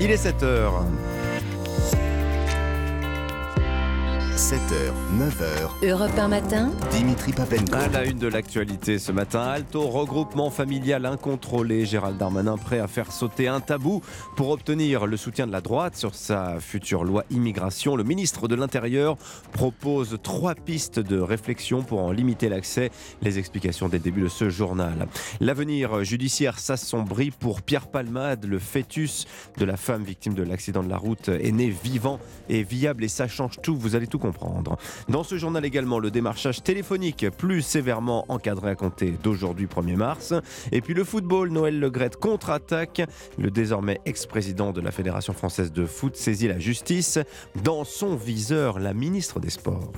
Il est 7 heures. 7h, 9h, Europe 1 matin, Dimitri Papenko. À la une de l'actualité ce matin, Alto, regroupement familial incontrôlé. Gérald Darmanin prêt à faire sauter un tabou pour obtenir le soutien de la droite sur sa future loi immigration. Le ministre de l'Intérieur propose trois pistes de réflexion pour en limiter l'accès. Les explications dès le début de ce journal. L'avenir judiciaire s'assombrit pour Pierre Palmade. Le fœtus de la femme victime de l'accident de la route est né vivant et viable et ça change tout. Vous allez tout comprendre. Dans ce journal également, le démarchage téléphonique plus sévèrement encadré à compter d'aujourd'hui 1er mars. Et puis le football, Noël Legrette contre-attaque. Le désormais ex-président de la Fédération française de foot saisit la justice. Dans son viseur, la ministre des Sports.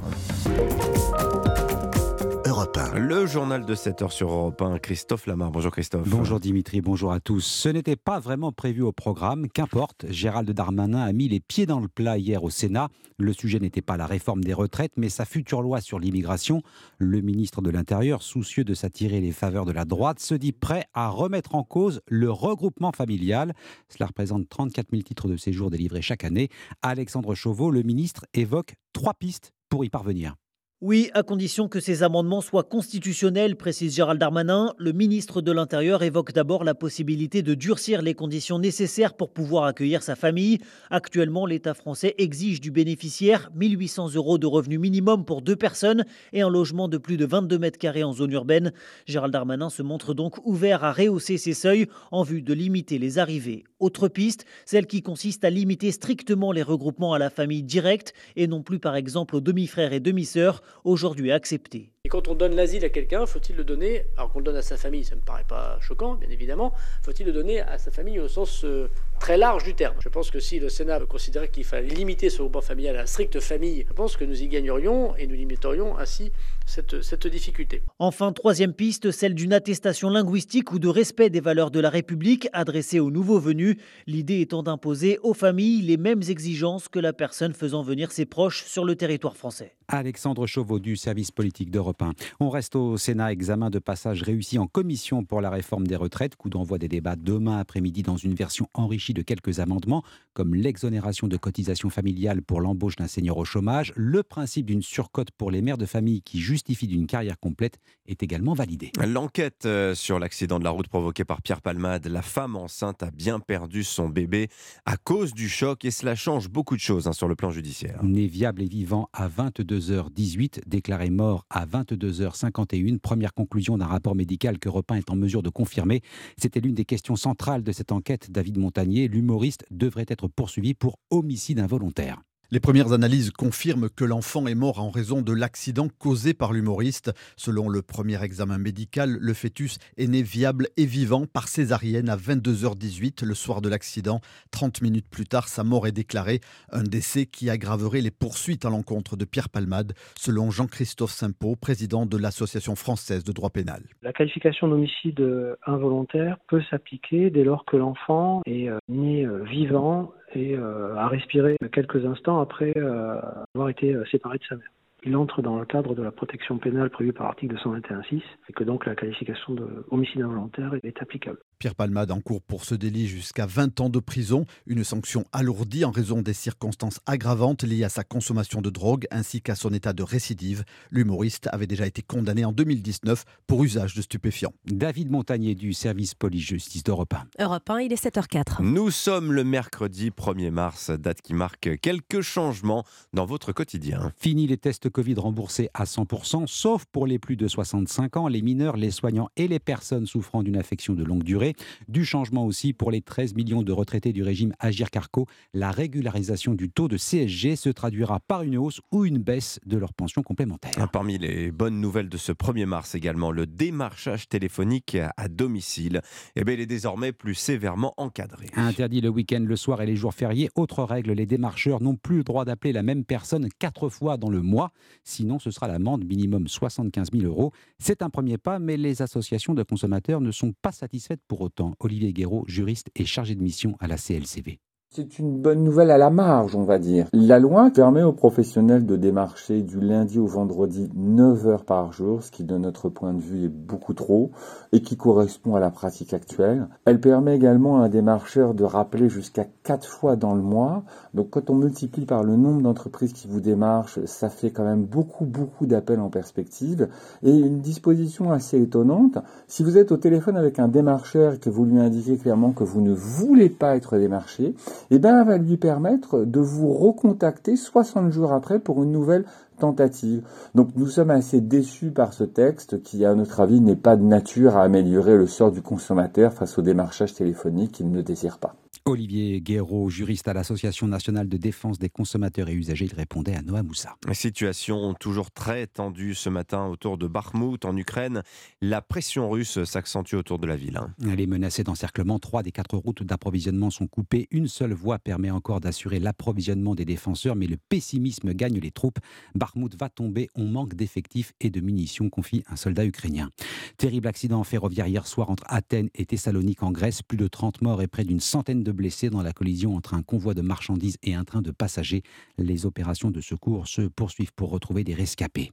Europe 1. Le journal de 7 heures sur Europe 1, Christophe Lamar. Bonjour Christophe. Bonjour Dimitri, bonjour à tous. Ce n'était pas vraiment prévu au programme, qu'importe. Gérald Darmanin a mis les pieds dans le plat hier au Sénat. Le sujet n'était pas la réforme des retraites, mais sa future loi sur l'immigration. Le ministre de l'Intérieur, soucieux de s'attirer les faveurs de la droite, se dit prêt à remettre en cause le regroupement familial. Cela représente 34 000 titres de séjour délivrés chaque année. Alexandre Chauveau, le ministre, évoque trois pistes pour y parvenir. Oui, à condition que ces amendements soient constitutionnels, précise Gérald Darmanin. Le ministre de l'Intérieur évoque d'abord la possibilité de durcir les conditions nécessaires pour pouvoir accueillir sa famille. Actuellement, l'État français exige du bénéficiaire 1800 euros de revenu minimum pour deux personnes et un logement de plus de 22 mètres carrés en zone urbaine. Gérald Darmanin se montre donc ouvert à rehausser ces seuils en vue de limiter les arrivées. Autre piste, celle qui consiste à limiter strictement les regroupements à la famille directe et non plus par exemple aux demi-frères et demi-sœurs aujourd'hui accepté. Et quand on donne l'asile à quelqu'un, faut-il le donner, alors qu'on le donne à sa famille, ça ne me paraît pas choquant, bien évidemment, faut-il le donner à sa famille au sens euh, très large du terme? Je pense que si le Sénat considérait qu'il fallait limiter ce regroupement familial à la stricte famille, je pense que nous y gagnerions et nous limiterions ainsi cette, cette difficulté. Enfin, troisième piste, celle d'une attestation linguistique ou de respect des valeurs de la République adressée aux nouveaux venus, l'idée étant d'imposer aux familles les mêmes exigences que la personne faisant venir ses proches sur le territoire français. Alexandre Chauveau du service politique d'Europe 1. On reste au Sénat, examen de passage réussi en commission pour la réforme des retraites. Coup d'envoi des débats demain après-midi dans une version enrichie de quelques amendements, comme l'exonération de cotisation familiale pour l'embauche d'un senior au chômage. Le principe d'une surcote pour les mères de famille qui justifie d'une carrière complète est également validé. L'enquête euh, sur l'accident de la route provoqué par Pierre Palmade, la femme enceinte a bien perdu son bébé à cause du choc et cela change beaucoup de choses hein, sur le plan judiciaire. Né viable et vivant à 22h18, déclaré mort à 22h51. Première conclusion d'un rapport médical que Repin est en mesure de confirmer. C'était l'une des questions centrales de cette enquête. David Montagnier, l'humoriste, devrait être poursuivi pour homicide involontaire. Les premières analyses confirment que l'enfant est mort en raison de l'accident causé par l'humoriste. Selon le premier examen médical, le fœtus est né viable et vivant par césarienne à 22h18 le soir de l'accident. 30 minutes plus tard, sa mort est déclarée. Un décès qui aggraverait les poursuites à l'encontre de Pierre Palmade, selon Jean-Christophe Simpeau, président de l'Association française de droit pénal. La qualification d'homicide involontaire peut s'appliquer dès lors que l'enfant est euh, né euh, vivant et euh, a respiré quelques instants après euh, avoir été euh, séparé de sa mère. Il entre dans le cadre de la protection pénale prévue par l'article 221.6 et que donc la qualification de homicide involontaire est applicable. Pierre Palmade encourt pour ce délit jusqu'à 20 ans de prison, une sanction alourdie en raison des circonstances aggravantes liées à sa consommation de drogue ainsi qu'à son état de récidive. L'humoriste avait déjà été condamné en 2019 pour usage de stupéfiants. David Montagnier du service police-justice d'Europe 1. Europe 1, il est 7h04. Nous sommes le mercredi 1er mars, date qui marque quelques changements dans votre quotidien. Fini les tests Covid remboursés à 100%, sauf pour les plus de 65 ans, les mineurs, les soignants et les personnes souffrant d'une affection de longue durée. Du changement aussi pour les 13 millions de retraités du régime Agir Carco. La régularisation du taux de CSG se traduira par une hausse ou une baisse de leur pension complémentaire. Parmi les bonnes nouvelles de ce 1er mars également, le démarchage téléphonique à domicile eh bien, il est désormais plus sévèrement encadré. Interdit le week-end, le soir et les jours fériés. Autre règle, les démarcheurs n'ont plus le droit d'appeler la même personne quatre fois dans le mois. Sinon, ce sera l'amende minimum 75 000 euros. C'est un premier pas, mais les associations de consommateurs ne sont pas satisfaites pour autant. Olivier Guéraud, juriste et chargé de mission à la CLCV. C'est une bonne nouvelle à la marge, on va dire. La loi permet aux professionnels de démarcher du lundi au vendredi 9 heures par jour, ce qui de notre point de vue est beaucoup trop et qui correspond à la pratique actuelle. Elle permet également à un démarcheur de rappeler jusqu'à 4 fois dans le mois. Donc quand on multiplie par le nombre d'entreprises qui vous démarchent, ça fait quand même beaucoup beaucoup d'appels en perspective et une disposition assez étonnante. Si vous êtes au téléphone avec un démarcheur et que vous lui indiquez clairement que vous ne voulez pas être démarché, eh ben, va lui permettre de vous recontacter 60 jours après pour une nouvelle tentative. Donc nous sommes assez déçus par ce texte qui, à notre avis, n'est pas de nature à améliorer le sort du consommateur face au démarchage téléphonique qu'il ne désire pas. Olivier Guéraud, juriste à l'Association nationale de défense des consommateurs et usagers, il répondait à Noah Moussa. Situation toujours très tendue ce matin autour de Bakhmout en Ukraine. La pression russe s'accentue autour de la ville. Elle est menacée d'encerclement. Trois des quatre routes d'approvisionnement sont coupées. Une seule voie permet encore d'assurer l'approvisionnement des défenseurs, mais le pessimisme gagne les troupes. Bakhmout va tomber. On manque d'effectifs et de munitions, confie un soldat ukrainien. Terrible accident ferroviaire hier soir entre Athènes et Thessalonique en Grèce. Plus de 30 morts et près d'une centaine de blessés dans la collision entre un convoi de marchandises et un train de passagers. Les opérations de secours se poursuivent pour retrouver des rescapés.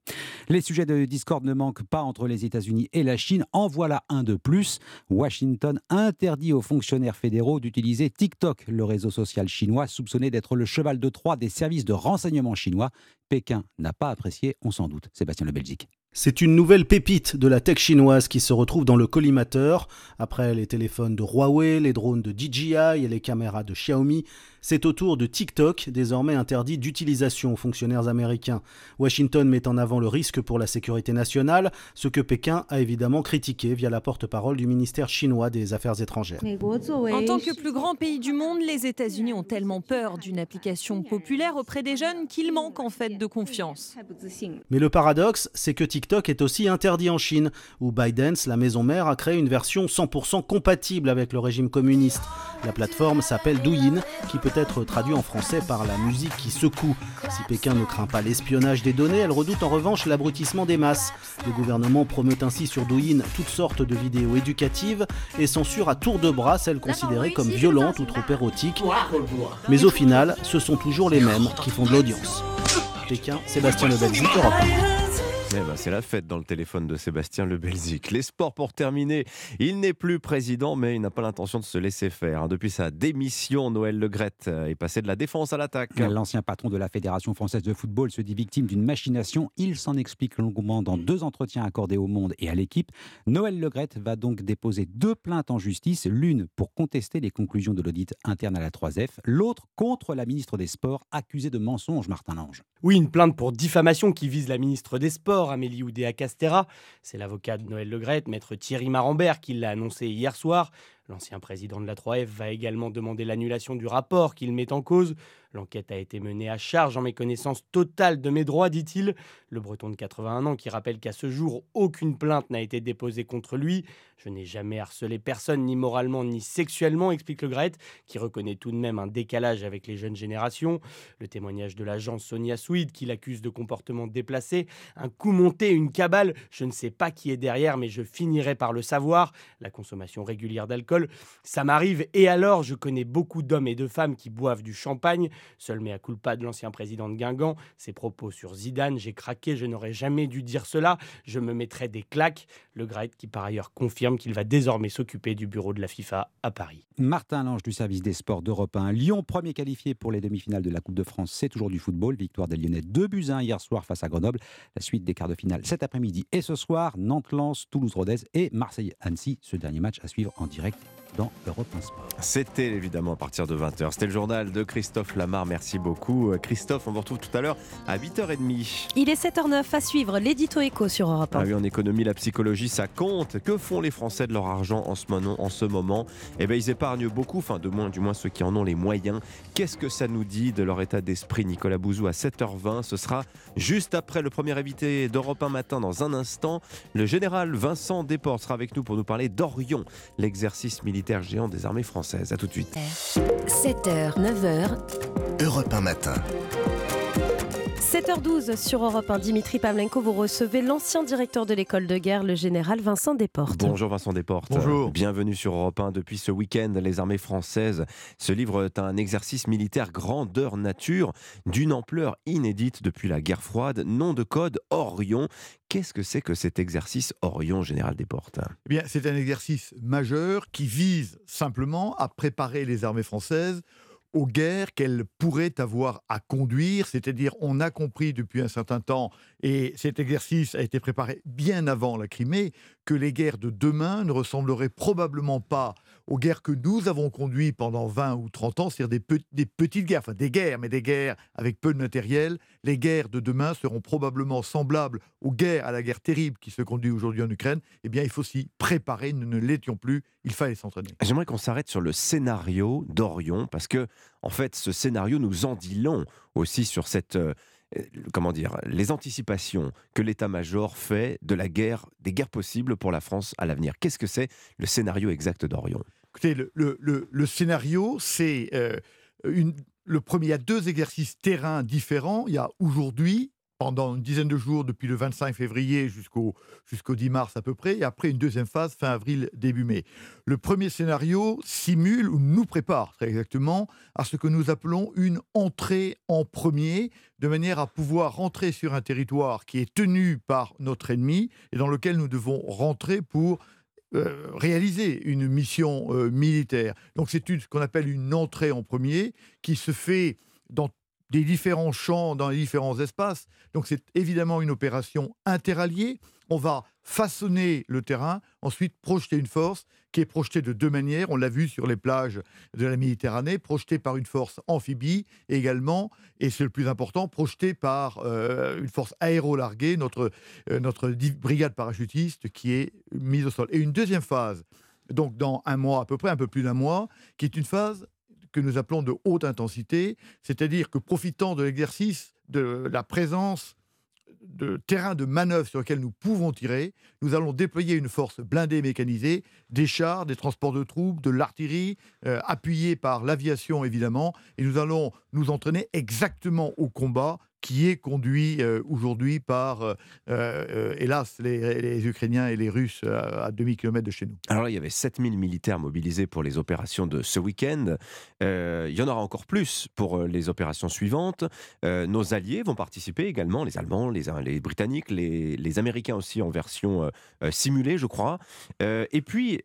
Les sujets de discorde ne manquent pas entre les États-Unis et la Chine. En voilà un de plus. Washington interdit aux fonctionnaires fédéraux d'utiliser TikTok, le réseau social chinois soupçonné d'être le cheval de Troie des services de renseignement chinois. Pékin n'a pas apprécié, on s'en doute. Sébastien Le Belgique. C'est une nouvelle pépite de la tech chinoise qui se retrouve dans le collimateur. Après les téléphones de Huawei, les drones de DJI et les caméras de Xiaomi, c'est au tour de TikTok, désormais interdit d'utilisation aux fonctionnaires américains. Washington met en avant le risque pour la sécurité nationale, ce que Pékin a évidemment critiqué via la porte-parole du ministère chinois des Affaires étrangères. En tant que plus grand pays du monde, les États-Unis ont tellement peur d'une application populaire auprès des jeunes qu'ils manquent en fait de confiance. Mais le paradoxe, c'est que TikTok est aussi interdit en Chine, où Biden, la maison mère, a créé une version 100% compatible avec le régime communiste. La plateforme s'appelle Douyin, qui peut être traduit en français par la musique qui secoue. Si Pékin ne craint pas l'espionnage des données, elle redoute en revanche l'abrutissement des masses. Le gouvernement promeut ainsi sur Douyin toutes sortes de vidéos éducatives et censure à tour de bras celles considérées comme violentes ou trop érotiques. Mais au final, ce sont toujours les mêmes qui font de l'audience. Pékin, Sébastien Lebel, Europe. Eh ben, c'est la fête dans le téléphone de Sébastien Le Belzic. Les sports pour terminer. Il n'est plus président, mais il n'a pas l'intention de se laisser faire. Hein. Depuis sa démission, Noël Legrette est passé de la défense à l'attaque. L'ancien patron de la Fédération française de football se dit victime d'une machination. Il s'en explique longuement dans deux entretiens accordés au Monde et à l'équipe. Noël Legrette va donc déposer deux plaintes en justice, l'une pour contester les conclusions de l'audit interne à la 3F, l'autre contre la ministre des Sports accusée de mensonge, Martin Lange. Oui, une plainte pour diffamation qui vise la ministre des Sports, Amélie Oudéa-Castera. C'est l'avocat de Noël Legrette, maître Thierry Marambert, qui l'a annoncé hier soir. L'ancien président de la 3F va également demander l'annulation du rapport qu'il met en cause. L'enquête a été menée à charge en méconnaissance totale de mes droits, dit-il. Le breton de 81 ans qui rappelle qu'à ce jour, aucune plainte n'a été déposée contre lui. Je n'ai jamais harcelé personne, ni moralement, ni sexuellement, explique le Gret, qui reconnaît tout de même un décalage avec les jeunes générations. Le témoignage de l'agent Sonia Swede, qui l'accuse de comportement déplacé. Un coup monté, une cabale, je ne sais pas qui est derrière, mais je finirai par le savoir. La consommation régulière d'alcool, ça m'arrive, et alors, je connais beaucoup d'hommes et de femmes qui boivent du champagne. Seul à culpa de l'ancien président de Guingamp, ses propos sur Zidane, j'ai craqué, je n'aurais jamais dû dire cela, je me mettrais des claques. Le Gret qui par ailleurs confirme qu'il va désormais s'occuper du bureau de la FIFA à Paris. Martin Lange du service des sports d'Europe 1. Lyon, premier qualifié pour les demi-finales de la Coupe de France, c'est toujours du football. Victoire des Lyonnais 2 buts 1 hier soir face à Grenoble. La suite des quarts de finale cet après-midi et ce soir, Nantes-Lens, Toulouse-Rodez et Marseille-Annecy. Ce dernier match à suivre en direct dans Europe 1 Sport. C'était évidemment à partir de 20h. C'était le journal de Christophe Lamar. Merci beaucoup. Euh, Christophe, on vous retrouve tout à l'heure à 8h30. Il est 7h09 à suivre l'édito écho sur Europe 1. Ah oui, en économie, la psychologie, ça compte. Que font les Français de leur argent en ce moment, en ce moment? Eh bien, ils épargnent beaucoup, enfin, de moins, du moins ceux qui en ont les moyens. Qu'est-ce que ça nous dit de leur état d'esprit Nicolas Bouzou à 7h20. Ce sera juste après le premier invité d'Europe 1 matin dans un instant. Le général Vincent Desportes sera avec nous pour nous parler d'Orion, l'exercice militaire géant des armées françaises. A tout de suite. 7h, 9h. Europe 1 matin. 7h12 sur Europe 1. Dimitri Pavlenko, vous recevez l'ancien directeur de l'école de guerre, le général Vincent Desportes. Bonjour Vincent Desportes. Bonjour. Bienvenue sur Europe 1. Depuis ce week-end, les armées françaises se livrent à un exercice militaire grandeur nature d'une ampleur inédite depuis la guerre froide. Nom de code Orion. Qu'est-ce que c'est que cet exercice Orion, général Desportes? Eh bien, c'est un exercice majeur qui vise simplement à préparer les armées françaises aux guerres qu'elles pourraient avoir à conduire, c'est-à-dire on a compris depuis un certain temps, et cet exercice a été préparé bien avant la Crimée, que les guerres de demain ne ressembleraient probablement pas aux guerres que nous avons conduites pendant 20 ou 30 ans, c'est-à-dire des, des, petites guerres, enfin des guerres, mais des guerres avec peu de matériel. Les guerres de demain seront probablement semblables aux guerres, à la guerre terrible qui se conduit aujourd'hui en Ukraine. Eh bien, il faut s'y préparer, nous ne l'étions plus, il fallait s'entraîner. J'aimerais qu'on s'arrête sur le scénario d'Orion, parce que, en fait, ce scénario nous en dit long aussi sur cette... Euh, comment dire, les anticipations que l'état-major fait de la guerre, des guerres possibles pour la France à l'avenir. Qu'est-ce que c'est le scénario exact d'Orion? Écoutez, le, le, le, scénario, c'est euh, le premier. Il y a deux exercices terrain différents. Il y a aujourd'hui pendant une dizaine de jours depuis le 25 février jusqu'au jusqu'au 10 mars à peu près, et après une deuxième phase fin avril, début mai. Le premier scénario simule ou nous prépare très exactement à ce que nous appelons une entrée en premier, de manière à pouvoir rentrer sur un territoire qui est tenu par notre ennemi et dans lequel nous devons rentrer pour euh, réaliser une mission euh, militaire. Donc c'est ce qu'on appelle une entrée en premier qui se fait dans des différents champs dans les différents espaces. Donc c'est évidemment une opération interalliée. On va façonner le terrain, ensuite projeter une force qui est projetée de deux manières. On l'a vu sur les plages de la Méditerranée, projetée par une force amphibie également, et c'est le plus important, projetée par euh, une force aérolarguée, notre, euh, notre brigade parachutiste qui est mise au sol. Et une deuxième phase, donc dans un mois à peu près, un peu plus d'un mois, qui est une phase que nous appelons de haute intensité, c'est-à-dire que profitant de l'exercice de la présence de terrain de manœuvre sur lequel nous pouvons tirer, nous allons déployer une force blindée mécanisée, des chars, des transports de troupes, de l'artillerie, euh, appuyée par l'aviation évidemment, et nous allons nous entraîner exactement au combat qui est conduit euh, aujourd'hui par, euh, euh, hélas, les, Ukrainiens et les Russes à, demi-kilomètre de chez nous. Alors il y avait 7000 militaires mobilisés pour les opérations de ce week-end. il y en aura encore plus pour les opérations suivantes. nos alliés vont participer également, les Allemands, les, les Britanniques, les, les, Américains aussi en version simulée, je crois. et puis,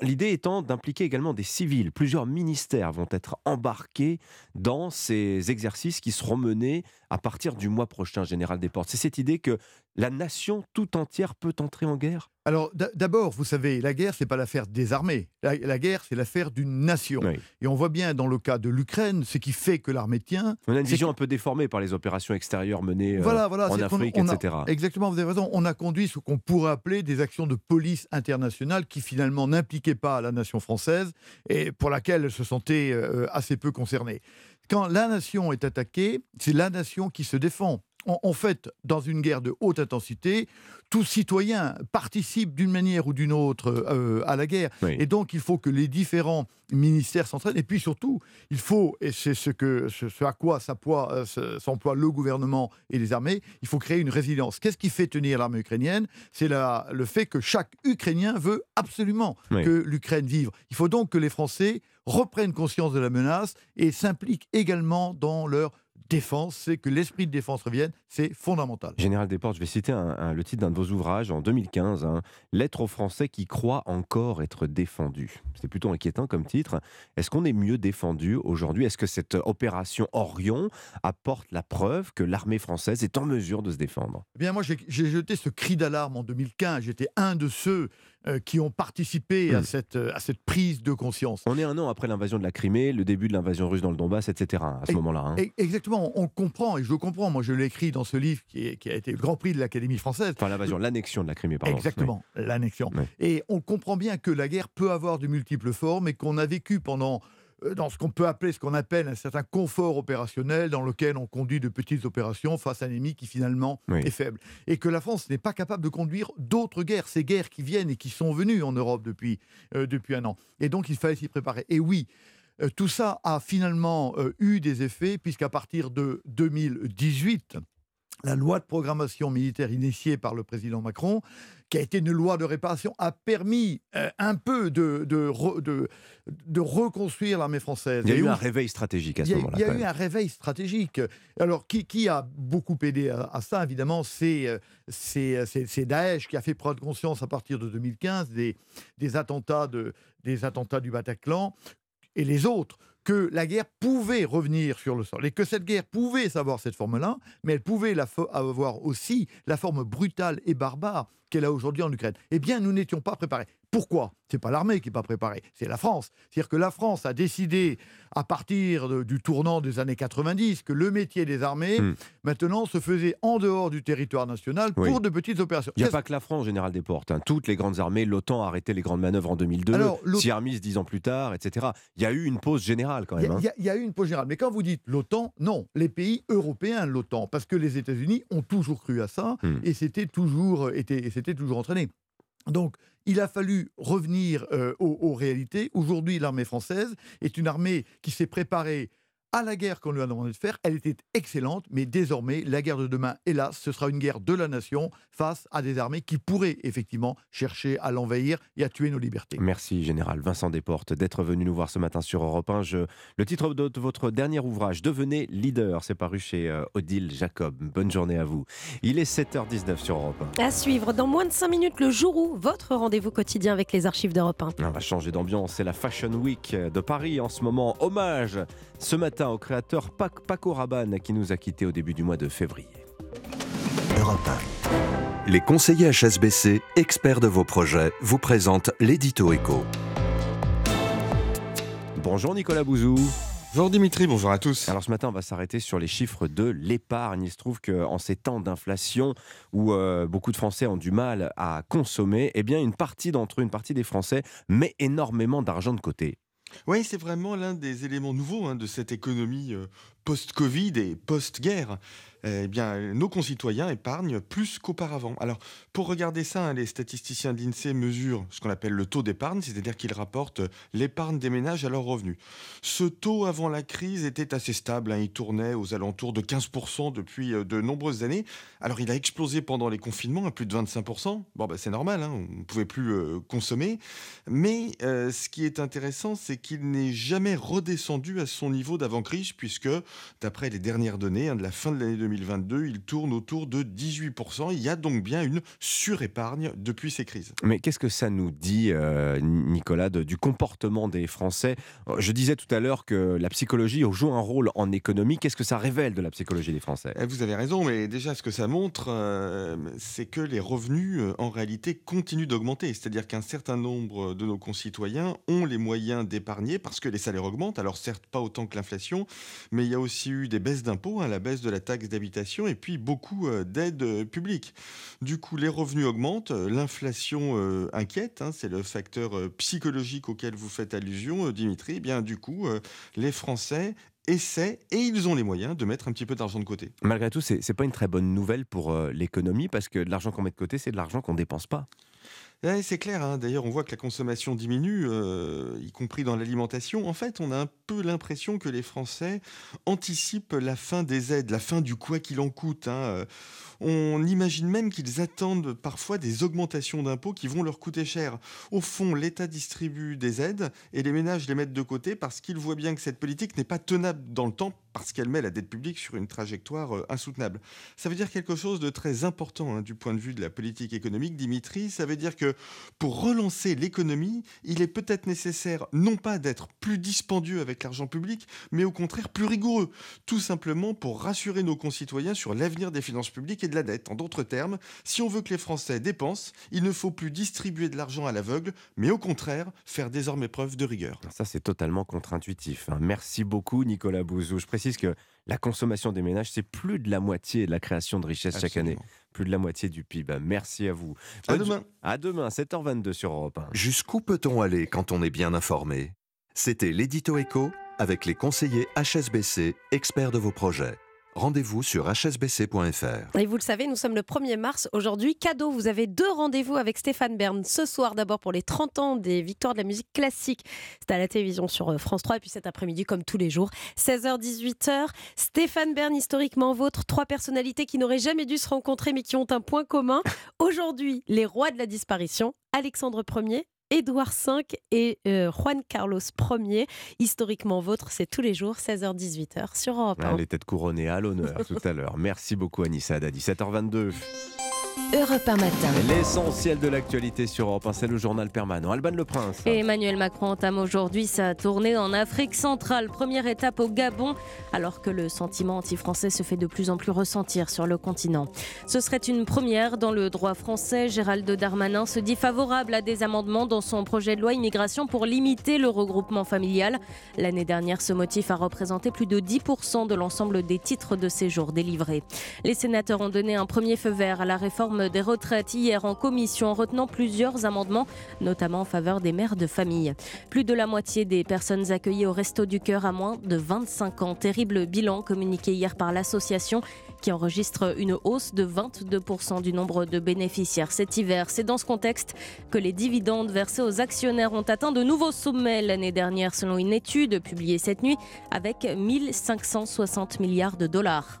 l'idée étant d'impliquer également des civils. Plusieurs ministères vont être embarqués dans ces exercices qui seront menés à partir du mois prochain, Général Desportes. C'est cette idée que la nation tout entière peut entrer en guerre? Alors d'abord, vous savez, la guerre, c'est pas l'affaire des armées. La, guerre, c'est l'affaire d'une nation. Et on voit bien dans le cas de l'Ukraine, ce qui fait que l'armée tient. On a une vision un peu déformée par les opérations extérieures menées euh, en Afrique, etc. exactement, vous avez raison. On a conduit ce qu'on pourrait appeler des actions de police internationale qui finalement n'impliquaient pas la nation française et pour laquelle elle se sentait euh, assez peu concernée. Quand la nation est attaquée, c'est la nation qui se défend en, fait, dans une guerre de haute intensité, tout citoyen participe d'une manière ou d'une autre euh, à la guerre. Et donc, il faut que les différents ministères s'entraînent. Et puis surtout, il faut, et c'est ce, que, ce, à quoi euh, s'emploie le gouvernement et les armées, il faut créer une résilience. Qu'est-ce qui fait tenir l'armée ukrainienne? C'est le fait que chaque Ukrainien veut absolument que l'Ukraine vive. Il faut donc que les Français reprennent conscience de la menace et s'impliquent également dans leur défense, c'est que l'esprit de défense revienne, c'est fondamental. Général Desportes, je vais citer le titre d'un de vos ouvrages en 2015, hein, Lettre aux Français qui croient encore être défendus. C'est plutôt inquiétant comme titre. Est-ce qu'on est mieux défendu aujourd'hui? Est-ce que cette opération Orion apporte la preuve que l'armée française est en mesure de se défendre eh Bien, moi, j'ai jeté ce cri d'alarme en 2015. J'étais un de ceux euh, qui ont participé à, hmm. cette, euh, à cette prise de conscience. On est un an après l'invasion de la Crimée, le début de l'invasion russe dans le Donbass, etc. à ce moment-là. Hein. Exactement, on comprend, et je comprends, moi je l'ai écrit dans ce livre qui, qui, a été le Grand Prix de l'Académie française. Enfin l'invasion, l'annexion de la Crimée, pardon. Exactement, l'annexion. Et on comprend bien que la guerre peut avoir de multiples formes et qu'on a vécu pendant dans ce qu'on peut appeler, ce qu'on appelle un certain confort opérationnel dans lequel on conduit de petites opérations face à un ennemi qui finalement est faible. Et que la France n'est pas capable de conduire d'autres guerres, ces guerres qui viennent et qui sont venues en Europe depuis, euh, depuis un an. Et donc il fallait s'y préparer. Et oui, euh, tout ça a finalement eu des effets, puisqu'à partir de 2018, la loi de programmation militaire initiée par le président Macron, qui a été une loi de réparation, a permis euh, un peu de, de, de, de reconstruire l'armée française. Il y a eu un réveil stratégique à ce moment-là. Il y a, eu un réveil stratégique. Alors, qui, qui a beaucoup aidé à, ça, évidemment, euh, c'est Daesh qui a fait prendre conscience à partir de 2015 des, des, attentats, de, des attentats du Bataclan et les autres que la guerre pouvait revenir sur le sol et que cette guerre pouvait avoir cette forme-là, mais elle pouvait avoir aussi la forme brutale et barbare qu'elle a aujourd'hui en Ukraine. Eh bien, nous n'étions pas préparés. Pourquoi? C'est pas l'armée qui n'est pas préparée, c'est la France. C'est-à-dire que la France a décidé, à partir du tournant des années 90, que le métier des armées, hmm. maintenant, se faisait en dehors du territoire national pour de petites opérations. Il n'y a pas que la France, Général Desportes. Hein. Toutes les grandes armées, l'OTAN a arrêté les grandes manœuvres en 2002, Siarmis dix ans plus tard, etc. Il y a eu une pause générale quand même. Hein. Il y, a eu une pause générale. Mais quand vous dites l'OTAN, non, les pays européens, l'OTAN, parce que les États-Unis ont toujours cru à ça hmm. et c'était toujours, était, toujours entraîné. Donc, il a fallu revenir euh, aux, réalités. Aujourd'hui, l'armée française est une armée qui s'est préparée à la guerre qu'on lui a demandé de faire. Elle était excellente, mais désormais, la guerre de demain, hélas, ce sera une guerre de la nation face à des armées qui pourraient effectivement chercher à l'envahir et à tuer nos libertés. Merci, Général Vincent Desportes, d'être venu nous voir ce matin sur Europe 1. Le titre de votre dernier ouvrage, Devenez leader, c'est paru chez euh, Odile Jacob. Bonne journée à vous. Il est 7h19 sur Europe 1. À suivre dans moins de 5 minutes, le jour où votre rendez-vous quotidien avec les archives d'Europe 1. On va changer d'ambiance, c'est la Fashion Week de Paris en ce moment. Hommage ce matin au créateur Paco Rabanne qui nous a quittés au début du mois de février. Europe Les conseillers HSBC, experts de vos projets, vous présentent l'édito éco. Bonjour Nicolas Bouzou. Bonjour Dimitri, bonjour à tous. Alors ce matin, on va s'arrêter sur les chiffres de l'épargne. Il se trouve qu'en ces temps d'inflation où euh, beaucoup de Français ont du mal à consommer, eh bien une partie d'entre eux, une partie des Français, met énormément d'argent de côté. Oui, c'est vraiment l'un des éléments nouveaux hein, de cette économie euh, post-Covid et post-guerre. Eh bien, nos concitoyens épargnent plus qu'auparavant. Alors, pour regarder ça, hein, les statisticiens de l'INSEE mesurent ce qu'on appelle le taux d'épargne, c'est-à-dire qu'ils rapportent l'épargne des ménages à leurs revenus. Ce taux, avant la crise, était assez stable. Hein. il tournait aux alentours de 15% depuis euh, de nombreuses années. Alors, il a explosé pendant les confinements à plus de 25%. Bon, ben, c'est normal, hein, on ne pouvait plus euh, consommer. Mais euh, ce qui est intéressant, c'est qu'il n'est jamais redescendu à son niveau d'avant-crise, puisque, d'après les dernières données de la fin de l'année 2020, 2022, il tourne autour de 18%. Il y a donc bien une surépargne depuis ces crises. Mais qu'est-ce que ça nous dit, euh, Nicolas, du comportement des Français? Je disais tout à l'heure que la psychologie joue un rôle en économie. Qu'est-ce que ça révèle de la psychologie des Français? Eh, Vous avez raison, mais déjà ce que ça montre, euh, c'est que les revenus, euh, en réalité, continuent d'augmenter. C'est-à-dire qu'un certain nombre de nos concitoyens ont les moyens d'épargner parce que les salaires augmentent. Alors certes, pas autant que l'inflation, mais il y a aussi eu des baisses d'impôts, hein, la baisse de la taxe d'habitation et puis beaucoup euh, d'aides euh, publiques. Du coup, les revenus augmentent, euh, l'inflation inquiète, hein, c'est le facteur psychologique auquel vous faites allusion, Dimitri. Eh bien, du coup, les Français essaient et ils ont les moyens de mettre un petit peu d'argent de côté. Malgré tout, c'est n'est pas une très bonne nouvelle pour l'économie parce que l'argent qu'on met de côté, c'est de l'argent qu'on dépense pas c'est clair, hein. d'ailleurs on voit que la consommation diminue, euh, y compris dans l'alimentation. En fait, on a un peu l'impression que les Français anticipent la fin des aides, la fin du quoi qu'il en coûte. Hein. On imagine même qu'ils attendent parfois des augmentations d'impôts qui vont leur coûter cher. Au fond, l'État distribue des aides et les ménages les mettent de côté parce qu'ils voient bien que cette politique n'est pas tenable dans le temps parce qu'elle met la dette publique sur une trajectoire euh, insoutenable. Ça veut dire quelque chose de très important hein, du point de vue de la politique économique, Dimitri. Ça veut dire que pour relancer l'économie, il est peut-être nécessaire non pas d'être plus dispendieux avec l'argent public, mais au contraire plus rigoureux, tout simplement pour rassurer nos concitoyens sur l'avenir des finances publiques et de la dette. En d'autres termes, si on veut que les Français dépensent, il ne faut plus distribuer de l'argent à l'aveugle, mais au contraire faire désormais preuve de rigueur. Ça, c'est totalement contre-intuitif. Hein. Merci beaucoup, Nicolas Bouzou. Que la consommation des ménages, c'est plus de la moitié de la création de richesse chaque année. Plus de la moitié du PIB. Merci à vous. À demain. À demain, 7h22 sur Europe 1. Jusqu'où peut-on aller quand on est bien informé? C'était l'édito écho avec les conseillers HSBC, experts de vos projets. Rendez-vous sur hsbc.fr. Et vous le savez, nous sommes le 1er mars. Aujourd'hui, cadeau, vous avez deux rendez-vous avec Stéphane Bern. Ce soir, d'abord pour les 30 ans des victoires de la musique classique. C'est à la télévision sur euh, France 3. Et puis cet après-midi, comme tous les jours, 16h-18h. Stéphane Bern, historiquement vôtre. Trois personnalités qui n'auraient jamais dû se rencontrer, mais qui ont un point commun. Aujourd'hui, les rois de la disparition. Alexandre Ier, Édouard V et euh, Juan Carlos Ier. Historiquement vôtre, c'est tous les jours, 16h-18h sur Europe 1. Elle était couronnée à l'honneur tout à l'heure. Merci beaucoup Anissa à 17h22. Europe 1 matin. L'essentiel de l'actualité sur Europe 1, c'est le journal permanent. Alban Le Prince. Et Emmanuel Macron entame aujourd'hui sa tournée en Afrique centrale. Première étape au Gabon, alors que le sentiment anti-français se fait de plus en plus ressentir sur le continent. Ce serait une première dans le droit français. Gérald Darmanin se dit favorable à des amendements dans son projet de loi immigration pour limiter le regroupement familial. L'année dernière, ce motif a représenté plus de 10% de l'ensemble des titres de séjour délivrés. Les sénateurs ont donné un premier feu vert à la réforme des retraites hier en commission en retenant plusieurs amendements, notamment en faveur des mères de famille. Plus de la moitié des personnes accueillies au Resto du Cœur à moins de 25 ans. Terrible bilan communiqué hier par l'association qui enregistre une hausse de 22% du nombre de bénéficiaires cet hiver. C'est dans ce contexte que les dividendes versés aux actionnaires ont atteint de nouveaux sommets l'année dernière selon une étude publiée cette nuit avec 1560 milliards de dollars.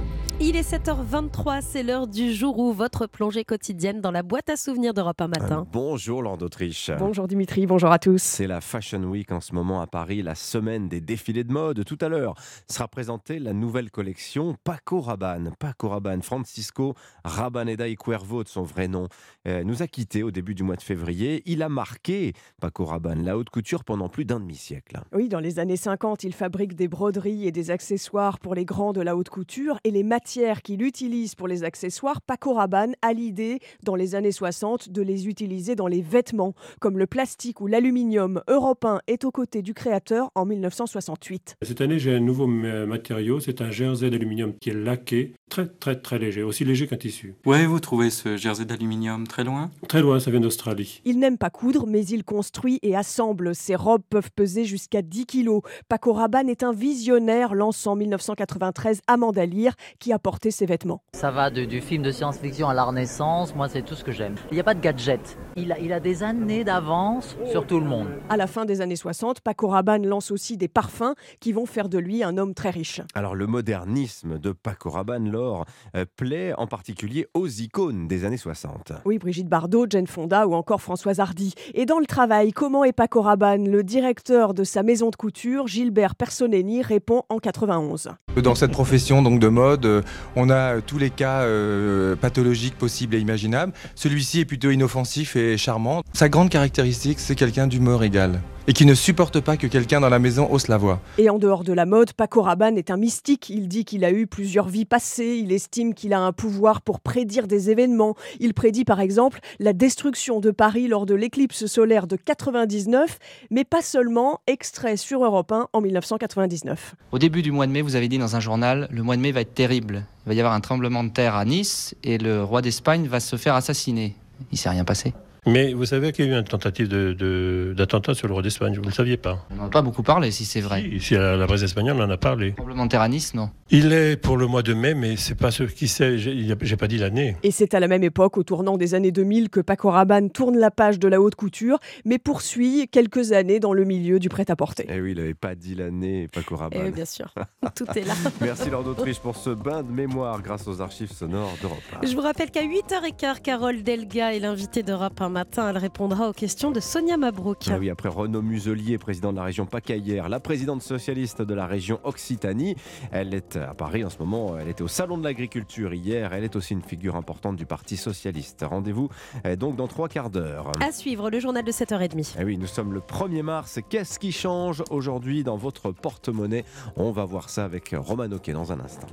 Il est 7h23, c'est l'heure du jour où votre plongée quotidienne dans la boîte à souvenirs d'Europe un matin. bonjour Laure d'Autriche. Bonjour Dimitri, bonjour à tous. C'est la Fashion Week en ce moment à Paris, la semaine des défilés de mode. Tout à l'heure sera présentée la nouvelle collection Paco Rabanne. Paco Rabanne, Francisco Rabaneda y Cuervo de son vrai nom, euh, nous a quittés au début du mois de février. Il a marqué, Paco Rabanne, la haute couture pendant plus d'un demi-siècle. Oui, dans les années 50, il fabrique des broderies et des accessoires pour les grands de la haute couture et les matières qu'il utilise pour les accessoires, Paco Rabanne a l'idée, dans les années 60, de les utiliser dans les vêtements, comme le plastique ou l'aluminium. Européen est aux côtés du créateur en 1968. Cette année, j'ai un nouveau matériau, c'est un jersey d'aluminium qui est laqué, très très très léger, aussi léger qu'un tissu. Où avez-vous trouvé ce jersey d'aluminium? Très loin? Très loin, ça vient d'Australie. Il n'aime pas coudre, mais il construit et assemble. Ses robes peuvent peser jusqu'à 10 kilos. Paco Rabanne est un visionnaire, lançant en 1993 Amanda Lear, qui a porter ses vêtements. Ça va du film de science-fiction à la Renaissance, moi c'est tout ce que j'aime. Il n'y a pas de gadget. Il a, il a des années d'avance sur tout le monde. À la fin des années 60, Paco Rabanne lance aussi des parfums qui vont faire de lui un homme très riche. Alors le modernisme de Paco Rabanne, Laure, euh, plaît en particulier aux icônes des années 60. Oui, Brigitte Bardot, Jane Fonda ou encore Françoise Hardy. Et dans le travail, comment est Paco Rabanne Le directeur de sa maison de couture, Gilbert Personeni, répond en 91. Dans cette profession donc de mode, on a euh, tous les cas euh, pathologiques possibles et imaginables. Celui-ci est plutôt inoffensif et charmant. Sa grande caractéristique, c'est quelqu'un d'humeur égale et qui ne supporte pas que quelqu'un dans la maison hausse la voix. Et en dehors de la mode, Paco Rabanne est un mystique. Il dit qu'il a eu plusieurs vies passées. Il estime qu'il a un pouvoir pour prédire des événements. Il prédit par exemple la destruction de Paris lors de l'éclipse solaire de 99, mais pas seulement. Extrait sur Europe 1 en 1999. Au début du mois de mai, vous avez dit dans un journal, le mois de mai va être terrible. Il va y avoir un tremblement de terre à Nice et le roi d'Espagne va se faire assassiner. Il s'est rien passé. Mais vous savez qu'il y a eu une tentative d'attentat de, sur le roi d'Espagne, vous ne le saviez pas? On n'en a pas beaucoup parlé, si c'est vrai. Ici, à la presse espagnole, on en a parlé. Terre à Nice, non? Il est pour le mois de mai, mais c'est pas ce qui sait, j'ai pas dit l'année. Et c'est à la même époque, au tournant des années 2000, que Paco Rabanne tourne la page de la haute couture, mais poursuit quelques années dans le milieu du prêt-à-porter. Eh oui, il n'avait pas dit l'année, Paco Rabanne. Eh bien sûr, tout est là. Merci Lord d'Autriche pour ce bain de mémoire grâce aux archives sonores d'Europe Je vous rappelle qu'à 8h15, Carole Delga est l'invitée d'Europe un matin. Elle répond aux questions de Sonia Mabrouk. Ah oui, après Renaud Muselier, président de la région Pacaillère, la présidente socialiste de la région Occitanie, elle est à Paris en ce moment, elle était au Salon de l'Agriculture hier, elle est aussi une figure importante du Parti Socialiste. Rendez-vous eh, donc dans trois quarts d'heure. À suivre, le journal de 7h30. Eh oui, nous sommes le 1er mars. Qu'est-ce qui change aujourd'hui dans votre porte-monnaie? On va voir ça avec Roman Oquet dans un instant.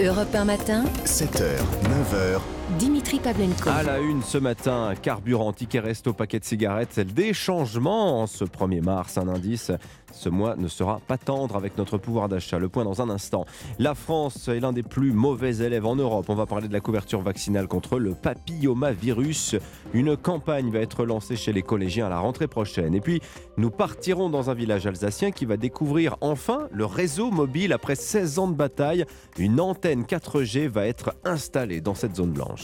Europe 1 matin, 7h, 9h. Dimitri Pavlenko. À la une ce matin, carburant, ticket resto, paquet de cigarettes, des changements en ce 1er mars, un indice. Ce mois ne sera pas tendre avec notre pouvoir d'achat. Le point dans un instant. La France est l'un des plus mauvais élèves en Europe. On va parler de la couverture vaccinale contre le papillomavirus. Une campagne va être lancée chez les collégiens à la rentrée prochaine. Et puis, nous partirons dans un village alsacien qui va découvrir enfin le réseau mobile après 16 ans de bataille. Une antenne 4G va être installée dans cette zone blanche.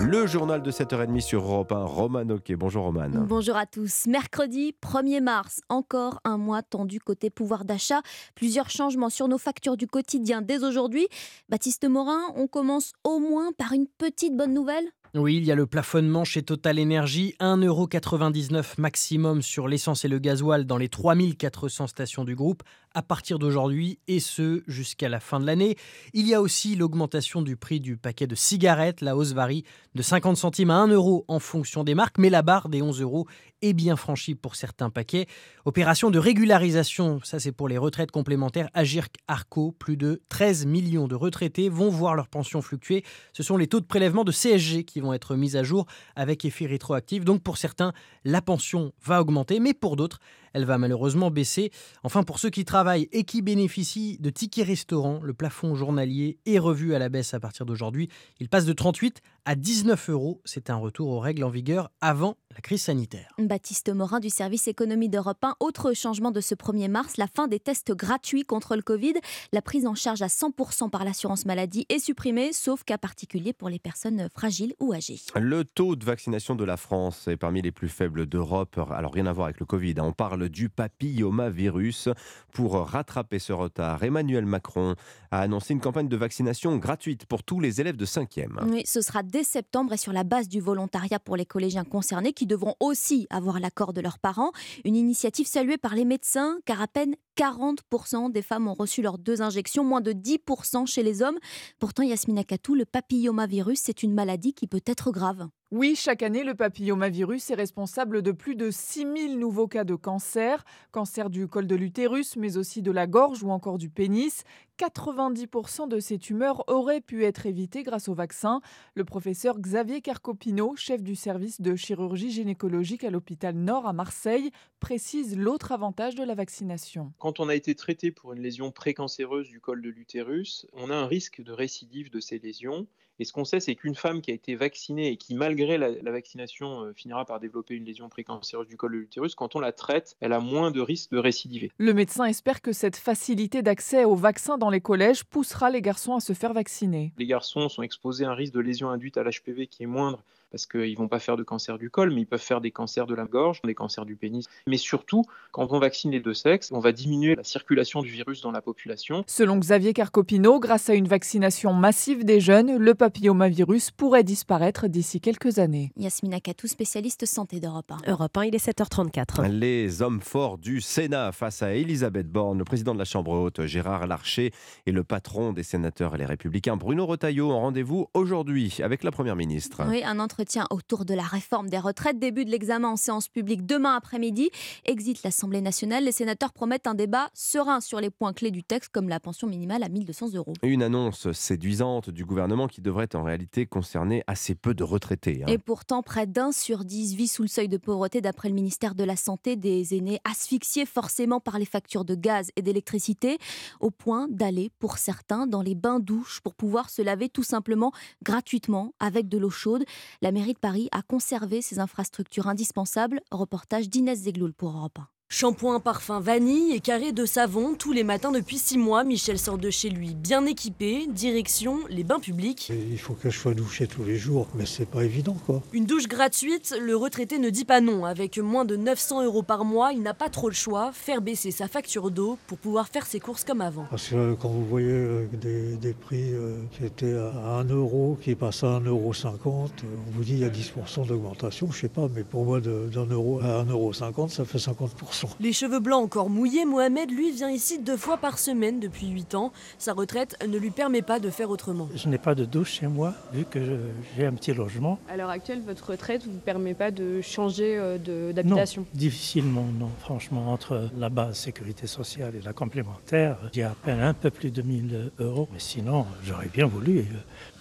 Le journal de 7h30 sur Europe 1, Roman Oquet. Bonjour Roman. Bonjour à tous. Mercredi 1er mars, encore un mois tendu côté pouvoir d'achat. Plusieurs changements sur nos factures du quotidien dès aujourd'hui. Baptiste Morin, on commence au moins par une petite bonne nouvelle? Oui, il y a le plafonnement chez Total Energy, 1,99€ maximum sur l'essence et le gasoil dans les 3400 stations du groupe à partir d'aujourd'hui et ce jusqu'à la fin de l'année. Il y a aussi l'augmentation du prix du paquet de cigarettes. La hausse varie de 50 centimes à 1 euro en fonction des marques, mais la barre des 11 euros est bien franchie pour certains paquets. Opération de régularisation, ça c'est pour les retraites complémentaires. Agirc Arco, plus de 13 millions de retraités vont voir leur pension fluctuer. Ce sont les taux de prélèvement de CSG qui vont être mis à jour avec effet rétroactif. Donc pour certains, la pension va augmenter, mais pour d'autres, elle va malheureusement baisser. Enfin, pour ceux qui travaillent et qui bénéficient de tickets restaurants, le plafond journalier est revu à la baisse à partir d'aujourd'hui. Il passe de 38 à 19 euros. C'est un retour aux règles en vigueur avant la crise sanitaire. Baptiste Morin du service économie d'Europe 1. Autre changement de ce 1er mars, la fin des tests gratuits contre le Covid. La prise en charge à 100% par l'assurance maladie est supprimée, sauf cas particulier pour les personnes fragiles ou âgées. Le taux de vaccination de la France est parmi les plus faibles d'Europe. Alors rien à voir avec le Covid. Hein. On parle du papillomavirus. Pour rattraper ce retard, Emmanuel Macron a annoncé une campagne de vaccination gratuite pour tous les élèves de 5e. Oui, ce sera dès septembre et sur la base du volontariat pour les collégiens concernés qui devront aussi avoir l'accord de leurs parents. Une initiative saluée par les médecins car à peine 40% des femmes ont reçu leurs deux injections, moins de 10% chez les hommes. Pourtant, Yasmina Katou, le papillomavirus, c'est une maladie qui peut être grave. Oui, chaque année, le papillomavirus est responsable de plus de 6000 nouveaux cas de cancer, cancer du col de l'utérus, mais aussi de la gorge ou encore du pénis. 90% de ces tumeurs auraient pu être évitées grâce au vaccin. Le professeur Xavier Carcopino, chef du service de chirurgie gynécologique à l'hôpital Nord à Marseille, précise l'autre avantage de la vaccination. Quand on a été traité pour une lésion précancéreuse du col de l'utérus, on a un risque de récidive de ces lésions. Et ce qu'on sait, c'est qu'une femme qui a été vaccinée et qui, malgré la, vaccination, euh, finira par développer une lésion précancéreuse du col de l'utérus, quand on la traite, elle a moins de risque de récidiver. Le médecin espère que cette facilité d'accès au vaccin dans les collèges poussera les garçons à se faire vacciner. Les garçons sont exposés à un risque de lésion induite à l'HPV qui est moindre parce qu'ils ne vont pas faire de cancer du col, mais ils peuvent faire des cancers de la gorge, des cancers du pénis. Mais surtout, quand on vaccine les deux sexes, on va diminuer la circulation du virus dans la population. Selon Xavier Carcopino, grâce à une vaccination massive des jeunes, le papillomavirus pourrait disparaître d'ici quelques années. Yasmina Katou, spécialiste santé d'Europe 1. Europe 1, il est 7h34. Les hommes forts du Sénat face à Elisabeth Borne, le président de la Chambre haute, Gérard Larcher, et le patron des sénateurs et les républicains, Bruno Retailleau, en rendez-vous aujourd'hui avec la Première ministre. Oui, un entretien autour de la réforme des retraites. Début de l'examen en séance publique demain après-midi. Exit l'Assemblée nationale. Les sénateurs promettent un débat serein sur les points clés du texte, comme la pension minimale à 1200 euros. Une annonce séduisante du gouvernement qui devrait en réalité concerner assez peu de retraités. Hein. Et pourtant, près d'un sur dix vit sous le seuil de pauvreté, d'après le ministère de la Santé. Des aînés asphyxiés forcément par les factures de gaz et d'électricité, au point d'aller, pour certains, dans les bains-douches pour pouvoir se laver tout simplement gratuitement avec de l'eau chaude. La mairie de Paris a conservé ses infrastructures indispensables. Reportage d'Inès Zegloul pour Europe 1. Shampoing, parfum, vanille et carré de savon tous les matins depuis six mois. Michel sort de chez lui bien équipé, direction les bains publics. Il faut que je sois douché tous les jours, mais c'est pas évident quoi. Une douche gratuite, le retraité ne dit pas non. Avec moins de 900 euros par mois, il n'a pas trop le choix, faire baisser sa facture d'eau pour pouvoir faire ses courses comme avant. Parce que euh, quand vous voyez euh, des, prix euh, qui étaient à 1 euro, qui passent à 1,50 euro, on vous dit il y a 10% d'augmentation, je sais pas, mais pour moi d'un euro à 1,50 euro, ça fait 50%. Garçon. Les cheveux blancs encore mouillés, Mohamed, lui, vient ici deux fois par semaine depuis 8 ans. Sa retraite ne lui permet pas de faire autrement. Je n'ai pas de douche chez moi, vu que j'ai un petit logement. À l'heure actuelle, votre retraite ne vous permet pas de changer euh, Non, d'habitation? Difficilement, non. Franchement, entre la base sécurité sociale et la complémentaire, j'ai à peine un peu plus de 1000 euros. Mais sinon, j'aurais bien voulu euh,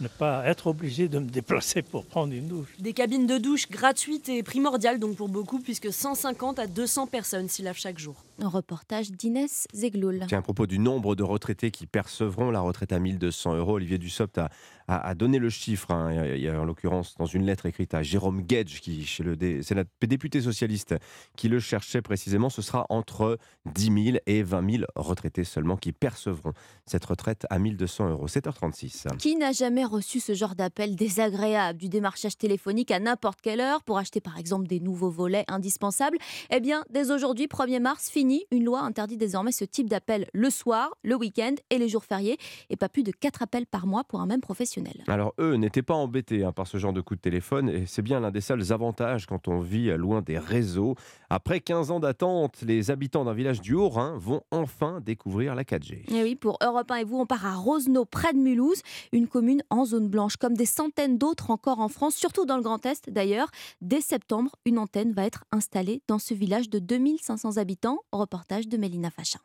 ne pas être obligé de me déplacer pour prendre une douche. Des cabines de douche gratuites et primordiales donc pour beaucoup, puisque 150 à 200 personnes s'y lavent chaque jour. Un reportage d'Inès Zegloul. Tiens, à propos du nombre de retraités qui percevront la retraite à 1200 euros, Olivier Dussopt a, a- a donné le chiffre. hein. Il y a- en l'occurrence dans une lettre écrite à Jérôme Gage, qui chez le dé- c'est la député socialiste qui le cherchait précisément. Ce sera entre 10 000 et 20 000 retraités seulement qui percevront cette retraite à 1200 euros. 7h36. Qui n'a jamais reçu ce genre d'appel désagréable du démarchage téléphonique à n'importe quelle heure pour acheter par exemple des nouveaux volets indispensables? Eh bien, dès aujourd'hui, 1er mars, fini, une loi interdit désormais ce type d'appel le soir, le week-end et les jours fériés, et pas plus de 4 appels par mois pour un même professionnel. Alors eux n'étaient pas embêtés hein, par ce genre de coup de téléphone et c'est bien l'un des seuls avantages quand on vit loin des réseaux. Après 15 ans d'attente, les habitants d'un village du Haut-Rhin vont enfin découvrir la 4G. Et Eh oui, pour Europe 1 et vous, on part à Rosenau, près de Mulhouse, une commune en zone blanche, comme des centaines d'autres encore en France, surtout dans le Grand Est d'ailleurs. Dès septembre, une antenne va être installée dans ce village de 2500 habitants. Reportage de Mélina Fachin.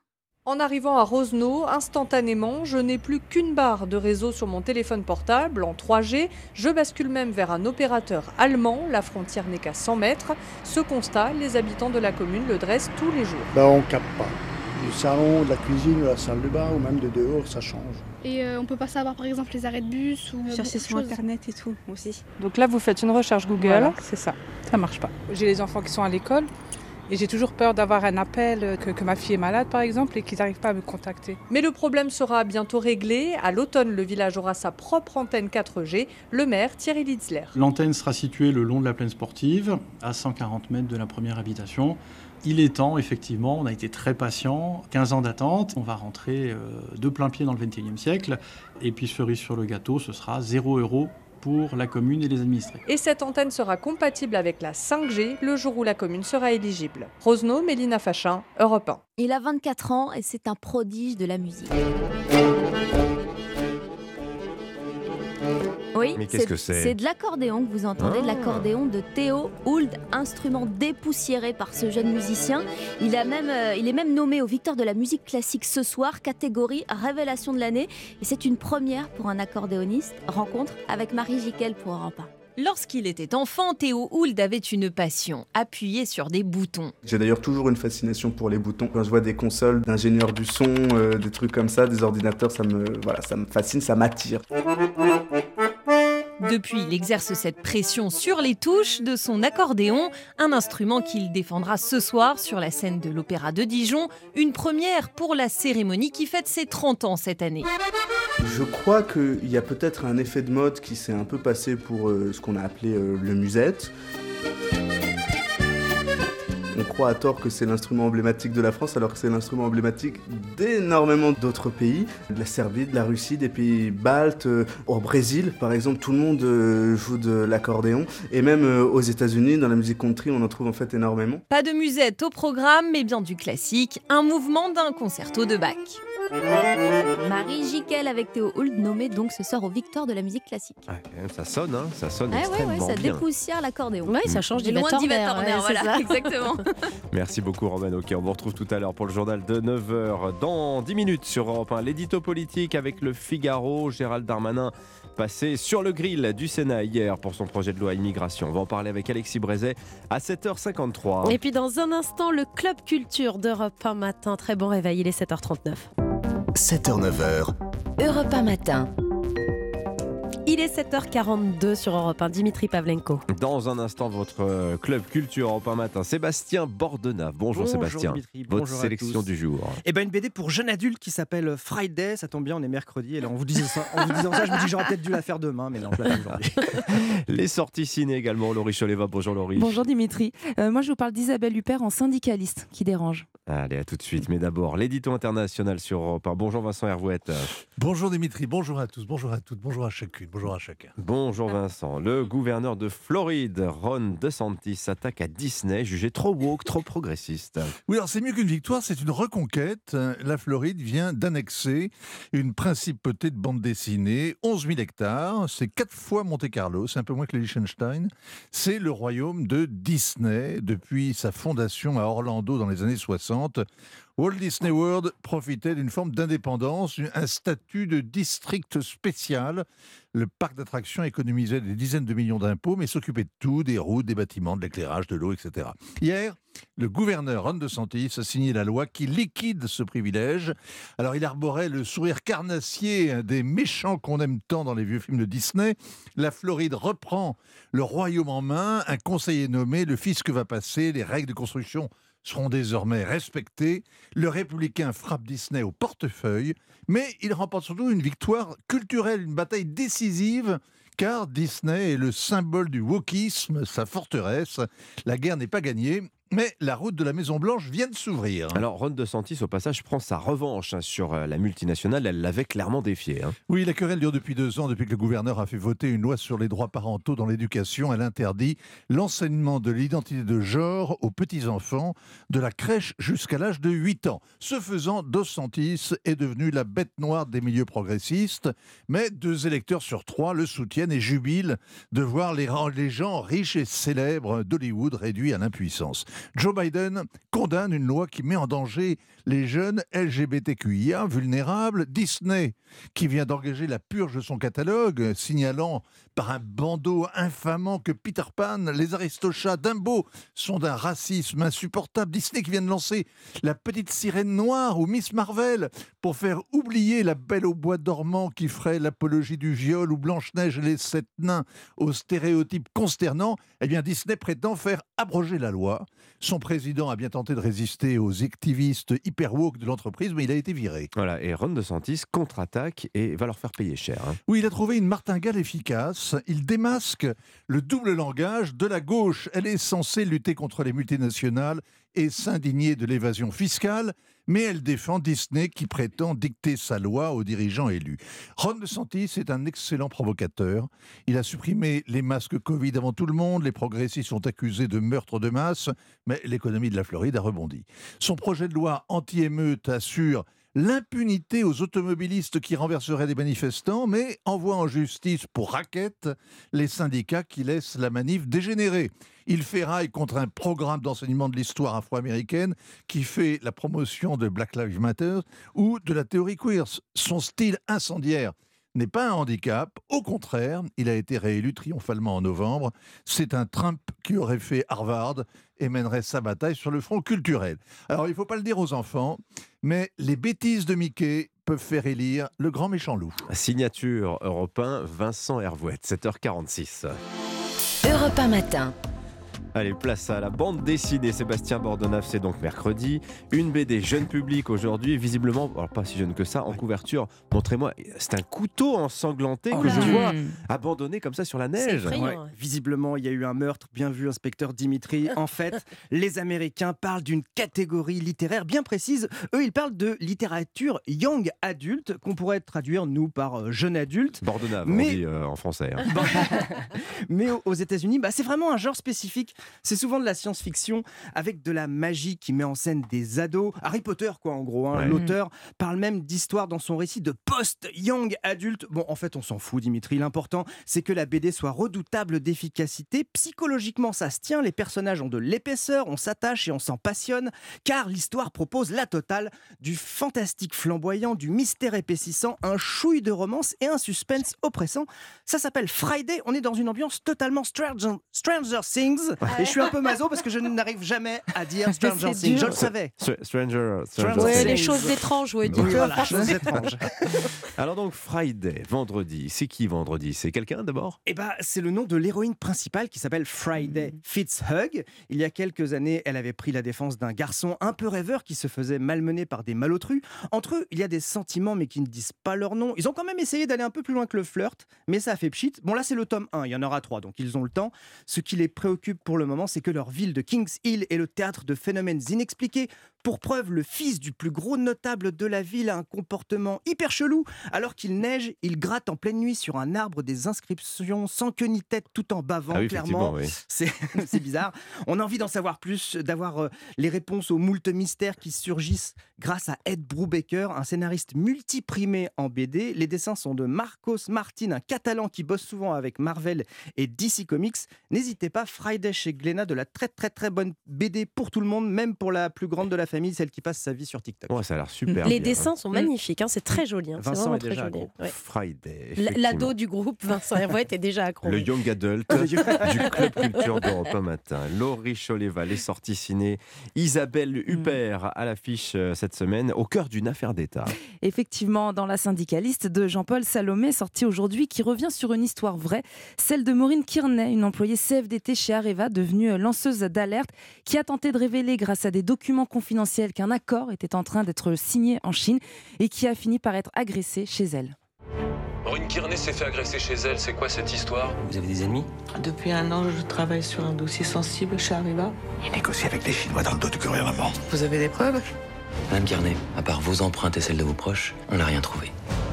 En arrivant à Rosenau, instantanément, je n'ai plus qu'une barre de réseau sur mon téléphone portable en 3G. Je bascule même vers un opérateur allemand. La frontière n'est qu'à 100 mètres. Ce constat, les habitants de la commune le dressent tous les jours. Ben, on capte pas. Du salon, de la cuisine, de la salle de bain ou même de dehors, ça change. Et euh, on peut pas savoir par exemple les arrêts de bus ou Chercher beaucoup sur choses. internet et tout aussi. Donc là, vous faites une recherche Google. Voilà, c'est ça. Ça marche pas. J'ai les enfants qui sont à l'école et j'ai toujours peur d'avoir un appel que, que ma fille est malade par exemple et qu'ils n'arrivent pas à me contacter. Mais le problème sera bientôt réglé. À l'automne, le village aura sa propre antenne 4G. Le maire, Thierry Litzler. L'antenne sera située le long de la plaine sportive, à 140 mètres de la première habitation. Il est temps, effectivement, on a été très patient, 15 ans d'attente, on va rentrer euh, de plein pied dans le 21e siècle, et puis cerise sur le gâteau, ce sera 0 euros pour la commune et les administrés. Et cette antenne sera compatible avec la 5G le jour où la commune sera éligible. Rosenau, Mélina Fachin, Europe 1. Il a 24 ans et c'est un prodige de la musique. Oui, Mais qu'est-ce que c'est C'est de l'accordéon que vous entendez, de Ah. l'accordéon de Théo Hould, instrument dépoussiéré par ce jeune musicien. Il, a même, euh, il est même nommé aux Victoires de la musique classique ce soir, catégorie Révélation de l'année. Et c'est une première pour un accordéoniste. Rencontre avec Marie Jiquel pour Europe 1. Lorsqu'il était enfant, Théo Hould avait une passion, appuyer sur des boutons. J'ai d'ailleurs toujours une fascination pour les boutons. Quand je vois des consoles d'ingénieurs du son, euh, des trucs comme ça, des ordinateurs, ça me, voilà, ça me fascine, ça m'attire. Depuis, il exerce cette pression sur les touches de son accordéon, un instrument qu'il défendra ce soir sur la scène de l'Opéra de Dijon, une première pour la cérémonie qui fête ses 30 ans cette année. Je crois qu'il y a peut-être un effet de mode qui s'est un peu passé pour euh, ce qu'on a appelé euh, le musette. On croit à tort que c'est l'instrument emblématique de la France alors que c'est l'instrument emblématique d'énormément d'autres pays, de la Serbie, de la Russie, des pays baltes, euh, au Brésil par exemple tout le monde euh, joue de l'accordéon et même euh, aux États-Unis dans la musique country on en trouve en fait énormément. Pas de musette au programme, mais bien du classique, un mouvement d'un concerto de Bach. Marie Jiquel avec Théo Hould, nommé donc ce soir aux Victoires de la musique classique. Ouais, ça sonne, hein, ça sonne Ah ouais, extrêmement ouais, ça bien. dépoussière l'accordéon. Ouais, ça change d'Yvette Horner, voilà, ça. exactement. Merci beaucoup Roman. Ok, on vous retrouve tout à l'heure pour le journal de 9h. Dans 10 minutes sur Europe 1, l'édito politique avec le Figaro, Gérald Darmanin passé sur le grill du Sénat hier pour son projet de loi immigration. On va en parler avec Alexis Brézet à 7h53. Et puis dans un instant, le Club Culture d'Europe 1 matin. Très bon réveil, il est 7h39. 7h-9h, Europe 1 matin. Il est 7h42 sur Europe 1. Dimitri Pavlenko. Dans un instant, votre euh, club culture Europe 1 matin, Sébastien Bordenave. Bonjour, Bonjour Sébastien. Dimitri, votre bonjour à sélection tous. du jour. Eh ben une BD pour jeunes adultes qui s'appelle Friday, ça tombe bien, on est mercredi. Et là, en vous disant ça, en vous disant ça je me dis que j'aurais peut-être dû la faire demain, mais non, je la fais aujourd'hui. Les sorties ciné également. Laurie Choleva. Bonjour Laurie. Bonjour Dimitri. Euh, moi je vous parle d'Isabelle Huppert en syndicaliste qui dérange. Allez, à tout de suite. Mais d'abord, l'édito international sur Europe 1. Bonjour Vincent Hervouette. Bonjour Dimitri, bonjour à tous, bonjour à toutes, bonjour à chacune. Bonjour à chacun. Bonjour Vincent. Le gouverneur de Floride, Ron DeSantis, s'attaque à Disney, jugé trop woke, trop progressiste. Oui, alors c'est mieux qu'une victoire, c'est une reconquête. La Floride vient d'annexer une principauté de bande dessinée, 11 000 hectares, c'est quatre fois Monte-Carlo, c'est un peu moins que Liechtenstein. C'est le royaume de Disney depuis sa fondation à Orlando dans les années 60. Walt Disney World profitait d'une forme d'indépendance, un statut de district spécial. Le parc d'attractions économisait des dizaines de millions d'impôts, mais s'occupait de tout, des routes, des bâtiments, de l'éclairage, de l'eau, etc. Hier, le gouverneur Ron DeSantis a signé la loi qui liquide ce privilège. Alors il arborait le sourire carnassier des méchants qu'on aime tant dans les vieux films de Disney. La Floride reprend le royaume en main, un conseiller nommé, le fisc va passer, les règles de construction seront désormais respectés. Le républicain frappe Disney au portefeuille, mais il remporte surtout une victoire culturelle, une bataille décisive car Disney est le symbole du wokisme, sa forteresse. La guerre n'est pas gagnée, mais la route de la Maison Blanche vient de s'ouvrir. Alors Ron DeSantis, au passage, prend sa revanche hein, sur euh, la multinationale. Elle l'avait clairement défié. Hein. Oui, la querelle dure depuis deux ans, depuis que le gouverneur a fait voter une loi sur les droits parentaux dans l'éducation. Elle interdit l'enseignement de l'identité de genre aux petits-enfants, de la crèche jusqu'à l'âge de 8 ans. Ce faisant, DeSantis est devenu la bête noire des milieux progressistes. Mais deux électeurs sur trois le soutiennent et jubilent de voir les, les gens riches et célèbres d'Hollywood réduits à l'impuissance. Joe Biden condamne une loi qui met en danger les jeunes LGBTQIA vulnérables. Disney, qui vient d'engager la purge de son catalogue, signalant par un bandeau infamant que Peter Pan, les Aristochats, Dumbo sont d'un racisme insupportable. Disney qui vient de lancer la petite sirène noire ou Miss Marvel pour faire oublier la belle au bois dormant qui ferait l'apologie du viol ou Blanche-Neige et les sept nains aux stéréotypes consternants. Eh bien, Disney prétend faire abroger la loi. Son président a bien tenté de résister aux activistes hyper woke de l'entreprise, mais il a été viré. Voilà, et Ron DeSantis contre-attaque et va leur faire payer cher. Hein. Oui, il a trouvé une martingale efficace. Il démasque le double langage de la gauche. Elle est censée lutter contre les multinationales et s'indigner de l'évasion fiscale, mais elle défend Disney qui prétend dicter sa loi aux dirigeants élus. Ron DeSantis est un excellent provocateur. Il a supprimé les masques Covid avant tout le monde, les progressistes sont accusés de meurtre de masse, mais l'économie de la Floride a rebondi. Son projet de loi anti-émeute assure l'impunité aux automobilistes qui renverseraient des manifestants, mais envoie en justice pour raquette les syndicats qui laissent la manif dégénérer. Il ferraille contre un programme d'enseignement de l'histoire afro-américaine qui fait la promotion de Black Lives Matter ou de la théorie queer. Son style incendiaire n'est pas un handicap. Au contraire, il a été réélu triomphalement en novembre. C'est un Trump qui aurait fait Harvard et mènerait sa bataille sur le front culturel. Alors, il ne faut pas le dire aux enfants, mais les bêtises de Mickey peuvent faire élire le grand méchant loup. Signature européen Vincent Hervouette, 7h46. Europe matin. Allez, place à la bande dessinée. Sébastien Bordenave, c'est donc mercredi. Une BD jeune public aujourd'hui, visiblement, alors pas si jeune que ça, en couverture. Montrez-moi, c'est un couteau ensanglanté Oh que je vois abandonné comme ça sur la neige. Ouais, Visiblement, il y a eu un meurtre. Bien vu, inspecteur Dimitri. En fait, les Américains parlent d'une catégorie littéraire bien précise. Eux, ils parlent de littérature young adulte, qu'on pourrait traduire, nous, par euh, jeune adulte. Bordenave, Mais- on dit euh, en français. hein. Mais aux- aux États-Unis, bah, c'est vraiment un genre spécifique. C'est souvent de la science-fiction avec de la magie qui met en scène des ados. Harry Potter, quoi, en gros. hein. Ouais. L'auteur parle même d'histoire dans son récit de post-young adulte. Bon, en fait, on s'en fout, Dimitri. L'important, c'est que la BD soit redoutable d'efficacité. Psychologiquement, ça se tient. Les personnages ont de l'épaisseur, on s'attache et on s'en passionne. Car l'histoire propose la totale du fantastique flamboyant, du mystère épaississant, un chouille de romance et un suspense oppressant. Ça s'appelle Friday. On est dans une ambiance totalement Stranger, Stranger Things. Et je suis un peu maso parce que je n'arrive jamais à dire Stranger Things. Je le savais. Str- Stranger, Ouais, les choses étranges, ouais, Oui, dites-le, voilà, franchement. choses étranges. Alors donc Friday, vendredi, c'est qui vendredi? C'est quelqu'un d'abord? Eh ben, c'est le nom de l'héroïne principale qui s'appelle Friday Fitzhugh. Il y a quelques années, elle avait pris la défense d'un garçon un peu rêveur qui se faisait malmener par des malotrus. Entre eux, il y a des sentiments mais qui ne disent pas leur nom. Ils ont quand même essayé d'aller un peu plus loin que le flirt, mais ça a fait pchit. Bon là, c'est le tome 1, il y en aura 3, donc ils ont le temps. Ce qui les préoccupe pour pour le moment, c'est que leur ville de Kings Hill est le théâtre de phénomènes inexpliqués. Pour preuve, le fils du plus gros notable de la ville a un comportement hyper chelou. Alors qu'il neige, il gratte en pleine nuit sur un arbre des inscriptions sans queue ni tête tout en bavant, Ah oui, clairement. oui. C'est bizarre. On a envie d'en savoir plus, d'avoir euh, les réponses aux moultes mystères qui surgissent grâce à Ed Brubaker, un scénariste multiprimé en BD. Les dessins sont de Marcos Martin, un catalan qui bosse souvent avec Marvel et DC Comics. N'hésitez pas, Friday chez Glénat, de la très très très bonne BD pour tout le monde, même pour la plus grande de la famille, celle qui passe sa vie sur TikTok. Ouais, ça a l'air super. Les bien, dessins hein. sont magnifiques, hein, c'est très joli. hein, Vincent vraiment est très déjà joli. Ouais. Friday. L'ado du groupe, Vincent Hervouet, était déjà accro. Le Young Adult du Club Culture d'Europe un matin. Laurie Choléva, les sorties ciné. Isabelle Huppert à l'affiche euh, cette semaine, au cœur d'une affaire d'État. Effectivement, dans La syndicaliste de Jean-Paul Salomé, sorti aujourd'hui, qui revient sur une histoire vraie, celle de Maureen Kearney, une employée CFDT chez Areva, devenue euh, lanceuse d'alerte, qui a tenté de révéler, grâce à des documents confidentiels, qu'un accord était en train d'être signé en Chine et qui a fini par être agressée chez elle. Maureen Kearney s'est fait agresser chez elle, c'est quoi cette histoire? Vous avez des ennemis? Depuis un an, je travaille sur un dossier sensible chez Arriva. Il négocie avec les Chinois dans le dos du gouvernement. Vous avez des preuves? Madame Kearney, à part vos empreintes et celles de vos proches, on n'a rien trouvé.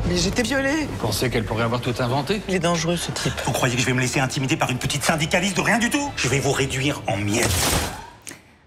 Mais j'étais violée Vous pensez qu'elle pourrait avoir tout inventé? Il est dangereux ce type. Vous croyez que je vais me laisser intimider par une petite syndicaliste de rien du tout? Je vais vous réduire en miettes.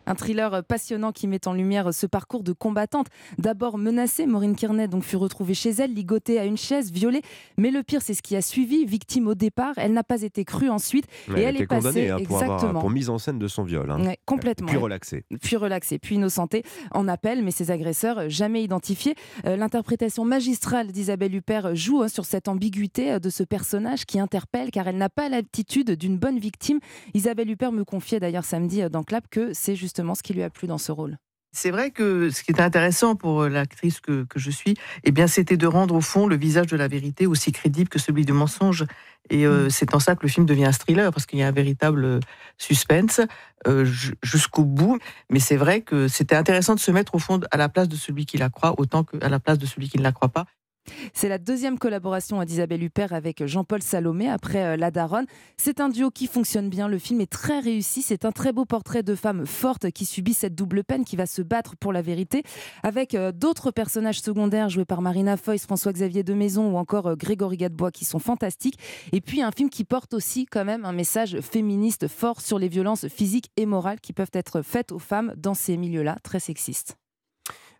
Un thriller passionnant qui met en lumière ce parcours de combattante. D'abord menacée, Maureen Kearney donc fut retrouvée chez elle, ligotée à une chaise, violée. Mais le pire, c'est ce qui a suivi. Victime au départ, elle n'a pas été crue ensuite. Et elle est passée hein, pour, avoir- exactement. pour mise en scène de son viol. hein. Ouais, complètement. Puis relaxée. puis relaxée, puis innocentée en appel, mais ses agresseurs jamais identifiés. Euh, L'interprétation magistrale d'Isabelle Huppert joue hein, sur cette ambiguïté euh, de ce personnage qui interpelle car elle n'a pas l'attitude d'une bonne victime. Isabelle Huppert me confiait d'ailleurs samedi euh, dans Clap que c'est justement ce qui lui a plu dans ce rôle. C'est vrai que ce qui est intéressant pour euh, l'actrice que, que je suis, eh bien, c'était de rendre au fond le visage de la vérité aussi crédible que celui du mensonge. Et euh, c'est en ça que le film devient un thriller, parce qu'il y a un véritable euh, suspense euh, ju- jusqu'au bout. Mais c'est vrai que c'était intéressant de se mettre au fond à la place de celui qui la croit, autant qu'à la place de celui qui ne la croit pas. C'est la deuxième collaboration d'Isabelle Huppert avec Jean-Paul Salomé après euh, La Daronne. C'est un duo qui fonctionne bien. Le film est très réussi. C'est un très beau portrait de femme forte qui subit cette double peine, qui va se battre pour la vérité, avec euh, d'autres personnages secondaires joués par Marina Foïs, François-Xavier de Maison ou encore euh, Grégory Gadebois qui sont fantastiques. Et puis un film qui porte aussi quand même un message féministe fort sur les violences physiques et morales qui peuvent être faites aux femmes dans ces milieux-là très sexistes.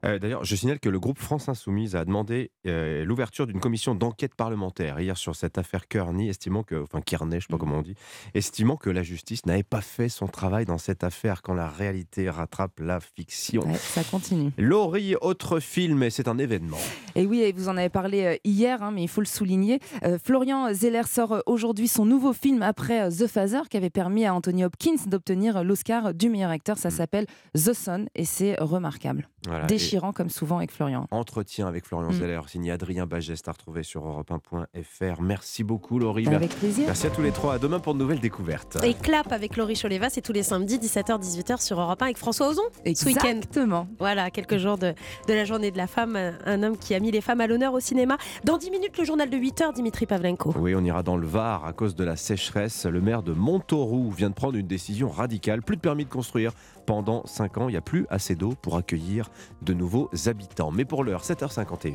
Euh, D'ailleurs, je signale que le groupe France Insoumise a demandé euh, l'ouverture d'une commission d'enquête parlementaire hier sur cette affaire Kearney, estimant que, enfin Kearney, je sais pas comment on dit, estimant que la justice n'avait pas fait son travail dans cette affaire quand la réalité rattrape la fiction. Ouais, ça continue. Laurie, autre film, et c'est un événement. Et oui, et vous en avez parlé euh, hier, hein, mais il faut le souligner. Euh, Florian Zeller sort aujourd'hui son nouveau film après The Father, qui avait permis à Anthony Hopkins d'obtenir l'Oscar du meilleur acteur. Ça s'appelle The Son, et c'est remarquable. Voilà, Déchirant comme souvent avec Florian. Entretien avec Florian Mm. Zeller, signé Adrien Bagest, à retrouver sur europe1.fr. Merci beaucoup, Laurie. Avec plaisir. Merci à tous les trois. À demain pour de nouvelles découvertes. Et clap avec Laurie Choleva, c'est tous les samedis 17h-18h sur Europe 1 avec François Ozon ce week-end. Exactement. Voilà, quelques jours de, de la journée de la femme, un homme qui a mis les femmes à l'honneur au cinéma. Dans 10 minutes, le journal de 8h, Dimitri Pavlenko. Oui, on ira dans le Var à cause de la sécheresse. Le maire de Montauroux vient de prendre une décision radicale. Plus de permis de construire pendant 5 ans. Il n'y a plus assez d'eau pour accueillir de nouveaux habitants. Mais pour l'heure, 7h51.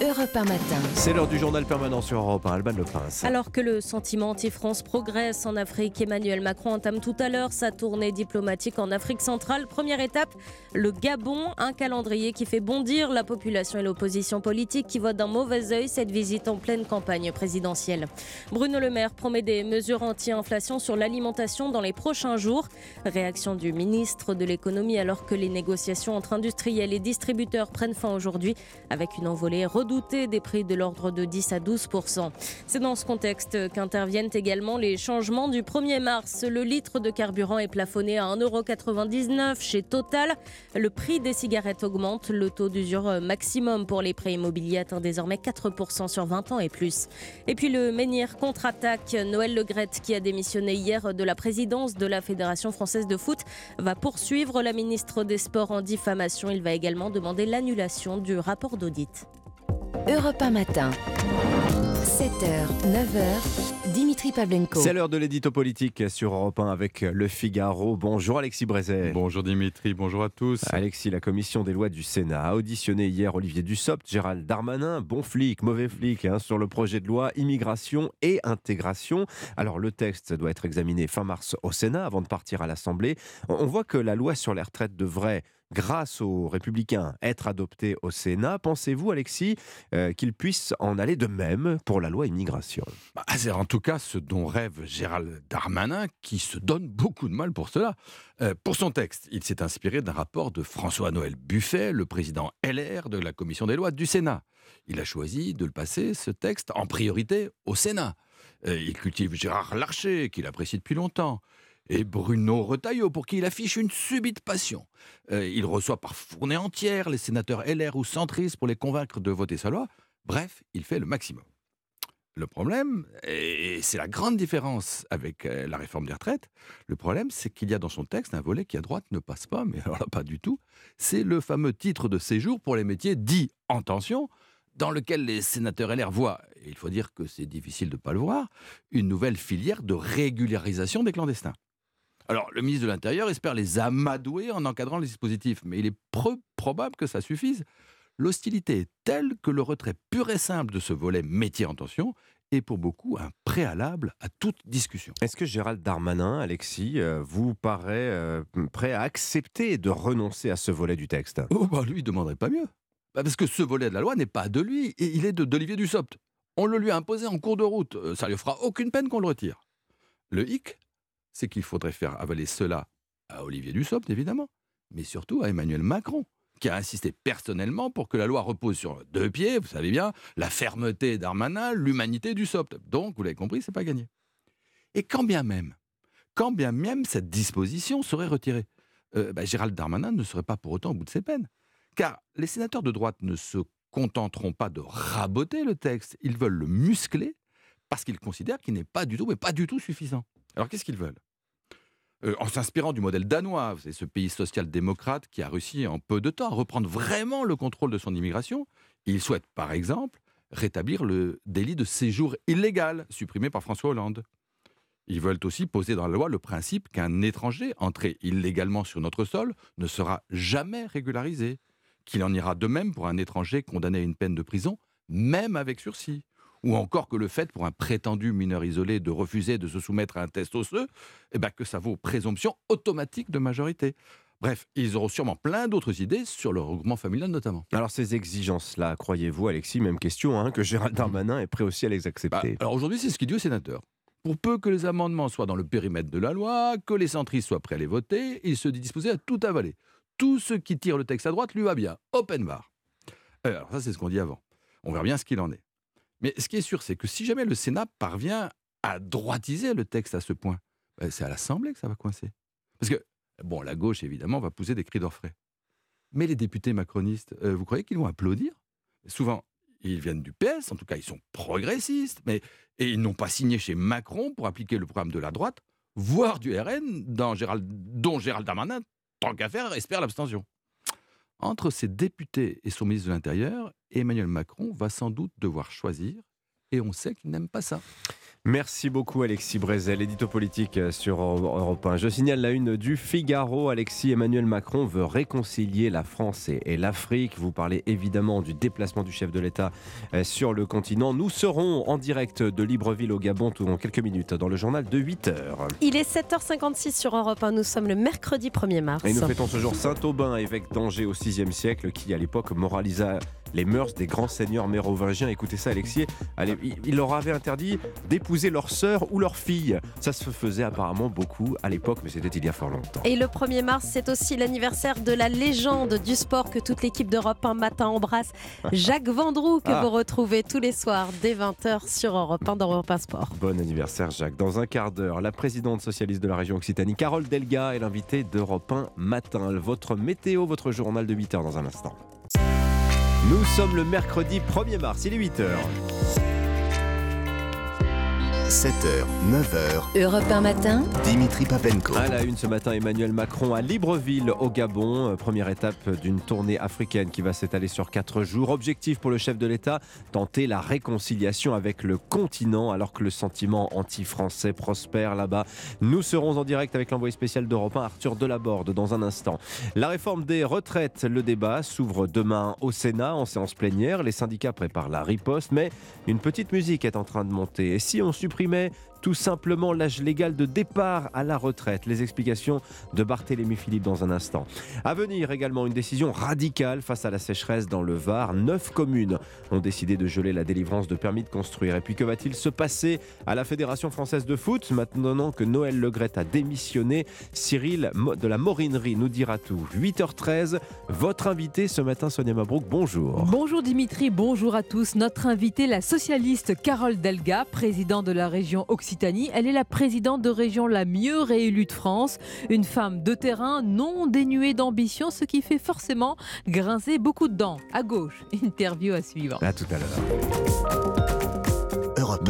Europe 1 matin. C'est l'heure du journal permanent sur Europe 1. Alban Le Prince. Alors que le sentiment anti-France progresse en Afrique, Emmanuel Macron entame tout à l'heure sa tournée diplomatique en Afrique centrale. Première étape, le Gabon, un calendrier qui fait bondir la population et l'opposition politique qui voit d'un mauvais œil cette visite en pleine campagne présidentielle. Bruno Le Maire promet des mesures anti-inflation sur l'alimentation dans les prochains jours. Réaction du ministre de l'économie alors que les négociations entre industriels et distributeurs prennent fin aujourd'hui avec une envolée redoutée des prix de l'ordre de 10 à 12% C'est dans ce contexte qu'interviennent également les changements du 1er mars. Le litre de carburant est plafonné à 1,99€ chez Total. Le prix des cigarettes augmente. Le taux d'usure maximum pour les prêts immobiliers atteint désormais 4% sur 20 ans et plus. Et puis le menhir contre-attaque. Noël Legrette, qui a démissionné hier de la présidence de la Fédération française de foot, va poursuivre la ministre des Sports en diffamation. Il va également demander l'annulation du rapport d'audit. Europe 1 matin. 7h, 9h, Dimitri Dimitri Pavlenko. C'est l'heure de l'édito politique sur Europe 1 avec Le Figaro. Bonjour Alexis Brézet. Bonjour Dimitri, bonjour à tous. Alexis, la commission des lois du Sénat a auditionné hier Olivier Dussopt, Gérald Darmanin, bon flic, mauvais flic, hein, sur le projet de loi immigration et intégration. Alors le texte doit être examiné fin mars au Sénat avant de partir à l'Assemblée. On voit que la loi sur les retraites devrait grâce aux Républicains, être adopté au Sénat. Pensez-vous, Alexis, euh, qu'il puisse en aller de même pour la loi immigration? Bah, C'est en tout cas ce dont rêve Gérald Darmanin, qui se donne beaucoup de mal pour cela. Euh, pour son texte, il s'est inspiré d'un rapport de François-Noël Buffet, le président LR de la Commission des lois du Sénat. Il a choisi de le passer, ce texte, en priorité au Sénat. Euh, il cultive Gérard Larcher, qu'il apprécie depuis longtemps et Bruno Retailleau, pour qui il affiche une subite passion. Euh, il reçoit par fournée entière les sénateurs LR ou centristes pour les convaincre de voter sa loi. Bref, il fait le maximum. Le problème, et c'est la grande différence avec euh, la réforme des retraites, le problème, c'est qu'il y a dans son texte un volet qui à droite ne passe pas, mais alors là, pas du tout. C'est le fameux titre de séjour pour les métiers dits en tension, dans lequel les sénateurs LR voient, il faut dire que c'est difficile de ne pas le voir, une nouvelle filière de régularisation des clandestins. Alors, le ministre de l'Intérieur espère les amadouer en encadrant les dispositifs, mais il est probable que ça suffise. L'hostilité est telle que le retrait pur et simple de ce volet métier en tension est pour beaucoup un préalable à toute discussion. Est-ce que Gérald Darmanin, Alexis, euh, vous paraît euh, prêt à accepter de renoncer à ce volet du texte? Oh, bah lui, il ne demanderait pas mieux. Bah, parce que ce volet de la loi n'est pas de lui, et il est de d'Olivier Dussopt. On le lui a imposé en cours de route. Euh, ça lui fera aucune peine qu'on le retire. Le hic, c'est qu'il faudrait faire avaler cela à Olivier Dussopt, évidemment, mais surtout à Emmanuel Macron, qui a insisté personnellement pour que la loi repose sur deux pieds, vous savez bien, la fermeté d'Armanin, l'humanité du SOPT. Donc, vous l'avez compris, c'est pas gagné. Et quand bien même, quand bien même cette disposition serait retirée, euh, bah, Gérald Darmanin ne serait pas pour autant au bout de ses peines. Car les sénateurs de droite ne se contenteront pas de raboter le texte, ils veulent le muscler parce qu'ils considèrent qu'il n'est pas du tout, mais pas du tout suffisant. Alors qu'est-ce qu'ils veulent? Euh, en s'inspirant du modèle danois, c'est ce pays social-démocrate qui a réussi en peu de temps à reprendre vraiment le contrôle de son immigration, ils souhaitent par exemple rétablir le délit de séjour illégal supprimé par François Hollande. Ils veulent aussi poser dans la loi le principe qu'un étranger entré illégalement sur notre sol ne sera jamais régularisé, qu'il en ira de même pour un étranger condamné à une peine de prison, même avec sursis ou encore que le fait pour un prétendu mineur isolé de refuser de se soumettre à un test osseux, eh ben que ça vaut présomption automatique de majorité. Bref, ils auront sûrement plein d'autres idées sur le regroupement familial notamment. Alors ces exigences-là, croyez-vous Alexis, même question, hein, que Gérald Darmanin est prêt aussi à les accepter bah, Alors aujourd'hui, c'est ce qu'il dit au sénateur. Pour peu que les amendements soient dans le périmètre de la loi, que les centristes soient prêts à les voter, il se dit disposé à tout avaler. Tout ce qui tire le texte à droite lui va bien. Open bar. Euh, alors ça, c'est ce qu'on dit avant. On verra bien ce qu'il en est. Mais ce qui est sûr, c'est que si jamais le Sénat parvient à droitiser le texte à ce point, ben, c'est à l'Assemblée que ça va coincer. Parce que, bon, la gauche, évidemment, va pousser des cris d'orfraie. Mais les députés macronistes, euh, vous croyez qu'ils vont applaudir? Souvent, ils viennent du PS, en tout cas, ils sont progressistes, mais et ils n'ont pas signé chez Macron pour appliquer le programme de la droite, voire du RN, dont Gérald Darmanin, tant qu'à faire, espère l'abstention. Entre ces députés et son ministre de l'Intérieur, Emmanuel Macron va sans doute devoir choisir, et on sait qu'il n'aime pas ça. Merci beaucoup Alexis Brezel, édito politique sur Europe 1. Je signale la une du Figaro. Alexis Emmanuel Macron veut réconcilier la France et l'Afrique. Vous parlez évidemment du déplacement du chef de l'État euh, sur le continent. Nous serons en direct de Libreville au Gabon tout dans quelques minutes dans le journal de 8h. Il est 7h56 sur Europe 1. Nous sommes le mercredi 1er mars. Et nous fêtons ce jour Saint-Aubin, évêque d'Angers au 6e siècle, qui à l'époque moralisa les mœurs des grands seigneurs mérovingiens. Écoutez ça, Alexis. il leur avait interdit d'épouser leur sœur ou leur fille. Ça se faisait apparemment beaucoup à l'époque, mais c'était il y a fort longtemps. Et le 1er mars, c'est aussi l'anniversaire de la légende du sport que toute l'équipe d'Europe 1 matin embrasse, Jacques Vendroux, que ah. vous retrouvez tous les soirs dès 20h sur Europe 1 dans Europe 1 Sport. Bon anniversaire, Jacques. Dans un quart d'heure, la présidente socialiste de la région Occitanie, Carole Delga, est l'invitée d'Europe 1 matin. Votre météo, votre journal de 8h dans un instant. Nous sommes le mercredi 1er mars, il est 8h. 7h, 9h. Europe 1 matin. Dimitri Papenko. À la une ce matin, Emmanuel Macron à Libreville, au Gabon. Première étape d'une tournée africaine qui va s'étaler sur quatre jours. Objectif pour le chef de l'État, tenter la réconciliation avec le continent alors que le sentiment anti-français prospère là-bas. Nous serons en direct avec l'envoyé spécial d'Europe 1, Arthur Delaborde, dans un instant. La réforme des retraites, le débat s'ouvre demain au Sénat en séance plénière. Les syndicats préparent la riposte, mais une petite musique est en train de monter. Et si on supprimer tout simplement l'âge légal de départ à la retraite. Les explications de Barthélémy Philippe dans un instant. À venir également une décision radicale face à la sécheresse dans le Var. Neuf communes ont décidé de geler la délivrance de permis de construire. Et puis que va-t-il se passer à la Fédération française de foot maintenant que Noël Legrette a démissionné? Cyril de la Morinerie nous dira tout. 8h13, votre invité ce matin, Sonia Mabrouk, bonjour. Bonjour Dimitri, bonjour à tous. Notre invité, la socialiste Carole Delga, présidente de la région Occidentale elle est la présidente de région la mieux réélue de France. Une femme de terrain non dénuée d'ambition, ce qui fait forcément grincer beaucoup de dents. À gauche, interview à suivre. À tout à l'heure.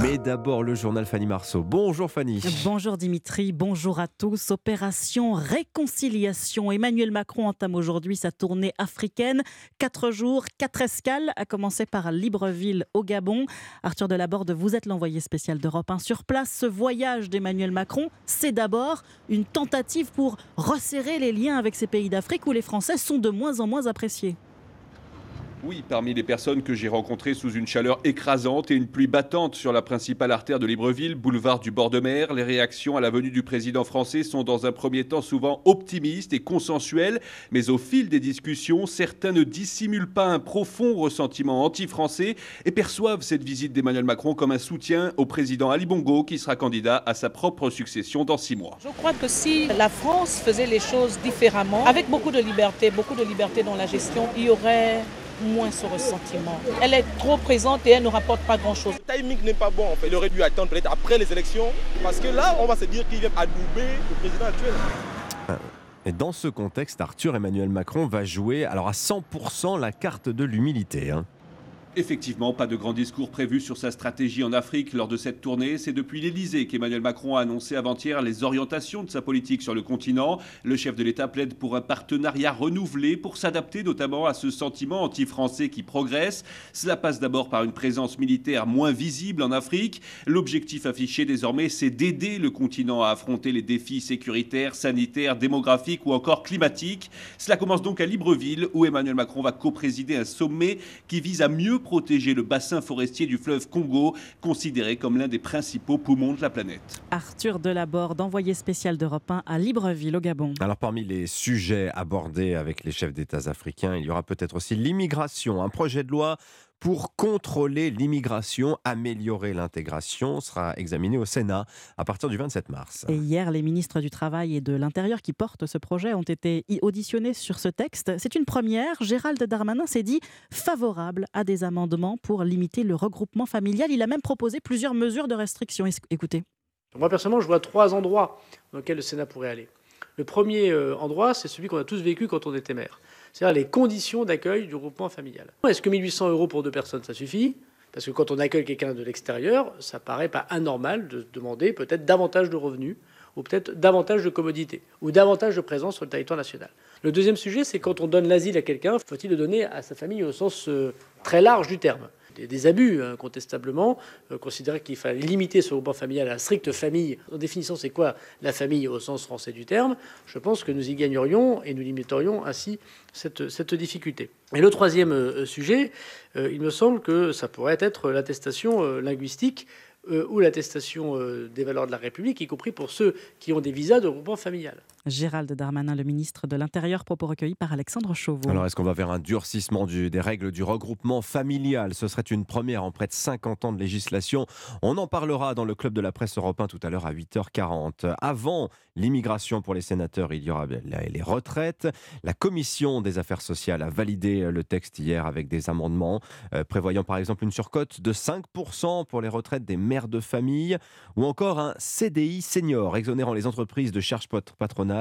Mais d'abord le journal Fanny Marceau. Bonjour Fanny. Bonjour Dimitri, bonjour à tous. Opération Réconciliation. Emmanuel Macron entame aujourd'hui sa tournée africaine. Quatre jours, quatre escales, à commencer par Libreville au Gabon. Arthur Delaborde, vous êtes l'envoyé spécial d'Europe 1 sur place. Ce voyage d'Emmanuel Macron, c'est d'abord une tentative pour resserrer les liens avec ces pays d'Afrique où les Français sont de moins en moins appréciés. Oui, parmi les personnes que j'ai rencontrées sous une chaleur écrasante et une pluie battante sur la principale artère de Libreville, boulevard du bord de mer, les réactions à la venue du président français sont dans un premier temps souvent optimistes et consensuelles, mais au fil des discussions, certains ne dissimulent pas un profond ressentiment anti-français et perçoivent cette visite d'Emmanuel Macron comme un soutien au président Ali Bongo qui sera candidat à sa propre succession dans six mois. Je crois que si la France faisait les choses différemment, avec beaucoup de liberté, beaucoup de liberté dans la gestion, il y aurait moins ce ressentiment. Elle est trop présente et elle ne rapporte pas grand-chose. Le timing n'est pas bon en fait. Il aurait dû attendre peut-être après les élections parce que là, on va se dire qu'il vient adouber le président actuel. Euh, et dans ce contexte, Arthur Emmanuel Macron va jouer alors à 100% la carte de l'humilité. Hein. Effectivement, pas de grand discours prévu sur sa stratégie en Afrique lors de cette tournée. C'est depuis l'Elysée qu'Emmanuel Macron a annoncé avant-hier les orientations de sa politique sur le continent. Le chef de l'État plaide pour un partenariat renouvelé pour s'adapter notamment à ce sentiment anti-français qui progresse. Cela passe d'abord par une présence militaire moins visible en Afrique. L'objectif affiché désormais, c'est d'aider le continent à affronter les défis sécuritaires, sanitaires, démographiques ou encore climatiques. Cela commence donc à Libreville où Emmanuel Macron va co-présider un sommet qui vise à mieux protéger le bassin forestier du fleuve Congo, considéré comme l'un des principaux poumons de la planète. Arthur Delaborde, envoyé spécial d'Europe 1 à Libreville, au Gabon. Alors, parmi les sujets abordés avec les chefs d'État africains, il y aura peut-être aussi l'immigration. Un projet de loi pour contrôler l'immigration, améliorer l'intégration sera examiné au Sénat à partir du 27 mars. Et hier, les ministres du Travail et de l'Intérieur qui portent ce projet ont été auditionnés sur ce texte. C'est une première. Gérald Darmanin s'est dit favorable à des amendements pour limiter le regroupement familial. Il a même proposé plusieurs mesures de restriction. Écoutez. Moi, personnellement, je vois trois endroits dans lesquels le Sénat pourrait aller. Le premier euh, endroit, c'est celui qu'on a tous vécu quand on était maire c'est-à-dire les conditions d'accueil du groupement familial. Est-ce que 1800 euros pour deux personnes, ça suffit? Parce que quand on accueille quelqu'un de l'extérieur, ça paraît pas anormal de demander peut-être davantage de revenus ou peut-être davantage de commodités, ou davantage de présence sur le territoire national. Le deuxième sujet, c'est quand on donne l'asile à quelqu'un, faut-il le donner à sa famille au sens euh, très large du terme? Des, abus, hein, incontestablement. Euh, qu'il fallait limiter ce groupement familial à la stricte famille. En définissant, c'est quoi la famille au sens français du terme Je pense que nous y gagnerions et nous limiterions ainsi cette, difficulté. Et le troisième euh, sujet, euh, il me semble que ça pourrait être l'attestation linguistique euh, ou l'attestation euh, des valeurs de la République, y compris pour ceux qui ont des visas de groupement familial. Gérald Darmanin, le ministre de l'Intérieur, propos recueillis par Alexandre Chauveau. Alors, est-ce qu'on va vers un durcissement des règles du regroupement familial? Ce serait une première en près de 50 ans de législation. On en parlera dans le club de la presse européen tout à l'heure à 8h40. Avant l'immigration pour les sénateurs, il y aura les retraites. La commission des affaires sociales a validé le texte hier avec des amendements euh, prévoyant par exemple une surcote de 5% pour les retraites des mère de famille, ou encore un CDI senior, exonérant les entreprises de charges patronales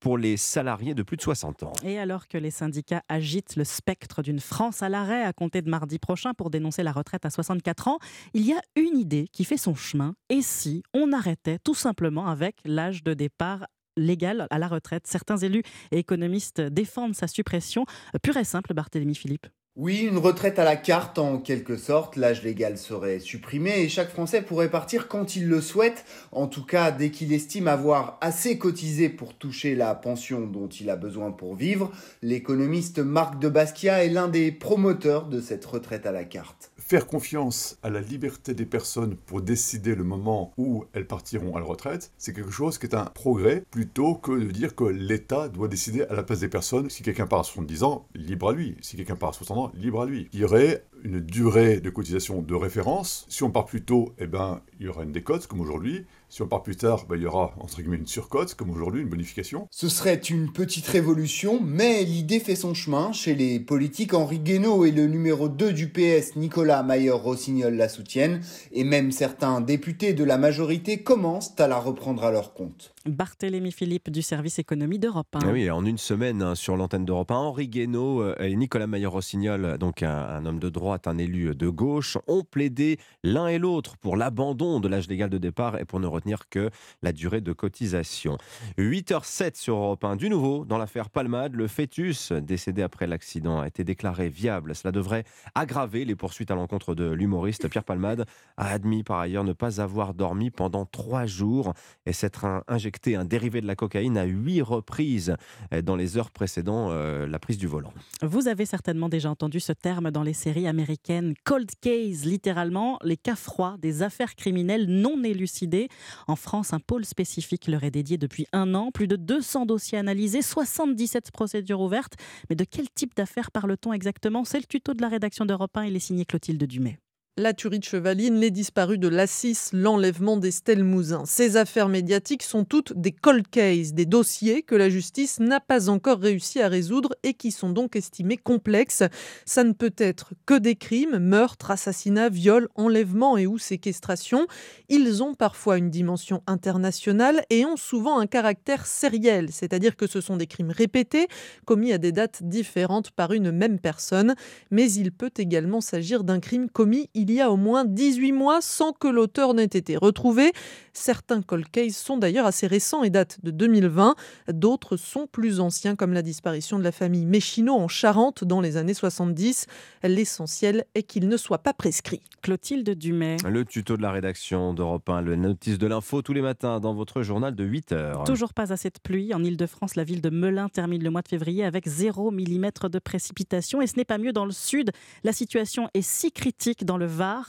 pour les salariés de plus de 60 ans. Et alors que les syndicats agitent le spectre d'une France à l'arrêt à compter de mardi prochain pour dénoncer la retraite à 64 ans, il y a une idée qui fait son chemin. Et si on arrêtait tout simplement avec l'âge de départ légal à la retraite? Certains élus et économistes défendent sa suppression. Pure et simple, Barthélémy Philippe. Oui, une retraite à la carte en quelque sorte, l'âge légal serait supprimé et chaque Français pourrait partir quand il le souhaite, en tout cas dès qu'il estime avoir assez cotisé pour toucher la pension dont il a besoin pour vivre. L'économiste Marc de Basquiat est l'un des promoteurs de cette retraite à la carte. Faire confiance à la liberté des personnes pour décider le moment où elles partiront à la retraite, c'est quelque chose qui est un progrès plutôt que de dire que l'État doit décider à la place des personnes. Si quelqu'un part à 70 ans, libre à lui. Si quelqu'un part à 60 ans, libre à lui. Il une durée de cotisation de référence. Si on part plus tôt, eh ben, il y aura une décote comme aujourd'hui. Si on part plus tard, ben, il y aura entre guillemets une surcote comme aujourd'hui, une bonification. Ce serait une petite révolution, mais l'idée fait son chemin. Chez les politiques, Henri Guénaud et le numéro 2 du PS, Nicolas Mayer-Rossignol, la soutiennent. Et même certains députés de la majorité commencent à la reprendre à leur compte. Barthélémy Philippe du service économie d'Europe 1. Ah oui, en une semaine hein, sur l'antenne d'Europe 1, Henri Guénaud euh, et Nicolas Mayer-Rossignol, donc un, un, homme de un élu de gauche, ont plaidé l'un et l'autre pour l'abandon de l'âge légal de départ et pour ne retenir que la durée de cotisation. 8h07 sur Europe 1. Du nouveau, dans l'affaire Palmade, le fœtus décédé après l'accident a été déclaré viable. Cela devrait aggraver les poursuites à l'encontre de l'humoriste. Pierre Palmade a admis par ailleurs ne pas avoir dormi pendant trois jours et s'être injecté un dérivé de la cocaïne à huit reprises dans les heures précédant euh, la prise du volant. Vous avez certainement déjà entendu ce terme dans les séries américaines cold case, littéralement les cas froids des affaires criminelles non élucidées. En France, un pôle spécifique leur est dédié depuis un an. Plus de 200 dossiers analysés, 77 procédures ouvertes. Mais de quel type d'affaires parle-t-on exactement? C'est le tuto de la rédaction d'Europe 1. Il est signé Clotilde Dumay la tuerie de Chevaline, les disparus de l'Assis, l'enlèvement d'Estelle Mouzin. Ces affaires médiatiques sont toutes des cold cases, des dossiers que la justice n'a pas encore réussi à résoudre et qui sont donc estimés complexes. Ça ne peut être que des crimes, meurtres, assassinats, viols, enlèvements et ou séquestration. Ils ont parfois une dimension internationale et ont souvent un caractère sériel, c'est-à-dire que ce sont des crimes répétés, commis à des dates différentes par une même personne, mais il peut également s'agir d'un crime commis il y a au moins 18 mois sans que l'auteur n'ait été retrouvé. Certains cold cases sont d'ailleurs assez récents et datent de 2020. D'autres sont plus anciens, comme la disparition de la famille Méchino en Charente dans les années 70. L'essentiel est qu'il ne soit pas prescrit. Clotilde Dumay. Le tuto de la rédaction d'Europe 1, le notice de l'info tous les matins dans votre journal de 8 heures. Toujours pas assez de pluie. En Ile-de-France, la ville de Melun termine le mois de février avec 0 mm de précipitation. Et ce n'est pas mieux dans le sud. La situation est si critique dans le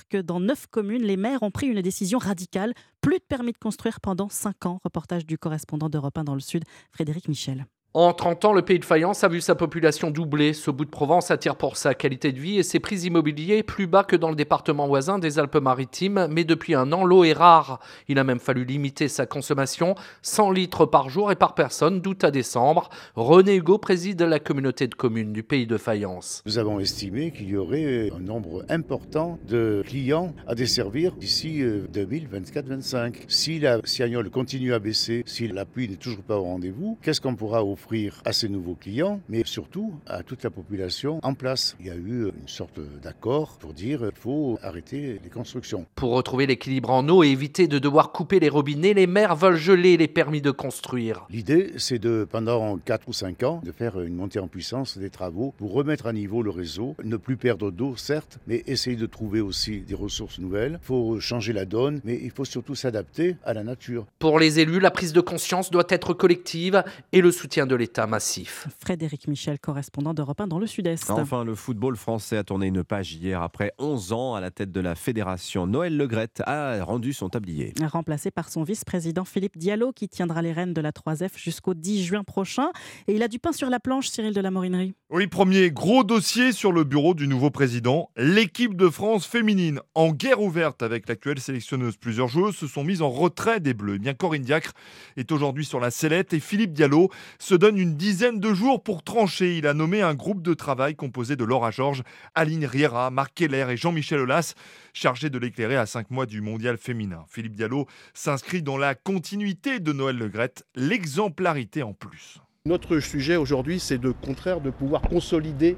Que dans neuf communes, les maires ont pris une décision radicale. Plus de permis de construire pendant 5 ans. Reportage du correspondant d'Europe 1 dans le sud, Frédéric Michel. En 30 ans, le pays de Fayence a vu sa population doubler. Ce bout de Provence attire pour sa qualité de vie et ses prix immobiliers plus bas que dans le département voisin des Alpes-Maritimes. Mais depuis un an, l'eau est rare. Il a même fallu limiter sa consommation 100 litres par jour et par personne d'août à décembre. René Hugo préside la communauté de communes du pays de Fayence. Nous avons estimé qu'il y aurait un nombre important de clients à desservir d'ici 2024-25. Si la Siagnole continue à baisser, si la pluie n'est toujours pas au rendez-vous, qu'est-ce qu'on pourra offrir à ces nouveaux clients, mais surtout à toute la population en place. Il y a eu une sorte d'accord pour dire qu'il faut arrêter les constructions. Pour retrouver l'équilibre en eau et éviter de devoir couper les robinets, les maires veulent geler les permis de construire. L'idée, c'est de, pendant 4 ou 5 ans, de faire une montée en puissance des travaux pour remettre à niveau le réseau, ne plus perdre d'eau, certes, mais essayer de trouver aussi des ressources nouvelles. Il faut changer la donne, mais il faut surtout s'adapter à la nature. Pour les élus, la prise de conscience doit être collective et le soutien de l'État massif. Frédéric Michel, correspondant d'Europe 1 dans le Sud-Est. Enfin, le football français a tourné une page hier après 11 ans à la tête de la fédération. Noël Legrette a rendu son tablier. Remplacé par son vice-président Philippe Diallo qui tiendra les rênes de la 3F jusqu'au 10 juin prochain. Et il a du pain sur la planche, Cyril de la Morinerie. Oui, premier gros dossier sur le bureau du nouveau président. L'équipe de France féminine en guerre ouverte avec l'actuelle sélectionneuse. Plusieurs joueuses se sont mises en retrait des Bleus. Eh bien, Corinne Diacre est aujourd'hui sur la sellette et Philippe Diallo se donne une dizaine de jours pour trancher. Il a nommé un groupe de travail composé de Laura Georges, Aline Riera, Marc Keller et Jean-Michel Aulas, chargés de l'éclairer à cinq mois du mondial féminin. Philippe Diallo s'inscrit dans la continuité de Noël Legrette, l'exemplarité en plus. Notre sujet aujourd'hui, c'est de contraire de pouvoir consolider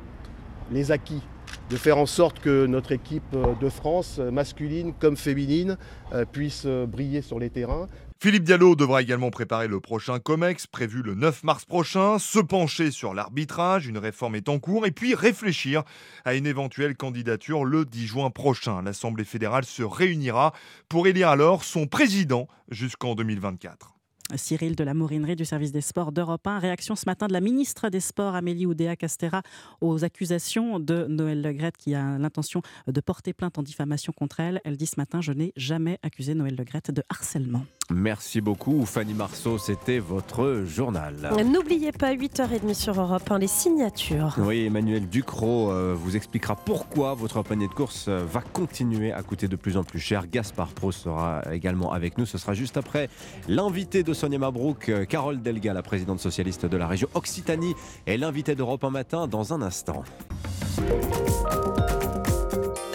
les acquis de faire en sorte que notre équipe de France, masculine comme féminine, euh, puisse briller sur les terrains. Philippe Diallo devra également préparer le prochain COMEX prévu le 9 mars prochain, se pencher sur l'arbitrage, une réforme est en cours, et puis réfléchir à une éventuelle candidature le 10 juin prochain. L'Assemblée fédérale se réunira pour élire alors son président jusqu'en 2024. Cyril de la Morinerie du service des sports d'Europe 1. Réaction ce matin de la ministre des Sports, Amélie Oudéa-Castera, aux accusations de Noël Legrette qui a l'intention de porter plainte en diffamation contre elle. Elle dit ce matin Je n'ai jamais accusé Noël Legrette de harcèlement. Merci beaucoup Fanny Marceau, c'était votre journal. N'oubliez pas 8h30 sur Europe 1, les signatures. Oui, Emmanuel Ducrot euh, vous expliquera pourquoi votre panier de course euh, va continuer à coûter de plus en plus cher. Gaspard Pro sera également avec nous. Ce sera juste après l'invité de Sonia Mabrouk, euh, Carole Delga, la présidente socialiste de la région Occitanie, et l'invité d'Europe un matin dans un instant.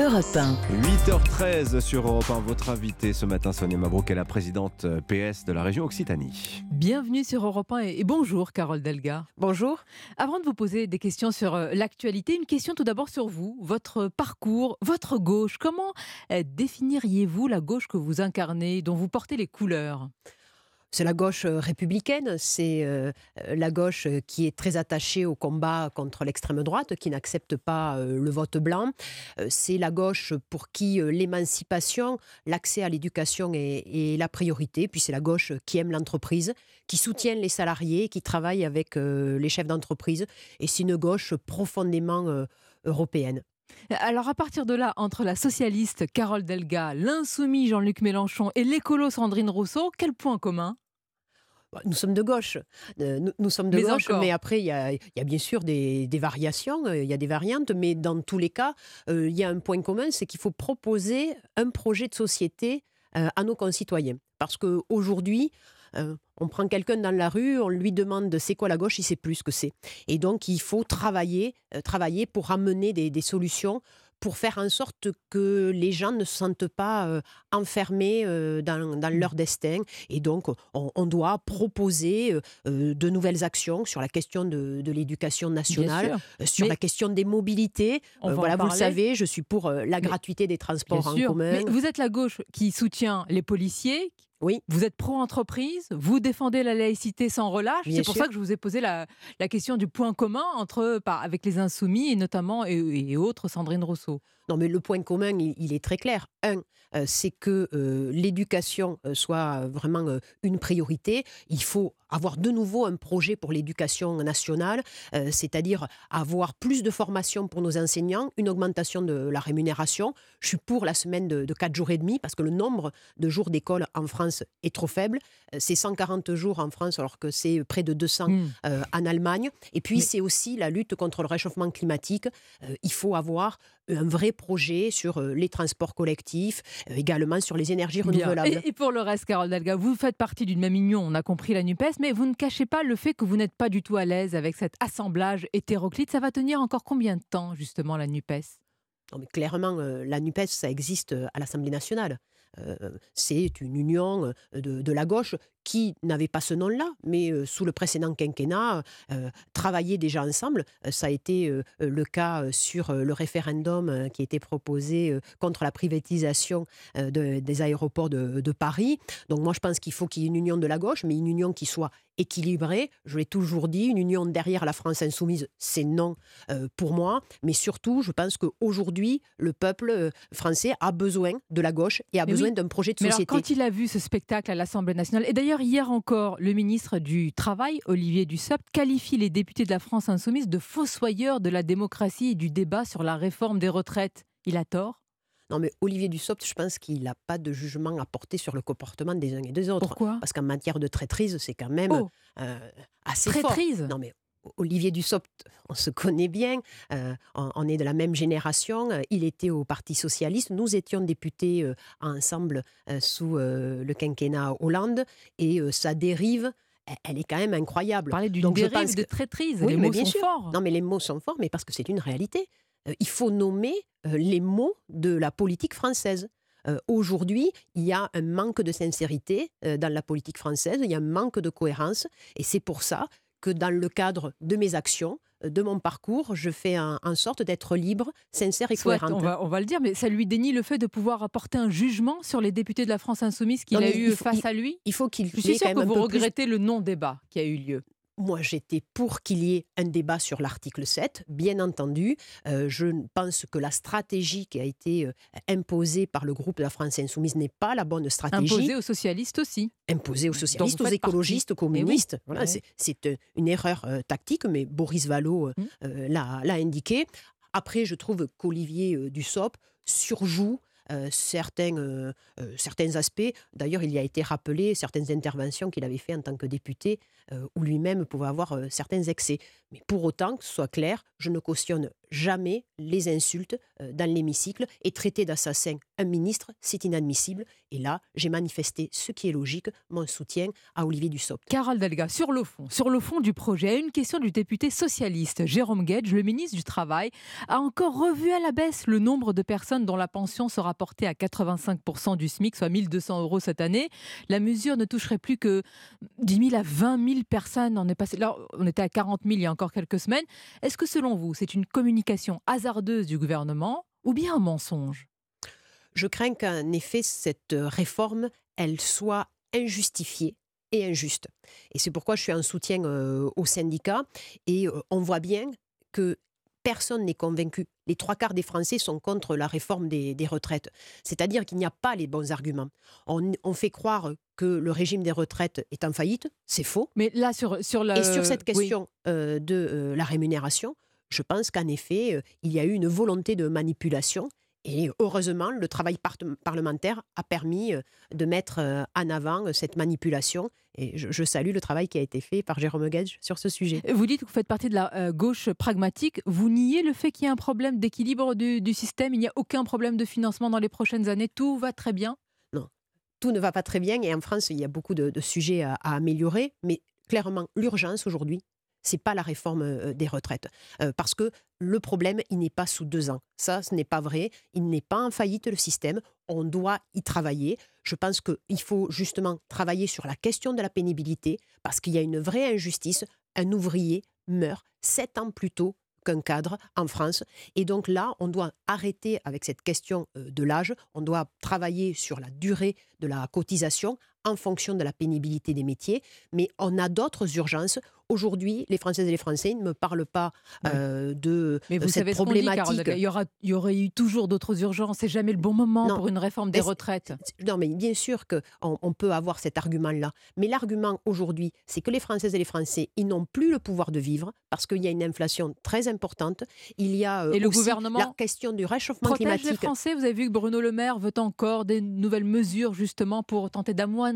Europe 8h13 sur Europe 1. Votre invité ce matin, Sonia Mabrouk, est la présidente euh, PS de la région Occitanie. Bienvenue sur Europe 1 et bonjour Carole Delga. Bonjour. Avant de vous poser des questions sur euh, l'actualité, une question tout d'abord sur vous, votre parcours, votre gauche. Comment définiriez-vous la gauche que vous incarnez, dont vous portez les couleurs? C'est la gauche euh, républicaine, c'est euh, euh, la gauche qui est très attachée au combat contre l'extrême droite, qui n'accepte pas le vote blanc. c'est la gauche pour qui l'émancipation, l'accès à l'éducation est, la priorité. Puis c'est la gauche qui aime l'entreprise, qui soutient les salariés, qui travaille avec les chefs d'entreprise. Et c'est une gauche profondément européenne. Alors à partir de là, entre la socialiste Carole Delga, l'insoumis Jean-Luc Mélenchon et l'écolo Sandrine Rousseau, quel point commun? Nous sommes de gauche. Euh, nous, sommes de gauche, mais après, il y, a, bien sûr des, variations, euh, il y a des variantes, mais dans tous les cas, euh, il y a un point commun, c'est qu'il faut proposer un projet de société à nos concitoyens. Parce qu'aujourd'hui, on prend quelqu'un dans la rue, on lui demande c'est quoi la gauche, il sait plus ce que c'est. Et donc, il faut travailler, travailler pour amener des solutions pour faire en sorte que les gens ne se sentent pas euh, enfermés euh, dans, dans, mmh. leur destin. Et donc, on, doit proposer euh, de nouvelles actions sur la question de, de l'éducation nationale, sur la question des mobilités. voilà, vous le savez, je suis pour la gratuité des transports en commun. Mais vous êtes la gauche qui soutient les policiers, oui. Vous êtes pro-entreprise, vous défendez la laïcité sans relâche. C'est pour ça que je vous ai posé la, la, question du point commun entre, avec les insoumis et notamment et, autres Sandrine Rousseau. Non, mais le point commun, il, est très clair. Un, euh, c'est que euh, l'éducation euh, soit vraiment une priorité. Il faut avoir de nouveau un projet pour l'éducation nationale, c'est-à-dire avoir plus de formation pour nos enseignants, une augmentation de la rémunération. Je suis pour la semaine de, de 4 jours et demi parce que le nombre de jours d'école en France est trop faible. C'est 140 jours en France alors que c'est près de 200 mmh. en Allemagne. Et puis c'est aussi la lutte contre le réchauffement climatique. il faut avoir un vrai projet sur les transports collectifs, également sur les énergies renouvelables. Et, pour le reste, Carole Dalga, vous faites partie d'une même union, on a compris la NUPES, mais vous ne cachez pas le fait que vous n'êtes pas du tout à l'aise avec cet assemblage hétéroclite. Ça va tenir encore combien de temps, justement, la NUPES? Non, mais clairement, la NUPES, ça existe à l'Assemblée nationale. c'est une union de, la gauche qui n'avait pas ce nom-là, mais sous le précédent quinquennat, travaillaient déjà ensemble. ça a été le cas sur le référendum qui a été proposé contre la privatisation des aéroports de, de, Paris. Donc moi, je pense qu'il faut qu'il y ait une union de la gauche, mais une union qui soit équilibrée. Je l'ai toujours dit, une union derrière la France insoumise, c'est non pour moi. Mais surtout, je pense qu'aujourd'hui, le peuple français a besoin de la gauche et a besoin d'un projet de société. Mais alors, quand il a vu ce spectacle à l'Assemblée nationale, et d'ailleurs, hier encore, le ministre du Travail, Olivier Dussopt, qualifie les députés de la France insoumise de fossoyeurs de la démocratie et du débat sur la réforme des retraites. Il a tort? Non, mais Olivier Dussopt, je pense qu'il n'a pas de jugement à porter sur le comportement des uns et des autres. Pourquoi? Parce qu'en matière de traîtrise, c'est quand même oh. euh, assez traîtrise? Non, mais Olivier Dussopt, on se connaît bien, euh, on, est de la même génération, il était au Parti socialiste, nous étions députés euh, ensemble euh, sous le quinquennat Hollande, et sa dérive, elle est quand même incroyable. Parler d'une Donc, je dérive de traîtrise. Oui, les mots bien sont sûr. forts. Non, mais les mots sont forts, mais parce que c'est une réalité. Euh, il faut nommer euh, les mots de la politique française. Euh, Aujourd'hui, il y a un manque de sincérité euh, dans la politique française, il y a un manque de cohérence, et c'est pour ça que dans le cadre de mes actions, euh, de mon parcours, je fais en, sorte d'être libre, sincère et Soit, cohérente. on, va, on va le dire, mais ça lui dénie le fait de pouvoir apporter un jugement sur les députés de la France insoumise qu'il a eu il faut- face il- à lui. Il faut qu'il Je suis sûre que vous plus- regrettez le non-débat qui a eu lieu. Moi, j'étais pour qu'il y ait un débat sur l'article 7, bien entendu. Euh, je pense que la stratégie qui a été euh, imposée par le groupe de la France Insoumise n'est pas la bonne stratégie. Imposé aux socialistes aussi. Imposée aux socialistes, aux écologistes, aux. Eh oui. communistes. Voilà, Ouais. c'est- euh, une erreur tactique, mais Boris Vallaud Mmh. l'a indiqué. Après, je trouve qu'Olivier Dussopt surjoue certains, euh, euh, certains aspects. D'ailleurs, il y a été rappelé certaines interventions qu'il avait fait en tant que député, euh, où lui-même pouvait avoir euh, certains excès. Mais pour autant, que ce soit clair, je ne cautionne jamais les insultes euh, dans l'hémicycle et traiter d'assassin un ministre, c'est inadmissible. Et là, j'ai manifesté ce qui est logique, mon soutien à Olivier Dussopt. Carole Delga, sur le fond, sur le fond du projet, une question du député socialiste Jérôme Guedj, le ministre du Travail, a encore revu à la baisse le nombre de personnes dont la pension sera portée à 85% du SMIC, soit 1200 euros cette année. La mesure ne toucherait plus que 10 000 à 20 000 personnes. On est on était à 40 000 il y a encore quelques semaines. Est-ce que selon vous, c'est une communication hasardeuse du gouvernement ou bien un mensonge? Je crains qu'en effet, cette réforme, elle soit injustifiée et injuste. Et c'est pourquoi je suis en soutien euh, aux syndicats. Et euh, on voit bien que personne n'est convaincu. Les trois quarts des Français sont contre la réforme des, des retraites. C'est-à-dire qu'il n'y a pas les bons arguments. On, on fait croire que le régime des retraites est en faillite. C'est faux. Mais là, sur, sur la... Et sur cette oui. question euh, de euh, la rémunération, je pense qu'en effet, euh, il y a eu une volonté de manipulation. Et heureusement, le travail par- parlementaire a permis euh, de mettre euh, en avant euh, cette manipulation. Et je, je salue le travail qui a été fait par Jérôme Gage sur ce sujet. Vous dites que vous faites partie de la euh, gauche pragmatique. Vous niez le fait qu'il y ait un problème d'équilibre du, du système? Il n'y a aucun problème de financement dans les prochaines années? Tout va très bien? Non, tout ne va pas très bien. Et en France, il y a beaucoup de, de sujets à, à améliorer. Mais clairement, l'urgence aujourd'hui, c'est pas la réforme euh, des retraites. Euh, parce que le problème, il n'est pas sous deux ans. Ça, ce n'est pas vrai. Il n'est pas en faillite, le système. On doit y travailler. Je pense qu'il faut justement travailler sur la question de la pénibilité, parce qu'il y a une vraie injustice. Un ouvrier meurt sept ans plus tôt qu'un cadre en France. Et donc là, on doit arrêter avec cette question euh, de l'âge. On doit travailler sur la durée de la cotisation en fonction de la pénibilité des métiers. Mais on a d'autres urgences. Aujourd'hui, les Françaises et les Français ne me parlent pas euh, de Mais vous cette savez ce qu'on dit, Carole problématique. Il, y aura, il y aurait eu toujours d'autres urgences. C'est jamais le bon moment Non. pour une réforme des Mais retraites. Non, mais bien sûr qu'on on peut avoir cet argument-là. Mais l'argument aujourd'hui, c'est que les Françaises et les Français, ils n'ont plus le pouvoir de vivre parce qu'il y a une inflation très importante. Il y a euh, Et le aussi gouvernement la question du réchauffement Protège les climatique. Français. Vous avez vu que Bruno Le Maire veut encore des nouvelles mesures justement pour tenter d'amoindrir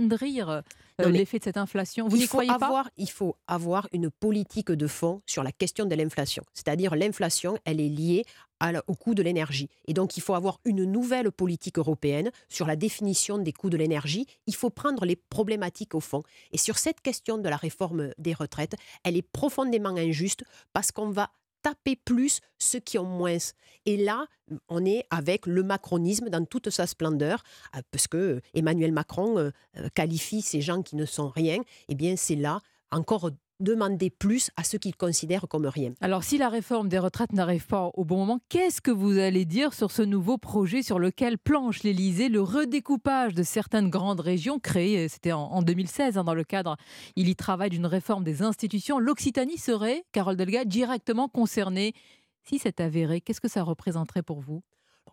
euh, Non, mais l'effet de cette inflation. Vous n'y croyez pas Il faut avoir une politique de fond sur la question de l'inflation. C'est-à-dire l'inflation, elle est liée à la- au coût de l'énergie. Et donc, il faut avoir une nouvelle politique européenne sur la définition des coûts de l'énergie. Il faut prendre les problématiques au fond. Et sur cette question de la réforme des retraites, elle est profondément injuste parce qu'on va taper plus ceux qui ont moins. Et là, on est avec le macronisme dans toute sa splendeur, euh, parce que Emmanuel Macron euh, euh, qualifie ces gens qui ne sont rien. Eh bien, c'est là encore demander plus à ceux qu'il considère comme rien. Alors, si la réforme des retraites n'arrive pas au bon moment, qu'est-ce que vous allez dire sur ce nouveau projet sur lequel planche l'Élysée le redécoupage de certaines grandes régions créées, c'était en, en 2016, hein, dans le cadre, il y travaille d'une réforme des institutions. L'Occitanie serait, Carole Delga, directement concernée. Si c'est avéré, qu'est-ce que ça représenterait pour vous?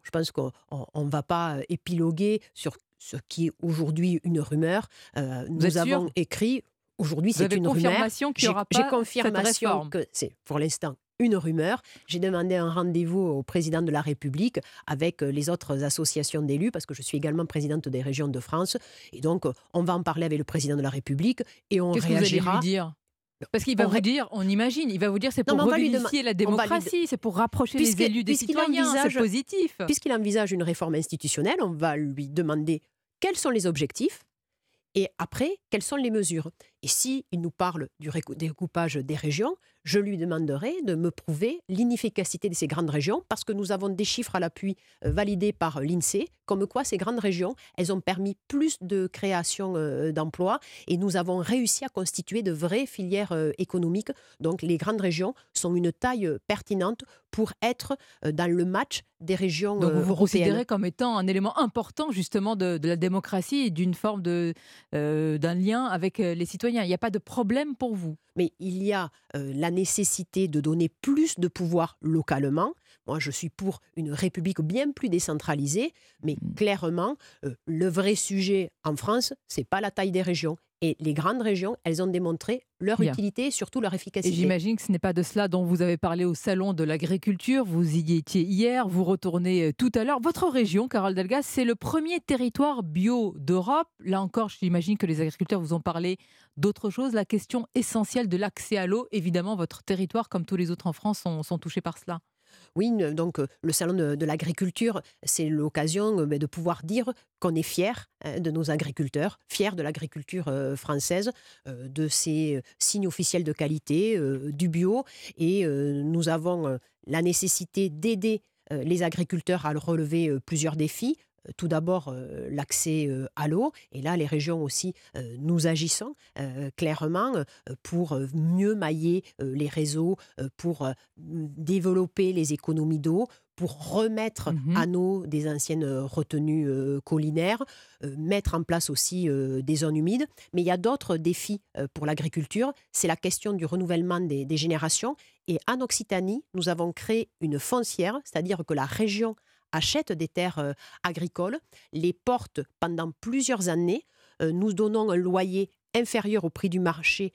Je pense qu'on ne va pas euh, épiloguer sur ce qui est aujourd'hui une rumeur. Euh, nous avons écrit, aujourd'hui c'est une rumeur. confirmation J'ai- confirmation que c'est pour l'instant une rumeur. J'ai demandé un rendez-vous au président de la République avec euh, les autres associations d'élus, parce que je suis également présidente des régions de France. Et donc, on va en parler avec le président de la République et on Qu'est-ce que vous allez réagira. lui dire? Parce qu'il va On vous dire, on imagine, il va vous dire c'est pour revivifier la de- démocratie, c'est pour rapprocher les élus des citoyens, c'est envisage- positif. Puisqu'il envisage une réforme institutionnelle, on va lui demander quels sont les objectifs et après, quelles sont les mesures Et s'il nous parle du découpage des régions, je lui demanderai de me prouver l'inefficacité de ces grandes régions, parce que nous avons des chiffres à l'appui euh, validés par l'INSEE, comme quoi ces grandes régions, elles ont permis plus de création euh, d'emplois et nous avons réussi à constituer de vraies filières euh, économiques. Donc les grandes régions sont une taille pertinente pour être dans le match des régions Donc vous vous européennes. considérez comme étant un élément important justement de, de la démocratie et d'une forme de, euh, d'un lien avec euh, les citoyens. Il n'y a pas de problème pour vous Mais il y a euh, la nécessité de donner plus de pouvoir localement. Moi, je suis pour une république bien plus décentralisée, mais Mmh. clairement, euh, le vrai sujet en France, c'est pas la taille des régions. Et les grandes régions, elles ont démontré leur Bien. utilité et surtout leur Et efficacité. j'imagine que ce n'est pas de cela dont vous avez parlé au salon de l'agriculture. Vous y étiez hier, vous retournez euh, tout à l'heure. Votre région, Carole Delgas, c'est le premier territoire bio d'Europe. Là encore, j'imagine que les agriculteurs vous ont parlé d'autre chose. La question essentielle de l'accès à l'eau. Évidemment, votre territoire, comme tous les autres en France, sont, sont touchés par cela. Oui, donc euh, le salon de, l'agriculture, c'est l'occasion euh, ben, de pouvoir dire qu'on est fier hein, de nos agriculteurs, fier de l'agriculture euh, française, de ses signes officiels de qualité, du bio, et nous avons la nécessité d'aider les agriculteurs à relever plusieurs défis. Tout d'abord, euh, l'accès euh, à l'eau. Et là, les régions aussi, euh, nous agissons clairement pour mieux mailler les réseaux, pour développer les économies d'eau, pour remettre Mhm. à l'eau des anciennes retenues euh, collinaires, euh, mettre en place aussi euh, des zones humides. Mais il y a d'autres défis pour l'agriculture. C'est la question du renouvellement des, des générations. Et en Occitanie, nous avons créé une foncière, c'est-à-dire que la région achète des terres euh, agricoles, les porte pendant plusieurs années. Euh, nous donnons un loyer inférieur au prix du marché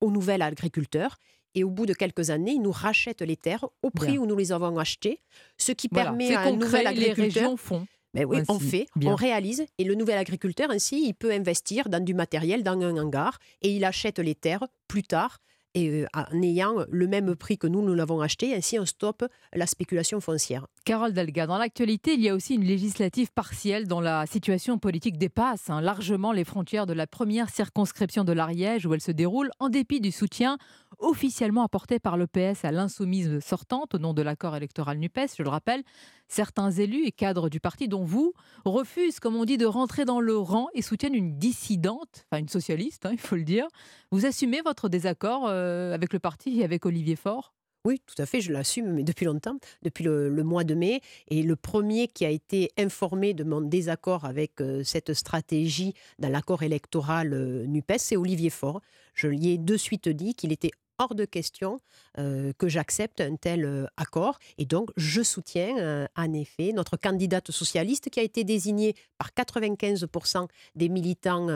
au nouvel agriculteur. Et au bout de quelques années, ils nous rachètent les terres au prix Bien. où nous les avons achetées, ce qui Voilà, permet à un nouvel les agriculteur. régions font. Mais oui, on fait, Bien. on réalise, et le nouvel agriculteur ainsi, il peut investir dans du matériel, dans un hangar, et il achète les terres plus tard. Et euh, en ayant le même prix que nous, nous l'avons acheté, ainsi on stoppe la spéculation foncière. Carole Delga, dans l'actualité, il y a aussi une législative partielle dont la situation politique dépasse hein, largement les frontières de la première circonscription de l'Ariège où elle se déroule, en dépit du soutien officiellement apporté par le PS à l'insoumise sortante au nom de l'accord électoral NUPES, je le rappelle. Certains élus et cadres du parti, dont vous, refusent, comme on dit, de rentrer dans le rang et soutiennent une dissidente, enfin une socialiste, hein, il faut le dire. Vous assumez votre désaccord euh, avec le parti et avec Olivier Faure? Oui, tout à fait, je l'assume, mais depuis longtemps, depuis le, le mois de mai. Et le premier qui a été informé de mon désaccord avec euh, cette stratégie dans l'accord électoral euh, NUPES, c'est Olivier Faure. Je lui ai de suite dit qu'il était hors de question euh, que j'accepte un tel euh, accord. Et donc, je soutiens euh, en effet notre candidate socialiste qui a été désignée par 95% des militants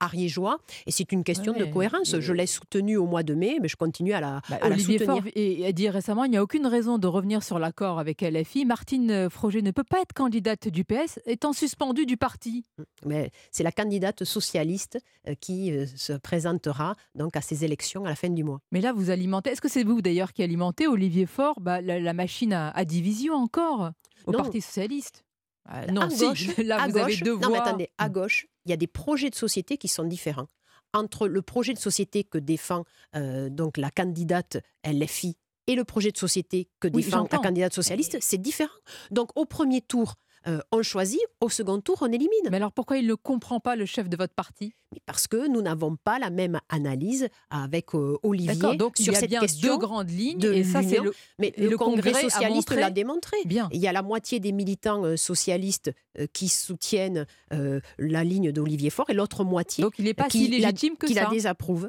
ariégeois. Et c'est une question Ouais, de cohérence. Je l'ai soutenue au mois de mai, mais je continue à la, Bah, à la Olivier soutenir. Faure a dit récemment il n'y a aucune raison de revenir sur l'accord avec LFI. Martine Froger ne peut pas être candidate du PS, étant suspendue du parti. Mais c'est la candidate socialiste qui se présentera donc à ces élections à la fin du mois. Mais là, vous alimentez. Est-ce que c'est vous d'ailleurs qui alimentez Olivier Faure? Bah, la, la machine à, à division encore au Non. Parti socialiste Ah, Non, à si. gauche, là à vous avez gauche- deux non, mais attendez, à gauche, il y a des projets de société qui sont différents. Entre le projet de société que défend euh, donc la candidate LFI et le projet de société que Oui, défend la candidate socialiste, c'est différent. Donc au premier tour, euh, on choisit, au second tour, on élimine. Mais alors pourquoi il ne comprend pas le chef de votre parti? Parce que nous n'avons pas la même analyse avec euh, Olivier donc il sur y a cette bien question deux grandes lignes, de et ça, c'est l'union. le- Mais le, le Congrès, socialiste l'a démontré. Bien. Il y a la moitié des militants euh, socialistes qui soutiennent la ligne d'Olivier Faure et l'autre moitié Donc il n'est pas qui si la- légitime que qui la ça. désapprouve.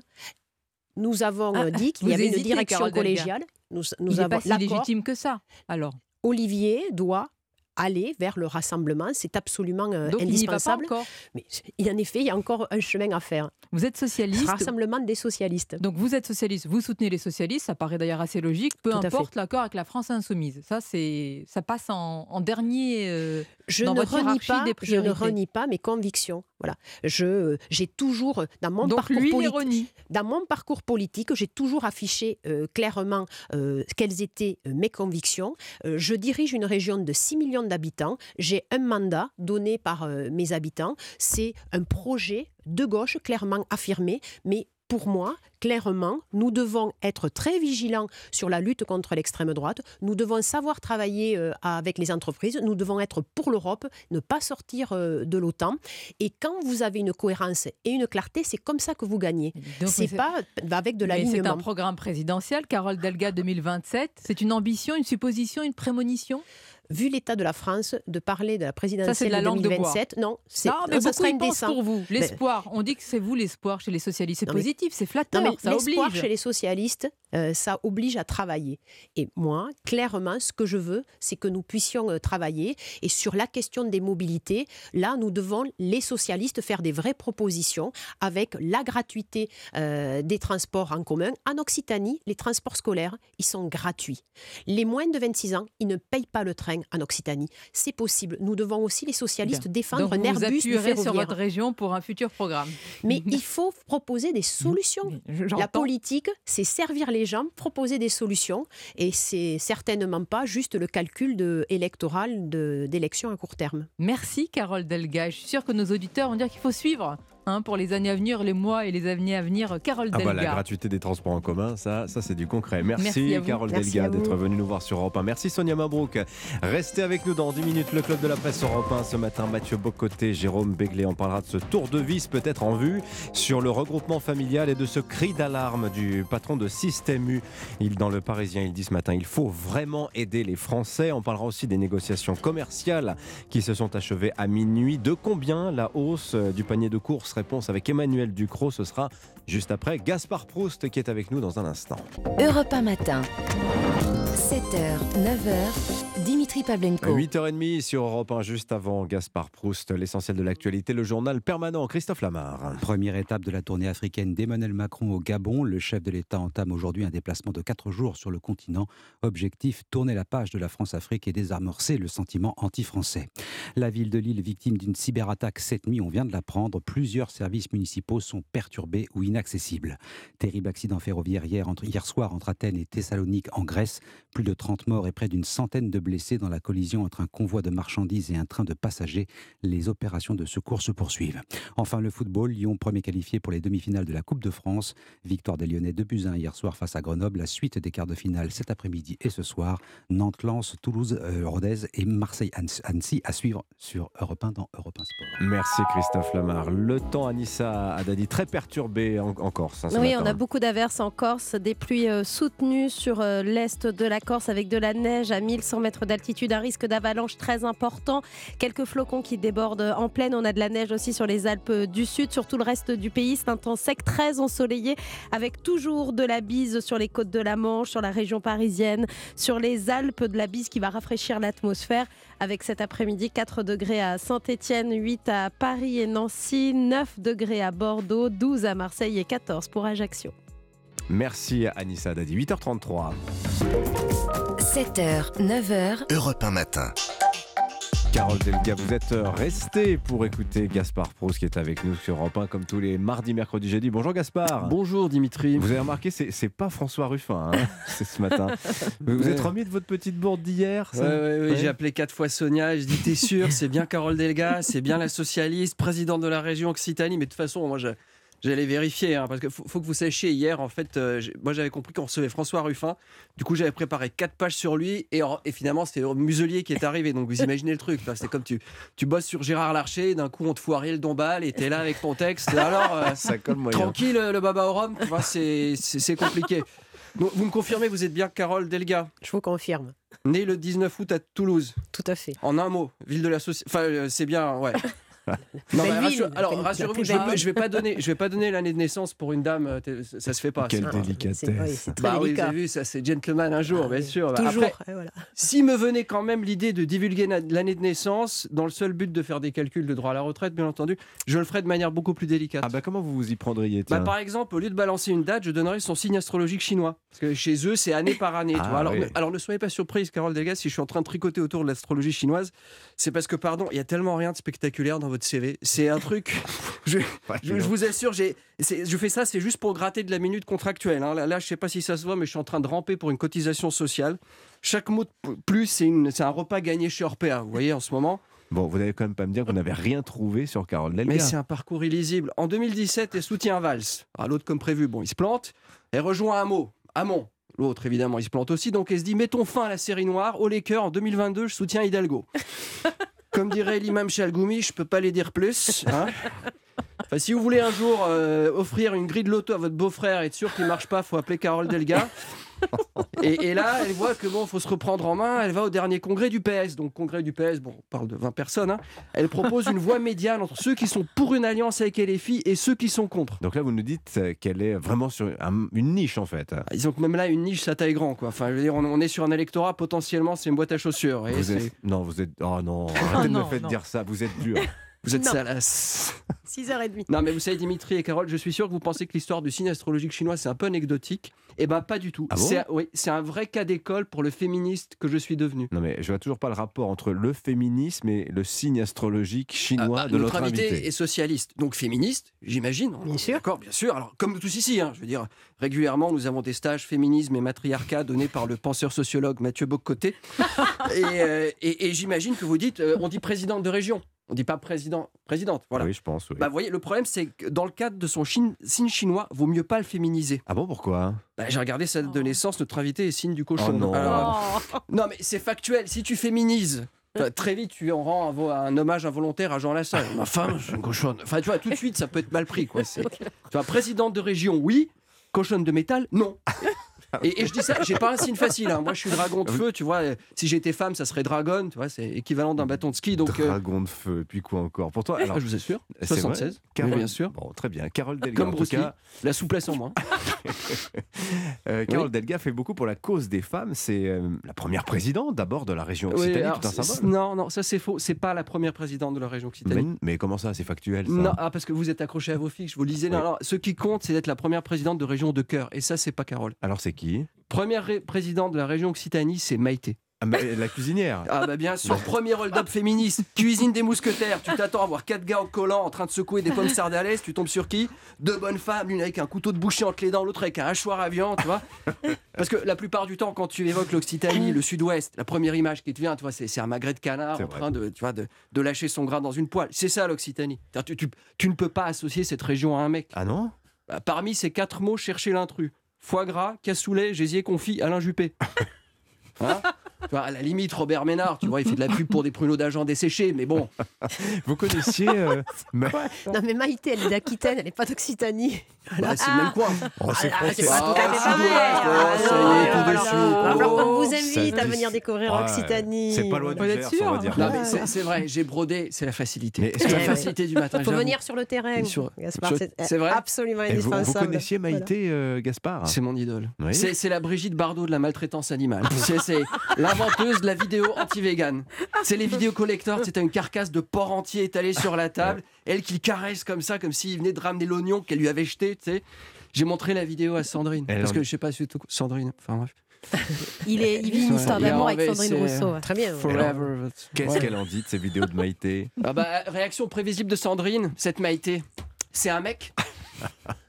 Nous avons Ah, dit qu'il y avait une direction collégiale. Nous, nous il n'est avons pas si légitime que ça. Alors, Olivier doit aller vers le rassemblement. C'est absolument euh, donc il pas indispensable. encore. Mais il- en effet, il y a encore un chemin à faire. Vous êtes socialiste. Rassemblement des socialistes. Donc vous êtes socialiste, vous soutenez les socialistes, ça paraît d'ailleurs assez logique, peu Tout importe l'accord avec la France insoumise. Ça, c'est, ça passe en, en dernier euh, je dans ne votre renie pas, des je ne renie pas mes convictions. Voilà, je j'ai toujours dans mon Donc parcours lui, il politique, dans mon parcours politique, j'ai toujours affiché euh, clairement euh, quelles étaient euh, mes convictions. Euh, je dirige une région de 6 millions d'habitants. J'ai un mandat donné par euh, mes habitants. C'est un projet de gauche clairement affirmé, mais pour moi, clairement, nous devons être très vigilants sur la lutte contre l'extrême droite. Nous devons savoir travailler euh, avec les entreprises. Nous devons être pour l'Europe, ne pas sortir euh, de l'OTAN. Et quand vous avez une cohérence et une clarté, c'est comme ça que vous gagnez. C'est pas avec de l'alignement. C'est un programme présidentiel, Carole Delga 2027. C'est une ambition, une supposition, une prémonition? Vu l'état de la France, de parler de la présidentielle de 2027, non, c'est mais ça serait indécent. pour vous. L'espoir, on dit que c'est vous l'espoir chez les socialistes. C'est positif, c'est flatteur, non. L'espoir chez les socialistes, euh, ça oblige à travailler. Et moi, clairement, ce que je veux, c'est que nous puissions euh, travailler. Et sur la question des mobilités, là, nous devons, les socialistes, faire des vraies propositions avec la gratuité euh, des transports en commun. En Occitanie, les transports scolaires, ils sont gratuits. Les moins de 26 ans, ils ne payent pas le train en Occitanie. C'est possible. Nous devons aussi, les socialistes, défendre un Airbus du ferroviaire. sur votre région pour un futur programme. Mais il faut proposer des solutions. La politique, c'est servir les gens, proposer des solutions, et c'est certainement pas juste le calcul de, électoral d'élections à court terme. Merci Carole Delga. Je suis sûre que nos auditeurs vont dire qu'il faut suivre Hein, pour les années à venir, les mois et les années à venir. Carole ah bah, Delga. la gratuité des transports en commun, ça, ça c'est du concret. Merci, Carole Delga d'être venue nous voir sur Europe 1. Merci Sonia Mabrouk. Restez avec nous dans 10 minutes. Le club de la presse Europe 1 ce matin. Mathieu Bocoté, Jérôme Béglé. On parlera de ce tour de vis peut-être en vue sur le regroupement familial et de ce cri d'alarme du patron de Système U. Il, dans le Parisien, il dit ce matin il faut vraiment aider les Français. On parlera aussi des négociations commerciales qui se sont achevées à minuit. De combien la hausse du panier de courses Réponse avec Emmanuel Ducrot. Ce sera juste après Gaspard Proust qui est avec nous dans un instant. Europe 1 matin. 7h, 9h, Dimitri Pavlenko. 8h30 sur Europe 1, juste avant Gaspard Proust, l'essentiel de l'actualité, le journal permanent, Christophe Lamar. Première étape de la tournée africaine d'Emmanuel Macron au Gabon. Le chef de l'État entame aujourd'hui un déplacement de 4 jours sur le continent. Objectif, tourner la page de la France-Afrique et désamorcer le sentiment anti-français. La ville de Lille, victime d'une cyberattaque cette nuit, on vient de l'apprendre. Plusieurs services municipaux sont perturbés ou inaccessibles. Terrible accident ferroviaire hier, entre, hier soir entre Athènes et Thessalonique en Grèce. Plus de 30 morts et près d'une centaine de blessés dans la collision entre un convoi de marchandises et un train de passagers. Les opérations de secours se poursuivent. Enfin, le football. Lyon, premier qualifié pour les demi-finales de la Coupe de France. Victoire des Lyonnais de 1 hier soir face à Grenoble. La suite des quarts de finale cet après-midi et ce soir. Nantes, Lens, Toulouse, euh, Rodez et Marseille-Annecy à suivre sur Europe 1 dans Europe 1 Sport. Merci Christophe Lamar. Le temps, Anissa Adadi, très perturbé en, Corse. Hein, oui, on a beaucoup d'averses en Corse, des pluies euh, soutenues sur euh, l'est de la Corse avec de la neige à 1100 mètres d'altitude, un risque d'avalanche très important. Quelques flocons qui débordent en pleine. On a de la neige aussi sur les Alpes du Sud, sur tout le reste du pays. C'est un temps sec, très ensoleillé, avec toujours de la bise sur les côtes de la Manche, sur la région parisienne, sur les Alpes, de la bise qui va rafraîchir l'atmosphère. Avec cet après-midi 4 degrés à Saint-Étienne, 8 à Paris et Nancy, 9 degrés à Bordeaux, 12 à Marseille et 14 pour Ajaccio. Merci Anissa Dadi. 8h33. 7h, 9h. Europe 1 matin. Carole Delga, vous êtes resté pour écouter Gaspard Proust qui est avec nous sur Europe 1 comme tous les mardis, mercredis, jeudi. Bonjour Gaspard. Bonjour Dimitri. Vous avez remarqué, c'est pas François Ruffin, hein, c'est ce matin. Vous êtes remis de votre petite bourde d'hier Oui, ouais, j'ai appelé quatre fois Sonia je dis T'es sûr, c'est bien Carole Delga, c'est bien la socialiste, présidente de la région Occitanie. Mais de toute façon, moi, je J'allais vérifier, hein, parce qu'il faut, que vous sachiez, hier, en fait, euh, moi j'avais compris qu'on recevait François Ruffin. Du coup, j'avais préparé quatre pages sur lui, et, et finalement, c'est le Muselier qui est arrivé. Donc, vous imaginez le truc. C'est comme tu, tu bosses sur Gérard Larcher, d'un coup, on te fout Ariel Dombal, et t'es là avec ton texte. Alors, euh, Ça colle tranquille, le baba au rhum, c'est compliqué. Vous me confirmez, vous êtes bien Carole Delga Je vous confirme. Né le 19 août à Toulouse. Tout à fait. En un mot, ville de la société. Enfin, euh, c'est bien, ouais. Non, alors rassurez-vous, je ne vais, pas donner, je vais pas donner l'année de naissance pour une dame, euh, ça se fait pas. Quelle délicatesse. bah oui, vous avez vu, ça c'est gentleman un jour, bien sûr. Bah, toujours. Si me venait quand même l'idée de divulguer l'année de naissance dans le seul but de faire des calculs de droit à la retraite, bien entendu, je le ferai de manière beaucoup plus délicate. Ah bah comment vous vous y prendriez bah, Par exemple, au lieu de balancer une date, je donnerais son signe astrologique chinois. Parce que chez eux, c'est année par année. Ah alors, alors, ne soyez pas surprise, Carole Delgas, si je suis en train de tricoter autour de l'astrologie chinoise, c'est parce que, pardon, il y a tellement rien de spectaculaire dans votre CV. C'est un truc. Je, vous assure, j'ai, je fais ça, c'est juste pour gratter de la minute contractuelle. Hein. Là, je sais pas si ça se voit, mais je suis en train de ramper pour une cotisation sociale. Chaque mot de plus, c'est, un repas gagné chez Orpea, vous voyez, en ce moment. Bon, vous n'allez quand même pas me dire que vous n'avez rien trouvé sur Carole Delga. Mais c'est un parcours illisible. En 2017, elle soutient Valls. Ah, L'autre, comme prévu, bon, il se plante. Elle rejoint Hamon. Hamon. L'autre, évidemment, il se plante aussi. Donc, elle se dit mettons fin à la série noire. Au Lakers, en 2022, je soutiens Hidalgo. comme dirait l'imam Chalgoumi, je peux pas les dire plus. hein. Enfin, si vous voulez un jour euh, offrir une grille de loto à votre beau-frère et être sûr qu'il marche pas, faut appeler Carole Delga. Et, et là, elle voit que bon, faut se reprendre en main. Elle va au dernier congrès du PS. Donc, congrès du PS, bon, on parle de 20 personnes. hein. Elle propose une voie médiane entre ceux qui sont pour une alliance avec LFI et ceux qui sont contre. Donc là, vous nous dites euh, qu'elle est vraiment sur un- une niche en fait. Ils ont même là une niche, ça taille grand. Quoi. Enfin, je veux dire, on, on est sur un électorat, potentiellement, c'est une boîte à chaussures. Et Vous c'est- êtes... Non, vous êtes. Oh non, arrêtez de me non, faire dire ça. Vous êtes dur. Vous êtes Non. salace. 6h30. Non, mais vous savez, Dimitri et Carole, je suis sûr que vous pensez que l'histoire du signe astrologique chinois, c'est un peu anecdotique. Eh ben, pas du tout. Ah bon? C'est oui, un vrai cas d'école pour le féministe que je suis devenu. Non, mais je vois toujours pas le rapport entre le féminisme et le signe astrologique chinois Ah, de notre notre invité, invité. est socialiste, donc féministe, j'imagine. Bien sûr. D'accord, bien sûr. Alors, comme nous tous ici, hein, je veux dire, régulièrement, nous avons des stages féminisme et matriarcat donnés par le penseur sociologue Mathieu Bocoté. et euh, et- et j'imagine que vous dites, euh, on dit présidente de région. On dit pas président, présidente. Voilà. Oui, je pense. oui. Bah, vous voyez, le problème, c'est que dans le cadre de son chine- signe chinois, vaut mieux pas le féminiser. Ah bon, pourquoi? Bah, J'ai regardé sa date de naissance, notre invité est signe du cochon. Oh non. Alors, non, mais c'est factuel. Si tu féminises, très vite, tu en rends un, vo- un hommage involontaire à Jean Lassalle. Ma femme, c'est une cochonne. Enfin, tu vois, tout de suite, ça peut être mal pris. Quoi. C'est- Tu vois, présidente de région, oui. Cochonne de métal, non. Et, et je dis ça, j'ai pas un signe facile. hein. Moi, je suis dragon de feu, tu vois. Si j'étais femme, ça serait dragon, tu vois. C'est équivalent d'un bâton de ski. Donc, euh, Dragon de feu, puis quoi encore? Pour toi, alors, je vous assure, c'est vrai? 76. Carole- bien sûr. Bon, très bien. Carole Delga, Comme en tout cas, la souplesse en moins. euh, Carole Delga fait beaucoup pour la cause des femmes. C'est euh, la première présidente d'abord de la région Occitanie, alors, tout un c'est- symbole. Non, non, ça c'est faux. C'est pas la première présidente de la région Occitanie. Mais, mais comment ça, c'est factuel ça Non, ah, parce que vous êtes accroché à vos fiches, vous lisez. Non, Oui. non, ce qui compte, c'est d'être la première présidente de région de cœur. Et ça, c'est pas Carole. Alors c'est qui? Première ré- présidente de la région Occitanie, c'est Maïté. Ah, mais La cuisinière. Ah bah bien sûr, premier hold-up féministe, cuisine des mousquetaires. Tu t'attends à voir quatre gars au collant en train de secouer des pommes sardalaises. Tu tombes sur qui? Deux bonnes femmes, l'une avec un couteau de boucher entre les dents, l'autre avec un hachoir à viande, tu vois Parce que la plupart du temps, quand tu évoques l'Occitanie, le Sud-Ouest, la première image qui te vient, tu vois, c'est c'est un magret de canard en vrai. train de, tu vois, de, de lâcher son grain dans une poêle. C'est ça l'Occitanie. Tu, tu- tu ne peux pas associer cette région à un mec. Ah non? Bah, Parmi ces quatre mots, cherchez l'intrus. Foie gras, cassoulet, gésier confit, Alain Juppé. Hein? Tu vois, à la limite, Robert Ménard, tu vois, il fait de la pub pour des pruneaux d'agents desséchés, mais bon. Vous connaissiez euh, Ma- Non, mais Maïté, elle est d'Aquitaine, elle n'est pas d'Occitanie. Bah, c'est le même coin. Oh, c'est Ah, français. c'est pas tout à fait Ah, pareil. sud-ouest, ça y est, tout voilà. dessus. Il va falloir qu'on vous invite à venir découvrir Occitanie. C'est pas loin du Vous êtes Gers, sûr on va dire. Non, mais c'est c'est vrai, j'ai brodé, c'est la facilité. Mais C'est la facilité du matin. J'avoue. venir sur le terrain. Et sur- Gaspard, sur- c'est c'est vrai absolument Et vous, indispensable. vous connaissiez Maïté euh, Gaspard? C'est mon idole. C'est la Brigitte Bardot de la maltraitance animale. C'est c'est l'inventeuse de la vidéo anti-vegan. C'est les vidéos collecteurs. C'est une carcasse de porc entier étalée sur la table. Elle qui le caresse comme ça, comme s'il venait de ramener l'oignon qu'elle lui avait jeté. tu sais. J'ai montré la vidéo à Sandrine. Elle parce en- que je sais pas si Sandrine. Enfin bref. Il, est, il vit une histoire d'amour avec Sandrine Rousseau. Très bien. Forever. Qu'est-ce qu'elle en dit de ces vidéos de Maïté? Ah bah, réaction prévisible de Sandrine, cette Maïté. C'est un mec.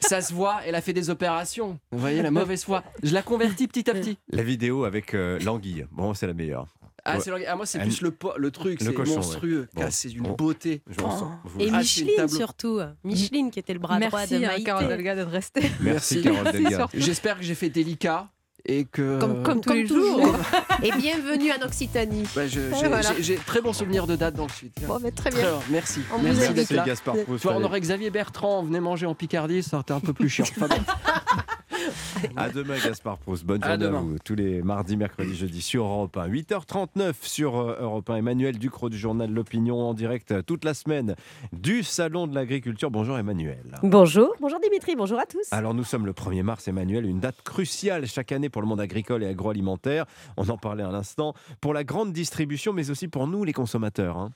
Ça se voit, elle a fait des opérations. Vous voyez la mauvaise foi. Je la convertis petit à petit. La vidéo avec euh, l'anguille. Bon, c'est la meilleure. Ah, Ouais. c'est le- ah, moi, c'est plus le, truc, c'est monstrueux. ouais. Bon. Ah, c'est Bon. beauté. Vous Et une Micheline surtout. Micheline qui était le bras droit Merci de à Maïté. Carole Delga d'être restée. Merci, Carole Delga. J'espère que j'ai fait délicat et que. Comme, comme tous les jours. Et bienvenue en Occitanie. J'ai voilà. très bon souvenir de date dans le sud. Bon, mais très bien. merci. On merci là. Gaspard vois, on aurait Xavier Bertrand, venez manger en Picardie, ça aurait été un peu plus chiant. À demain, Gaspard Proust. Bonne À journée à, vous. Tous les mardis, mercredis, jeudis sur Europe 1. 8h39 sur euh, Europe 1. Emmanuel Ducrot du journal L'Opinion en direct euh, toute la semaine du Salon de l'Agriculture. Bonjour Emmanuel. Bonjour. Bonjour Dimitri, bonjour à tous. Alors nous sommes le 1er mars, Emmanuel, une date cruciale chaque année pour le monde agricole et agroalimentaire. On en parlait à l'instant. Pour la grande distribution, mais aussi pour nous, les consommateurs. hein.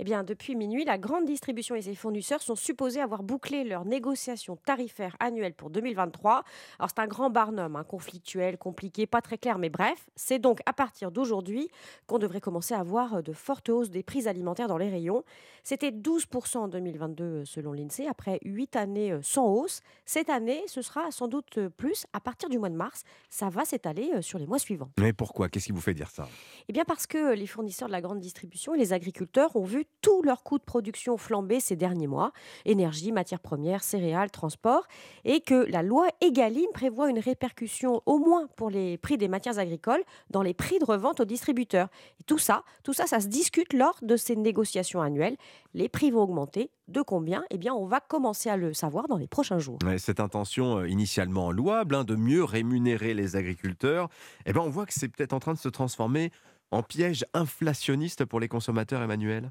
Eh bien, depuis minuit, la grande distribution et ses fournisseurs sont supposés avoir bouclé leurs négociations tarifaires annuelles pour 2023. Alors, c'est un grand barnum, un conflictuel, compliqué, pas très clair, mais bref, c'est donc à partir d'aujourd'hui qu'on devrait commencer à voir de fortes hausses des prix alimentaires dans les rayons. C'était 12% en 2022 selon l'INSEE, après 8 années sans hausse. Cette année, ce sera sans doute plus à partir du mois de mars. Ça va s'étaler sur les mois suivants. Mais pourquoi? Qu'est-ce qui vous fait dire ça? Eh bien parce que les fournisseurs de la grande distribution et les agriculteurs ont vu tous leurs coûts de production flamber ces derniers mois, énergie, matières premières, céréales, transport, et que la loi Egalim prévoit une répercussion au moins pour les prix des matières agricoles dans les prix de revente aux distributeurs. Et tout ça, tout ça, ça se discute lors de ces négociations annuelles. Les prix vont augmenter. De combien? Eh bien, on va commencer à le savoir dans les prochains jours. cette intention euh, initialement louable hein, de mieux rémunérer les agriculteurs, eh ben, on voit que c'est peut-être en train de se transformer en piège inflationniste pour les consommateurs, Emmanuel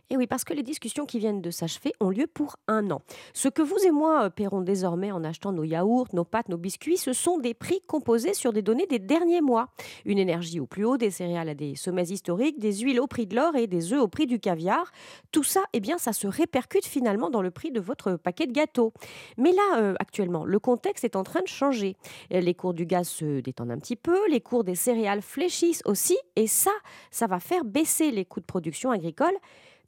et oui, parce que les discussions qui viennent de s'achever ont lieu pour un an. Ce que vous et moi euh, paierons désormais en achetant nos yaourts, nos pâtes, nos biscuits, ce sont des prix composés sur des données des derniers mois. Une énergie au plus haut, des céréales à des sommets historiques, des huiles au prix de l'or et des œufs au prix du caviar. Tout ça, eh bien, ça se répercute finalement dans le prix de votre paquet de gâteaux. Mais là, euh, actuellement, le contexte est en train de changer. Les cours du gaz se détendent un petit peu, les cours des céréales fléchissent aussi, et ça, ça va faire baisser les coûts de production agricole.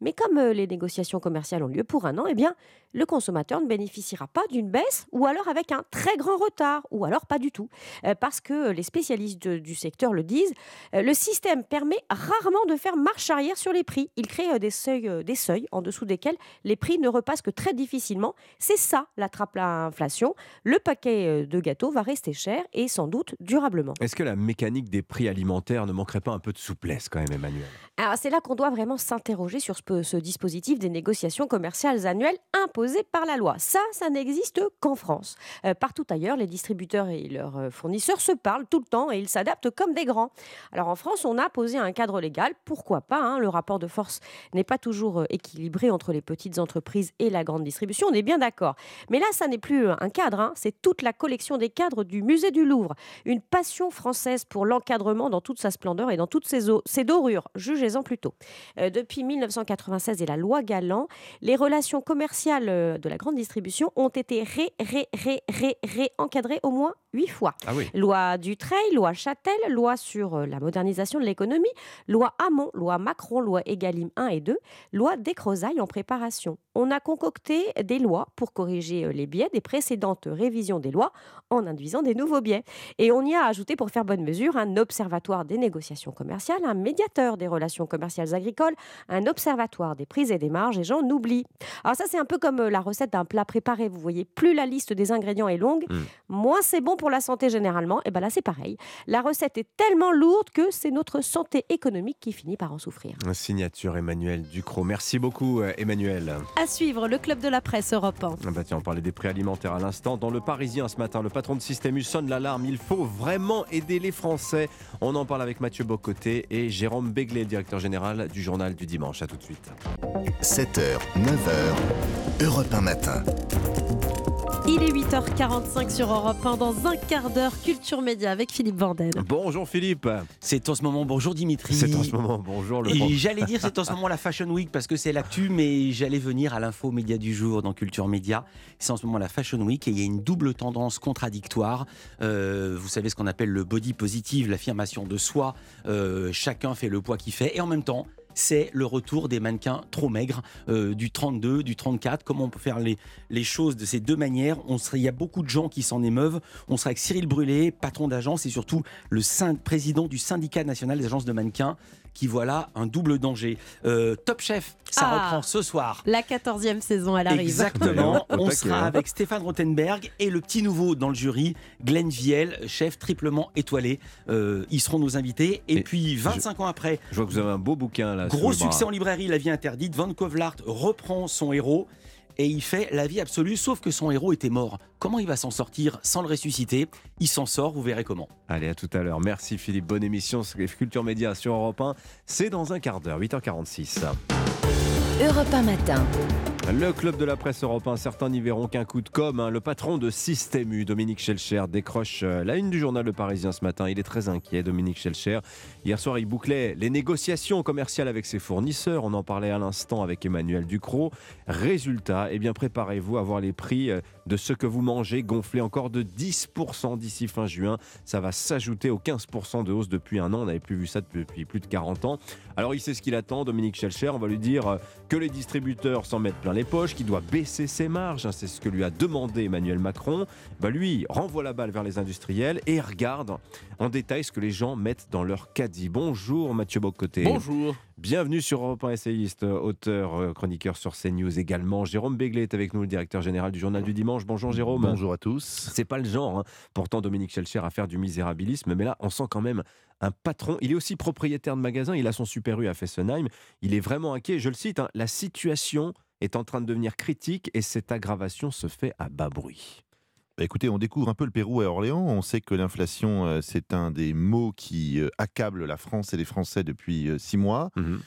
Mais comme euh, les négociations commerciales ont lieu pour un an, eh bien, le consommateur ne bénéficiera pas d'une baisse ou alors avec un très grand retard ou alors pas du tout. Euh, parce que les spécialistes du secteur le disent, euh, le système permet rarement de faire marche arrière sur les prix. Il crée des seuils, des seuils en dessous desquels les prix ne repassent que très difficilement. C'est ça la trappe à inflation. Le paquet de gâteaux va rester cher et sans doute durablement. Est-ce que la mécanique des prix alimentaires ne manquerait pas un peu de souplesse quand même, Emmanuel? Alors c'est là qu'on doit vraiment s'interroger sur ce ce dispositif des négociations commerciales annuelles imposées par la loi. Ça, ça n'existe qu'en France. Euh, partout ailleurs, les distributeurs et leurs euh, fournisseurs se parlent tout le temps et ils s'adaptent comme des grands. Alors en France, on a posé un cadre légal, pourquoi pas hein, Le rapport de force n'est pas toujours euh, équilibré entre les petites entreprises et la grande distribution, on est bien d'accord. Mais là, ça n'est plus un cadre, hein, c'est toute la collection des cadres du musée du Louvre. Une passion française pour l'encadrement dans toute sa splendeur et dans toutes ses, dorures. Jugez-en plutôt. depuis 1980, et la loi Galland, les relations commerciales euh, de la grande distribution ont été ré, ré, ré, ré, ré encadrées au moins huit fois. Ah loi Dutreil, loi Châtel, loi sur euh, la modernisation de l'économie, loi Hamon, loi Macron, loi Egalim 1 et 2, loi Descrozailles en préparation. On a concocté des lois pour corriger euh, les biais des précédentes révisions des lois en induisant des nouveaux biais. Et on y a ajouté, pour faire bonne mesure, un observatoire des négociations commerciales, un médiateur des relations commerciales agricoles, un observatoire des prises et des marges et j'en oublie. Alors ça c'est un peu comme la recette d'un plat préparé, vous voyez, plus la liste des ingrédients est longue, mm. moins c'est bon pour la santé généralement, et bien là c'est pareil. La recette est tellement lourde que c'est notre santé économique qui finit par en souffrir. Signature Emmanuel Ducrot. Merci beaucoup euh, Emmanuel. À suivre, le club de la presse Europe 1. Ah bah tiens, on parlait des prix alimentaires à l'instant. Dans le Parisien ce matin, le patron de Système U sonne l'alarme. Il faut vraiment aider les Français. On en parle avec Mathieu Bocoté et Jérôme Béglé, directeur général du journal du dimanche. À tout de suite. 7h, 9h, Europe 1 matin. Il est 8h45 sur Europe 1 dans un quart d'heure Culture Média avec Philippe Vandel. Bonjour Philippe. C'est en ce moment, bonjour Dimitri. C'est en ce moment, bonjour le J'allais dire c'est en ce moment la Fashion Week parce que c'est l'actu, mais j'allais venir à l'info média du jour dans Culture Média. C'est en ce moment la Fashion Week et il y a une double tendance contradictoire. Euh, vous savez ce qu'on appelle le body positive, l'affirmation de soi. Euh, chacun fait le poids qu'il fait et en même temps, c'est le retour des mannequins trop maigres, euh, du 32, du 34. Comment on peut faire les, choses de ces deux manières? Il y a beaucoup de gens qui s'en émeuvent. On sera avec Cyril Brûlé, patron d'agence et surtout le président du syndicat national des agences de mannequins qui voilà un double danger. Euh, Top Chef, ça ah, reprend ce soir. La 14e saison, elle arrive. Exactement. On sera avec Stéphane Rothenberg et le petit nouveau dans le jury, Glenn Viel, chef triplement étoilé. Euh, ils seront nos invités. Et, puis 25 ans après. Je vois que vous avez un beau bouquin là. Gros succès en librairie, La vie interdite. Van Kovlart reprend son héros et il fait la vie absolue, sauf que son héros était mort. Comment il va s'en sortir sans le ressusciter? Il s'en sort, vous verrez comment. Allez, à tout à l'heure. Merci Philippe, bonne émission. Culture Média sur Europe 1. C'est dans un quart d'heure, 8h46. Europe 1 matin. Le club de la presse européen, certains n'y verront qu'un coup de com. Hein. Le patron de Système U, Dominique Schelcher, décroche euh, la une du journal Le Parisien ce matin. Il est très inquiet, Dominique Schelcher. Hier soir, il bouclait les négociations commerciales avec ses fournisseurs. On en parlait à l'instant avec Emmanuel Ducrot. Résultat, eh bien, préparez-vous à voir les prix euh, de ce que vous mangez gonfler encore de 10% d'ici fin juin. Ça va s'ajouter aux 15% de hausse depuis un an. On n'avait plus vu ça depuis plus de 40 ans. Alors, il sait ce qu'il attend, Dominique Schelcher. On va lui dire euh, que les distributeurs s'en mettent plein les poches, qui doit baisser ses marges. Hein, c'est ce que lui a demandé Emmanuel Macron. Bah lui renvoie la balle vers les industriels et regarde en détail ce que les gens mettent dans leur caddie. Bonjour Mathieu Bocoté. Bonjour. Bienvenue sur Europe 1 essayiste, auteur, euh, chroniqueur sur CNews également. Jérôme Béglé est avec nous, le directeur général du Journal du Dimanche. Bonjour Jérôme. Bonjour à tous. C'est pas le genre, hein. pourtant Dominique Schelcher à faire du misérabilisme, mais là on sent quand même un patron. Il est aussi propriétaire de magasin, il a son super U à Fessenheim. Il est vraiment inquiet, je le cite, hein. la situation est en train de devenir critique et cette aggravation se fait à bas bruit. Bah, écoutez, on découvre un peu le Pérou à Orléans. On sait que l'inflation, euh, c'est un des mots qui euh, accable la France et les Français depuis euh, six mois. Mmh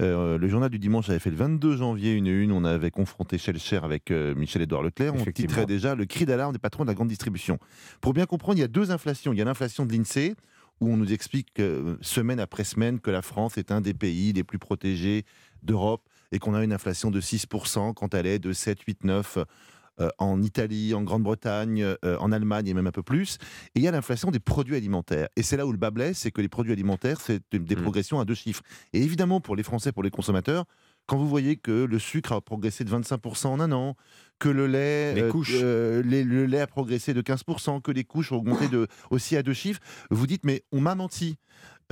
le journal du dimanche avait fait le 22 janvier une une. On avait confronté Shellcher avec Michel-Édouard Leclerc. On titrait déjà le cri d'alarme des patrons de la grande distribution. Pour bien comprendre, il y a deux inflations. Il y a l'inflation de l'INSEE, où on nous explique semaine après semaine que la France est un des pays les plus protégés d'Europe et qu'on a une inflation de 6% quand elle est de 7, 8, 9 en Italie, en Grande-Bretagne, euh, en Allemagne et même un peu plus. Et il y a l'inflation des produits alimentaires. Et c'est là où le bas blesse, c'est que les produits alimentaires, c'est des mmh. progressions à deux chiffres. Et évidemment, pour les Français, pour les consommateurs, quand vous voyez que le sucre a progressé de 25% en un an, que le lait, les couches. Euh, le lait a progressé de 15%, que les couches ont augmenté de, aussi à deux chiffres, vous dites mais on m'a menti.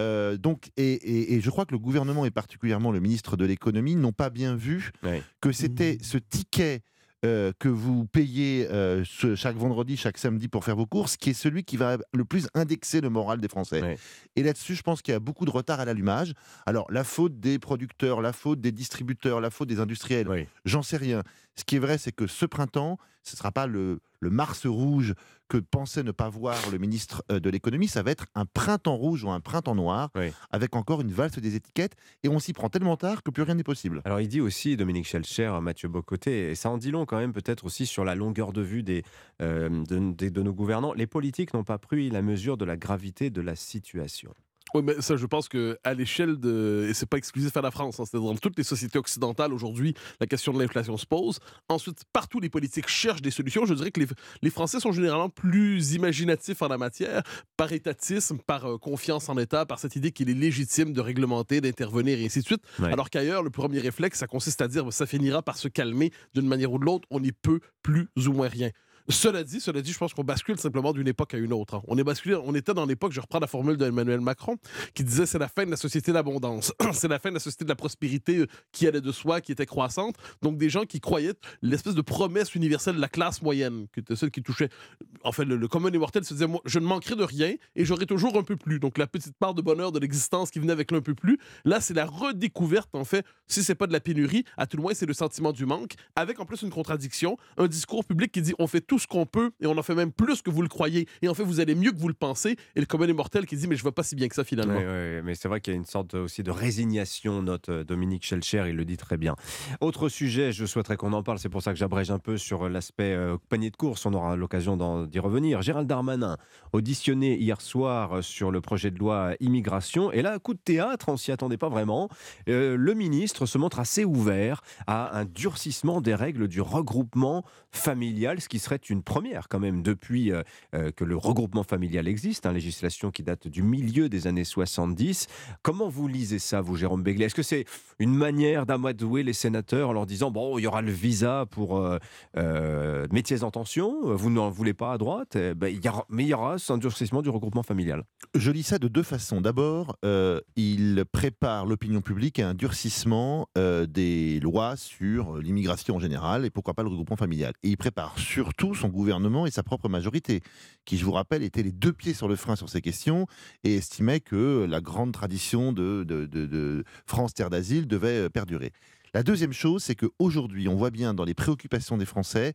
Euh, donc, et, je crois que le gouvernement et particulièrement le ministre de l'économie n'ont pas bien vu que c'était ce ticket euh, que vous payez euh, chaque vendredi, chaque samedi pour faire vos courses, qui est celui qui va le plus indexer le moral des Français. Et là-dessus, je pense qu'il y a beaucoup de retard à l'allumage. Alors, la faute des producteurs, la faute des distributeurs, la faute des industriels, j'en sais rien. Ce qui est vrai, c'est que ce printemps, ce ne sera pas le, Mars rouge que pensait ne pas voir le ministre euh, de l'économie, ça va être un printemps rouge ou un printemps noir, avec encore une valse des étiquettes, et on s'y prend tellement tard que plus rien n'est possible. Alors il dit aussi, Dominique Schelcher, Mathieu Bocoté, et ça en dit long quand même peut-être aussi sur la longueur de vue des, euh, de nos gouvernants, les politiques n'ont pas pris la mesure de la gravité de la situation. Oui, mais ça, je pense qu'à l'échelle de. Et c'est pas exclusif à la France, hein, c'est dans toutes les sociétés occidentales aujourd'hui, la question de l'inflation se pose. Ensuite, partout, les politiques cherchent des solutions. Je dirais que les, les Français sont généralement plus imaginatifs en la matière, par étatisme, par euh, confiance en l'État, par cette idée qu'il est légitime de réglementer, d'intervenir et ainsi de suite. Alors qu'ailleurs, le premier réflexe, ça consiste à dire ça finira par se calmer d'une manière ou de l'autre, on n'y peut plus ou moins rien. Cela dit, cela dit, je pense qu'on bascule simplement d'une époque à une autre. Hein. On est basculé, on était dans l'époque, je reprends la formule d'Emmanuel Macron, qui disait c'est la fin de la société d'abondance, c'est la fin de la société de la prospérité euh, qui allait de soi, qui était croissante. Donc des gens qui croyaient l'espèce de promesse universelle de la classe moyenne, qui était celle qui touchait, en fait, le, commun immortel se disait moi, je ne manquerai de rien et j'aurai toujours un peu plus. Donc la petite part de bonheur de l'existence qui venait avec l'un peu plus. Là, c'est la redécouverte, en fait, si c'est pas de la pénurie, à tout le moins c'est le sentiment du manque, avec en plus une contradiction, un discours public qui dit on fait tout ce qu'on peut et on en fait même plus que vous le croyez. Et en fait, vous allez mieux que vous le pensez. Et le commun immortel qui dit mais je vois pas si bien que ça finalement. mais c'est vrai qu'il y a une sorte aussi de résignation, note euh, Dominique Schelcher, il le dit très bien. Autre sujet, je souhaiterais qu'on en parle, c'est pour ça que j'abrège un peu sur l'aspect euh, panier de course, on aura l'occasion d'y revenir. Gérald Darmanin, auditionné hier soir sur le projet de loi immigration, et là, coup de théâtre, on s'y attendait pas vraiment. Euh, le ministre se montre assez ouvert à un durcissement des règles du regroupement familial, ce qui serait une première quand même depuis euh, euh, que le regroupement familial existe, hein, législation qui date du milieu des années 70. Comment vous lisez ça, vous, Jérôme Béglé? Est-ce que c'est une manière d'amadouer les sénateurs en leur disant, bon, il y aura le visa pour euh, métiers en tension, vous n'en voulez pas à droite, eh ben, y aura, mais il y aura un durcissement du regroupement familial Je lis ça de deux façons. D'abord, il prépare l'opinion publique à un durcissement des lois sur l'immigration en général et pourquoi pas le regroupement familial. Et il prépare surtout son gouvernement et sa propre majorité, qui, je vous rappelle, étaient les deux pieds sur le frein sur ces questions et estimait que la grande tradition de, de, France Terre d'Asile devait euh, perdurer. La deuxième chose, c'est qu'aujourd'hui, on voit bien dans les préoccupations des Français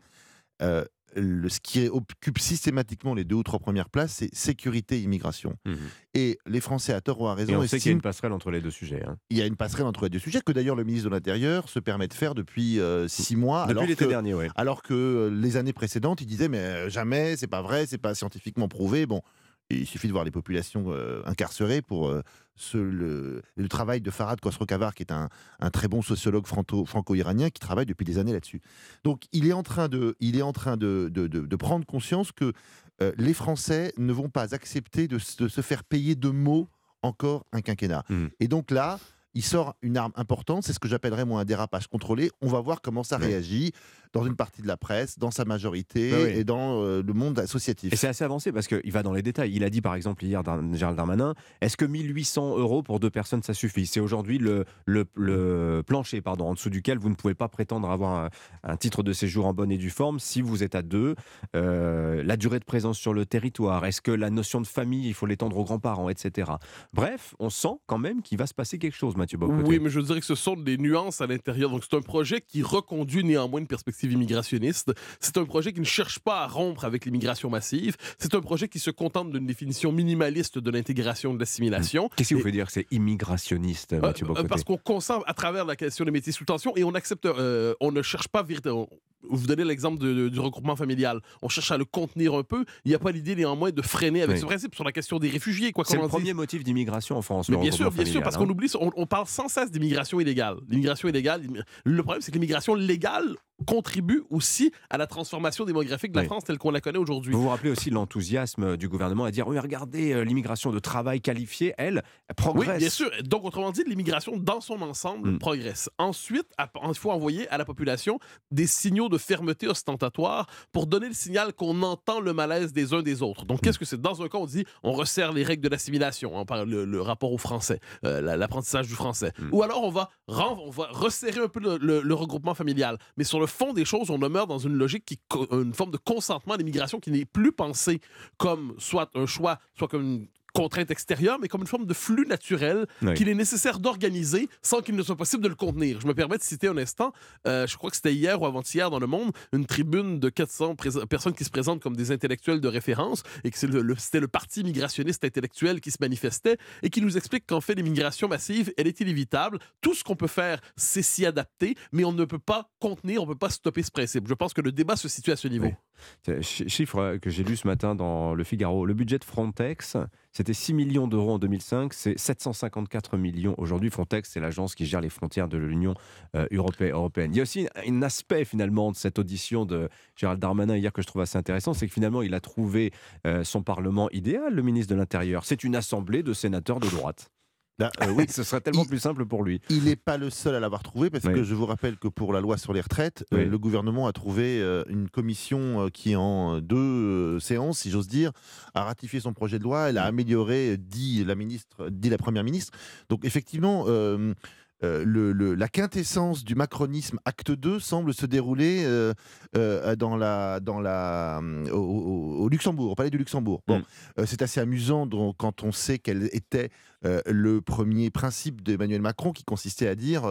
euh, le, ce qui occupe systématiquement les deux ou trois premières places, c'est sécurité immigration. Mmh Et les Français, à tort ou à raison, Et on sait qu'il y a une passerelle entre les deux sujets. hein. il y a une passerelle entre les deux sujets que d'ailleurs le ministre de l'Intérieur se permet de faire depuis euh, six mois. Depuis alors l'été que- dernier, ouais. Alors que euh, les années précédentes, il disait mais euh, jamais, c'est pas vrai, c'est pas scientifiquement prouvé. Bon, il suffit de voir les populations euh, incarcérées pour euh, ce- le, le travail de Farhad Khosrow-Kavar, qui est un, un très bon sociologue franco- franco-iranien qui travaille depuis des années là-dessus. Donc il est en train de, il est en train de, de- de- de prendre conscience que euh, les Français ne vont pas accepter de, se- de se faire payer de mots encore un quinquennat. Mmh. Et donc là, il sort une arme importante, c'est ce que j'appellerais moi un dérapage contrôlé. On va voir comment ça réagit dans une partie de la presse, dans sa majorité Bah oui. et dans euh, le monde associatif. Et c'est assez avancé parce qu'il va dans les détails. Il a dit par exemple hier, Gérald Darmanin, est-ce que 1800 euros pour deux personnes, ça suffit? C'est aujourd'hui le, le, le plancher pardon, en dessous duquel vous ne pouvez pas prétendre avoir un, un titre de séjour en bonne et due forme si vous êtes à deux. Euh, la durée de présence sur le territoire, est-ce que la notion de famille, il faut l'étendre aux grands-parents, etc. Bref, on sent quand même qu'il va se passer quelque chose, Mathieu Bocoté. Oui, mais je dirais que ce sont des nuances à l'intérieur. Donc, c'est un projet qui reconduit néanmoins une perspective immigrationniste. C'est un projet qui ne cherche pas à rompre avec l'immigration massive. C'est un projet qui se contente d'une définition minimaliste de l'intégration, de l'assimilation. Qu'est-ce qui vous fait dire que c'est immigrationniste, Euh, Mathieu euh, Bocoté parce qu'on consent à travers la question des métiers sous tension et on accepte, euh, on ne cherche pas véritablement. Vous donnez l'exemple du regroupement familial. On cherche à le contenir un peu. Il n'y a pas l'idée néanmoins de freiner avec Oui. ce principe sur la question des réfugiés. Quoi C'est le premier motif d'immigration en France. Mais bien sûr, bien sûr, parce hein. qu'on oublie, ça. on, on parle sans cesse d'immigration illégale. L'immigration illégale, le problème, c'est que l'immigration légale contribue aussi à la transformation démographique de la Oui. France telle qu'on la connaît aujourd'hui. Vous vous rappelez aussi l'enthousiasme du gouvernement à dire oui, regardez, euh, l'immigration de travail qualifié, elle, elle progresse. Oui, bien sûr. Donc, autrement dit, l'immigration dans son ensemble Mm. progresse. Ensuite, il faut envoyer à la population des signaux de fermeté ostentatoire pour donner le signal qu'on entend le malaise des uns des autres. Donc, qu'est-ce que c'est? Dans un cas, on dit on resserre les règles de l'assimilation, on parle le, le rapport au français, euh, la- l'apprentissage du français. Ou alors, on va, on va resserrer un peu le, le- le regroupement familial. Mais sur le fond des choses, on demeure dans une logique qui, une forme de consentement à l'immigration qui n'est plus pensée comme soit un choix, soit comme une contrainte extérieure, mais comme une forme de flux naturel Oui. qu'il est nécessaire d'organiser sans qu'il ne soit possible de le contenir. Je me permets de citer un instant, euh, je crois que c'était hier ou avant-hier dans Le Monde, une tribune de 400 prés- personnes qui se présentent comme des intellectuels de référence et que c'est le- le- c'était le parti migrationniste intellectuel qui se manifestait et qui nous explique qu'en fait, l'immigration massive, elle est inévitable. Tout ce qu'on peut faire, c'est s'y adapter, mais on ne peut pas contenir, on ne peut pas stopper ce principe. Je pense que le débat se situe à ce niveau. Chiffre que j'ai lu ce matin dans Le Figaro. Le budget de Frontex, c'était 6 millions d'euros en 2005, c'est 754 millions aujourd'hui. Frontex, c'est l'agence qui gère les frontières de l'Union euh, europé- européenne. Il y a aussi un aspect finalement de cette audition de Gérald Darmanin hier que je trouve assez intéressant, c'est que finalement il a trouvé euh, son Parlement idéal, le ministre de l'Intérieur. C'est une assemblée de sénateurs de droite. Euh, oui. Ce serait tellement plus simple pour lui. Il n'est pas le seul à l'avoir trouvé, parce Oui. que je vous rappelle que pour la loi sur les retraites, euh, le gouvernement a trouvé euh, une commission qui, en deux séances, si j'ose dire, a ratifié son projet de loi. Elle a amélioré, dit la, ministre, dit la première ministre. Donc, effectivement. Euh, le- le- la quintessence du macronisme acte 2 semble se dérouler euh, euh, dans la, dans la, euh, au, au- au Luxembourg, au palais du Luxembourg. Bon, euh, c'est assez amusant donc, quand on sait quel était le premier principe d'Emmanuel Macron qui consistait à dire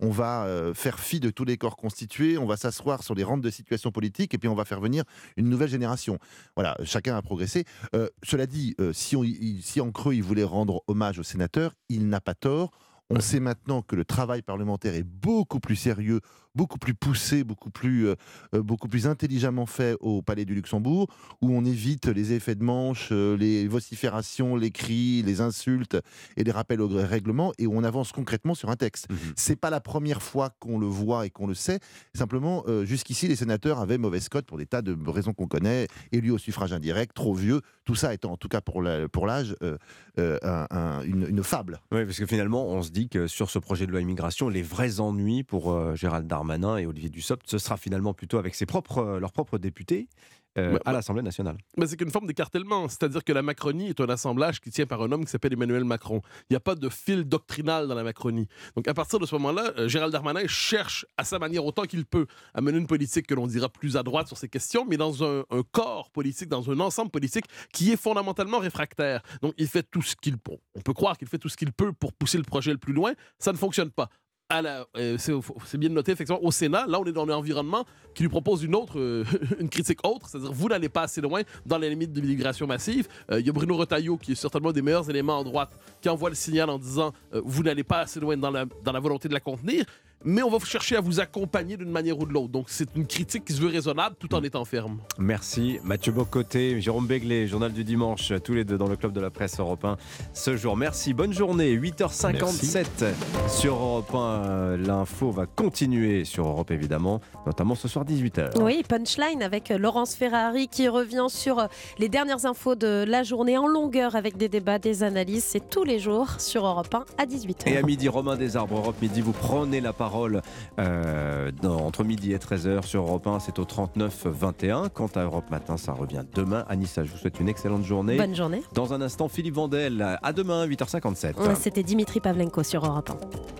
on va faire fi de tous les corps constitués, on va s'asseoir sur les rentes de situation politique et puis on va faire venir une nouvelle génération. Voilà, chacun a progressé. Euh, cela dit, euh, si, on, si en creux il voulait rendre hommage aux sénateurs, il n'a pas tort. On sait maintenant que le travail parlementaire est beaucoup plus sérieux, beaucoup plus poussé, beaucoup plus, euh, euh, beaucoup plus intelligemment fait au Palais du Luxembourg, où on évite les effets de manche, euh, les vociférations, les cris, les insultes et les rappels au règlement, et où on avance concrètement sur un texte. C'est pas la première fois qu'on le voit et qu'on le sait. Simplement, euh, jusqu'ici, les sénateurs avaient mauvaise cote pour des tas de raisons qu'on connaît, élus au suffrage indirect, trop vieux, tout ça étant en tout cas pour l'âge euh, euh, un- un- une, une fable. Oui, parce que finalement, on se dit que sur ce projet de loi immigration, les vrais ennuis pour Gérald Darmanin et Olivier Dussopt, ce sera finalement plutôt avec ses propres, euh, leurs propres députés euh, Bah, à l'Assemblée nationale. Mais c'est qu'une forme d'écartèlement. C'est-à-dire que la Macronie est un assemblage qui tient par un homme qui s'appelle Emmanuel Macron. Il n'y a pas de fil doctrinal dans la Macronie. Donc à partir de ce moment-là, euh, Gérald Darmanin cherche à sa manière autant qu'il peut à mener une politique que l'on dira plus à droite sur ces questions, mais dans un, un corps politique, dans un ensemble politique qui est fondamentalement réfractaire. Donc il fait tout ce qu'il peut. On peut croire qu'il fait tout ce qu'il peut pour pousser le projet le plus loin. Ça ne fonctionne pas. Euh, c'est bien noté, effectivement, au Sénat, là, on est dans un environnement qui lui propose une autre, euh, une critique autre, c'est-à-dire vous n'allez pas assez loin dans les limites de l'immigration massive. Il y a Bruno Retailleau, qui est certainement des meilleurs éléments en droite, qui envoie le signal en disant vous n'allez pas assez loin dans la, dans la volonté de la contenir mais on va chercher à vous accompagner d'une manière ou de l'autre. Donc c'est une critique qui se veut raisonnable tout en étant ferme. Merci Mathieu Bocoté, Jérôme Béglé, Journal du Dimanche, tous les deux dans le club de la presse européen ce jour. Merci, bonne journée, 8h57 sur Europe 1. L'info va continuer sur Europe évidemment, notamment ce soir 18h. Oui, punchline avec Laurence Ferrari qui revient sur les dernières infos de la journée en longueur avec des débats, des analyses. C'est tous les jours sur Europe 1 à 18h. Et à midi, Romain Desarbres, Europe Midi, vous prenez la parole parole euh, entre midi et 13h sur Europe 1. C'est au 39-21. Quant à Europe Matin, ça revient demain. Anissa, je vous souhaite une excellente journée. Bonne journée. Dans un instant, Philippe Vandel. À demain, 8h57. C'était Dimitri Pavlenko sur Europe 1.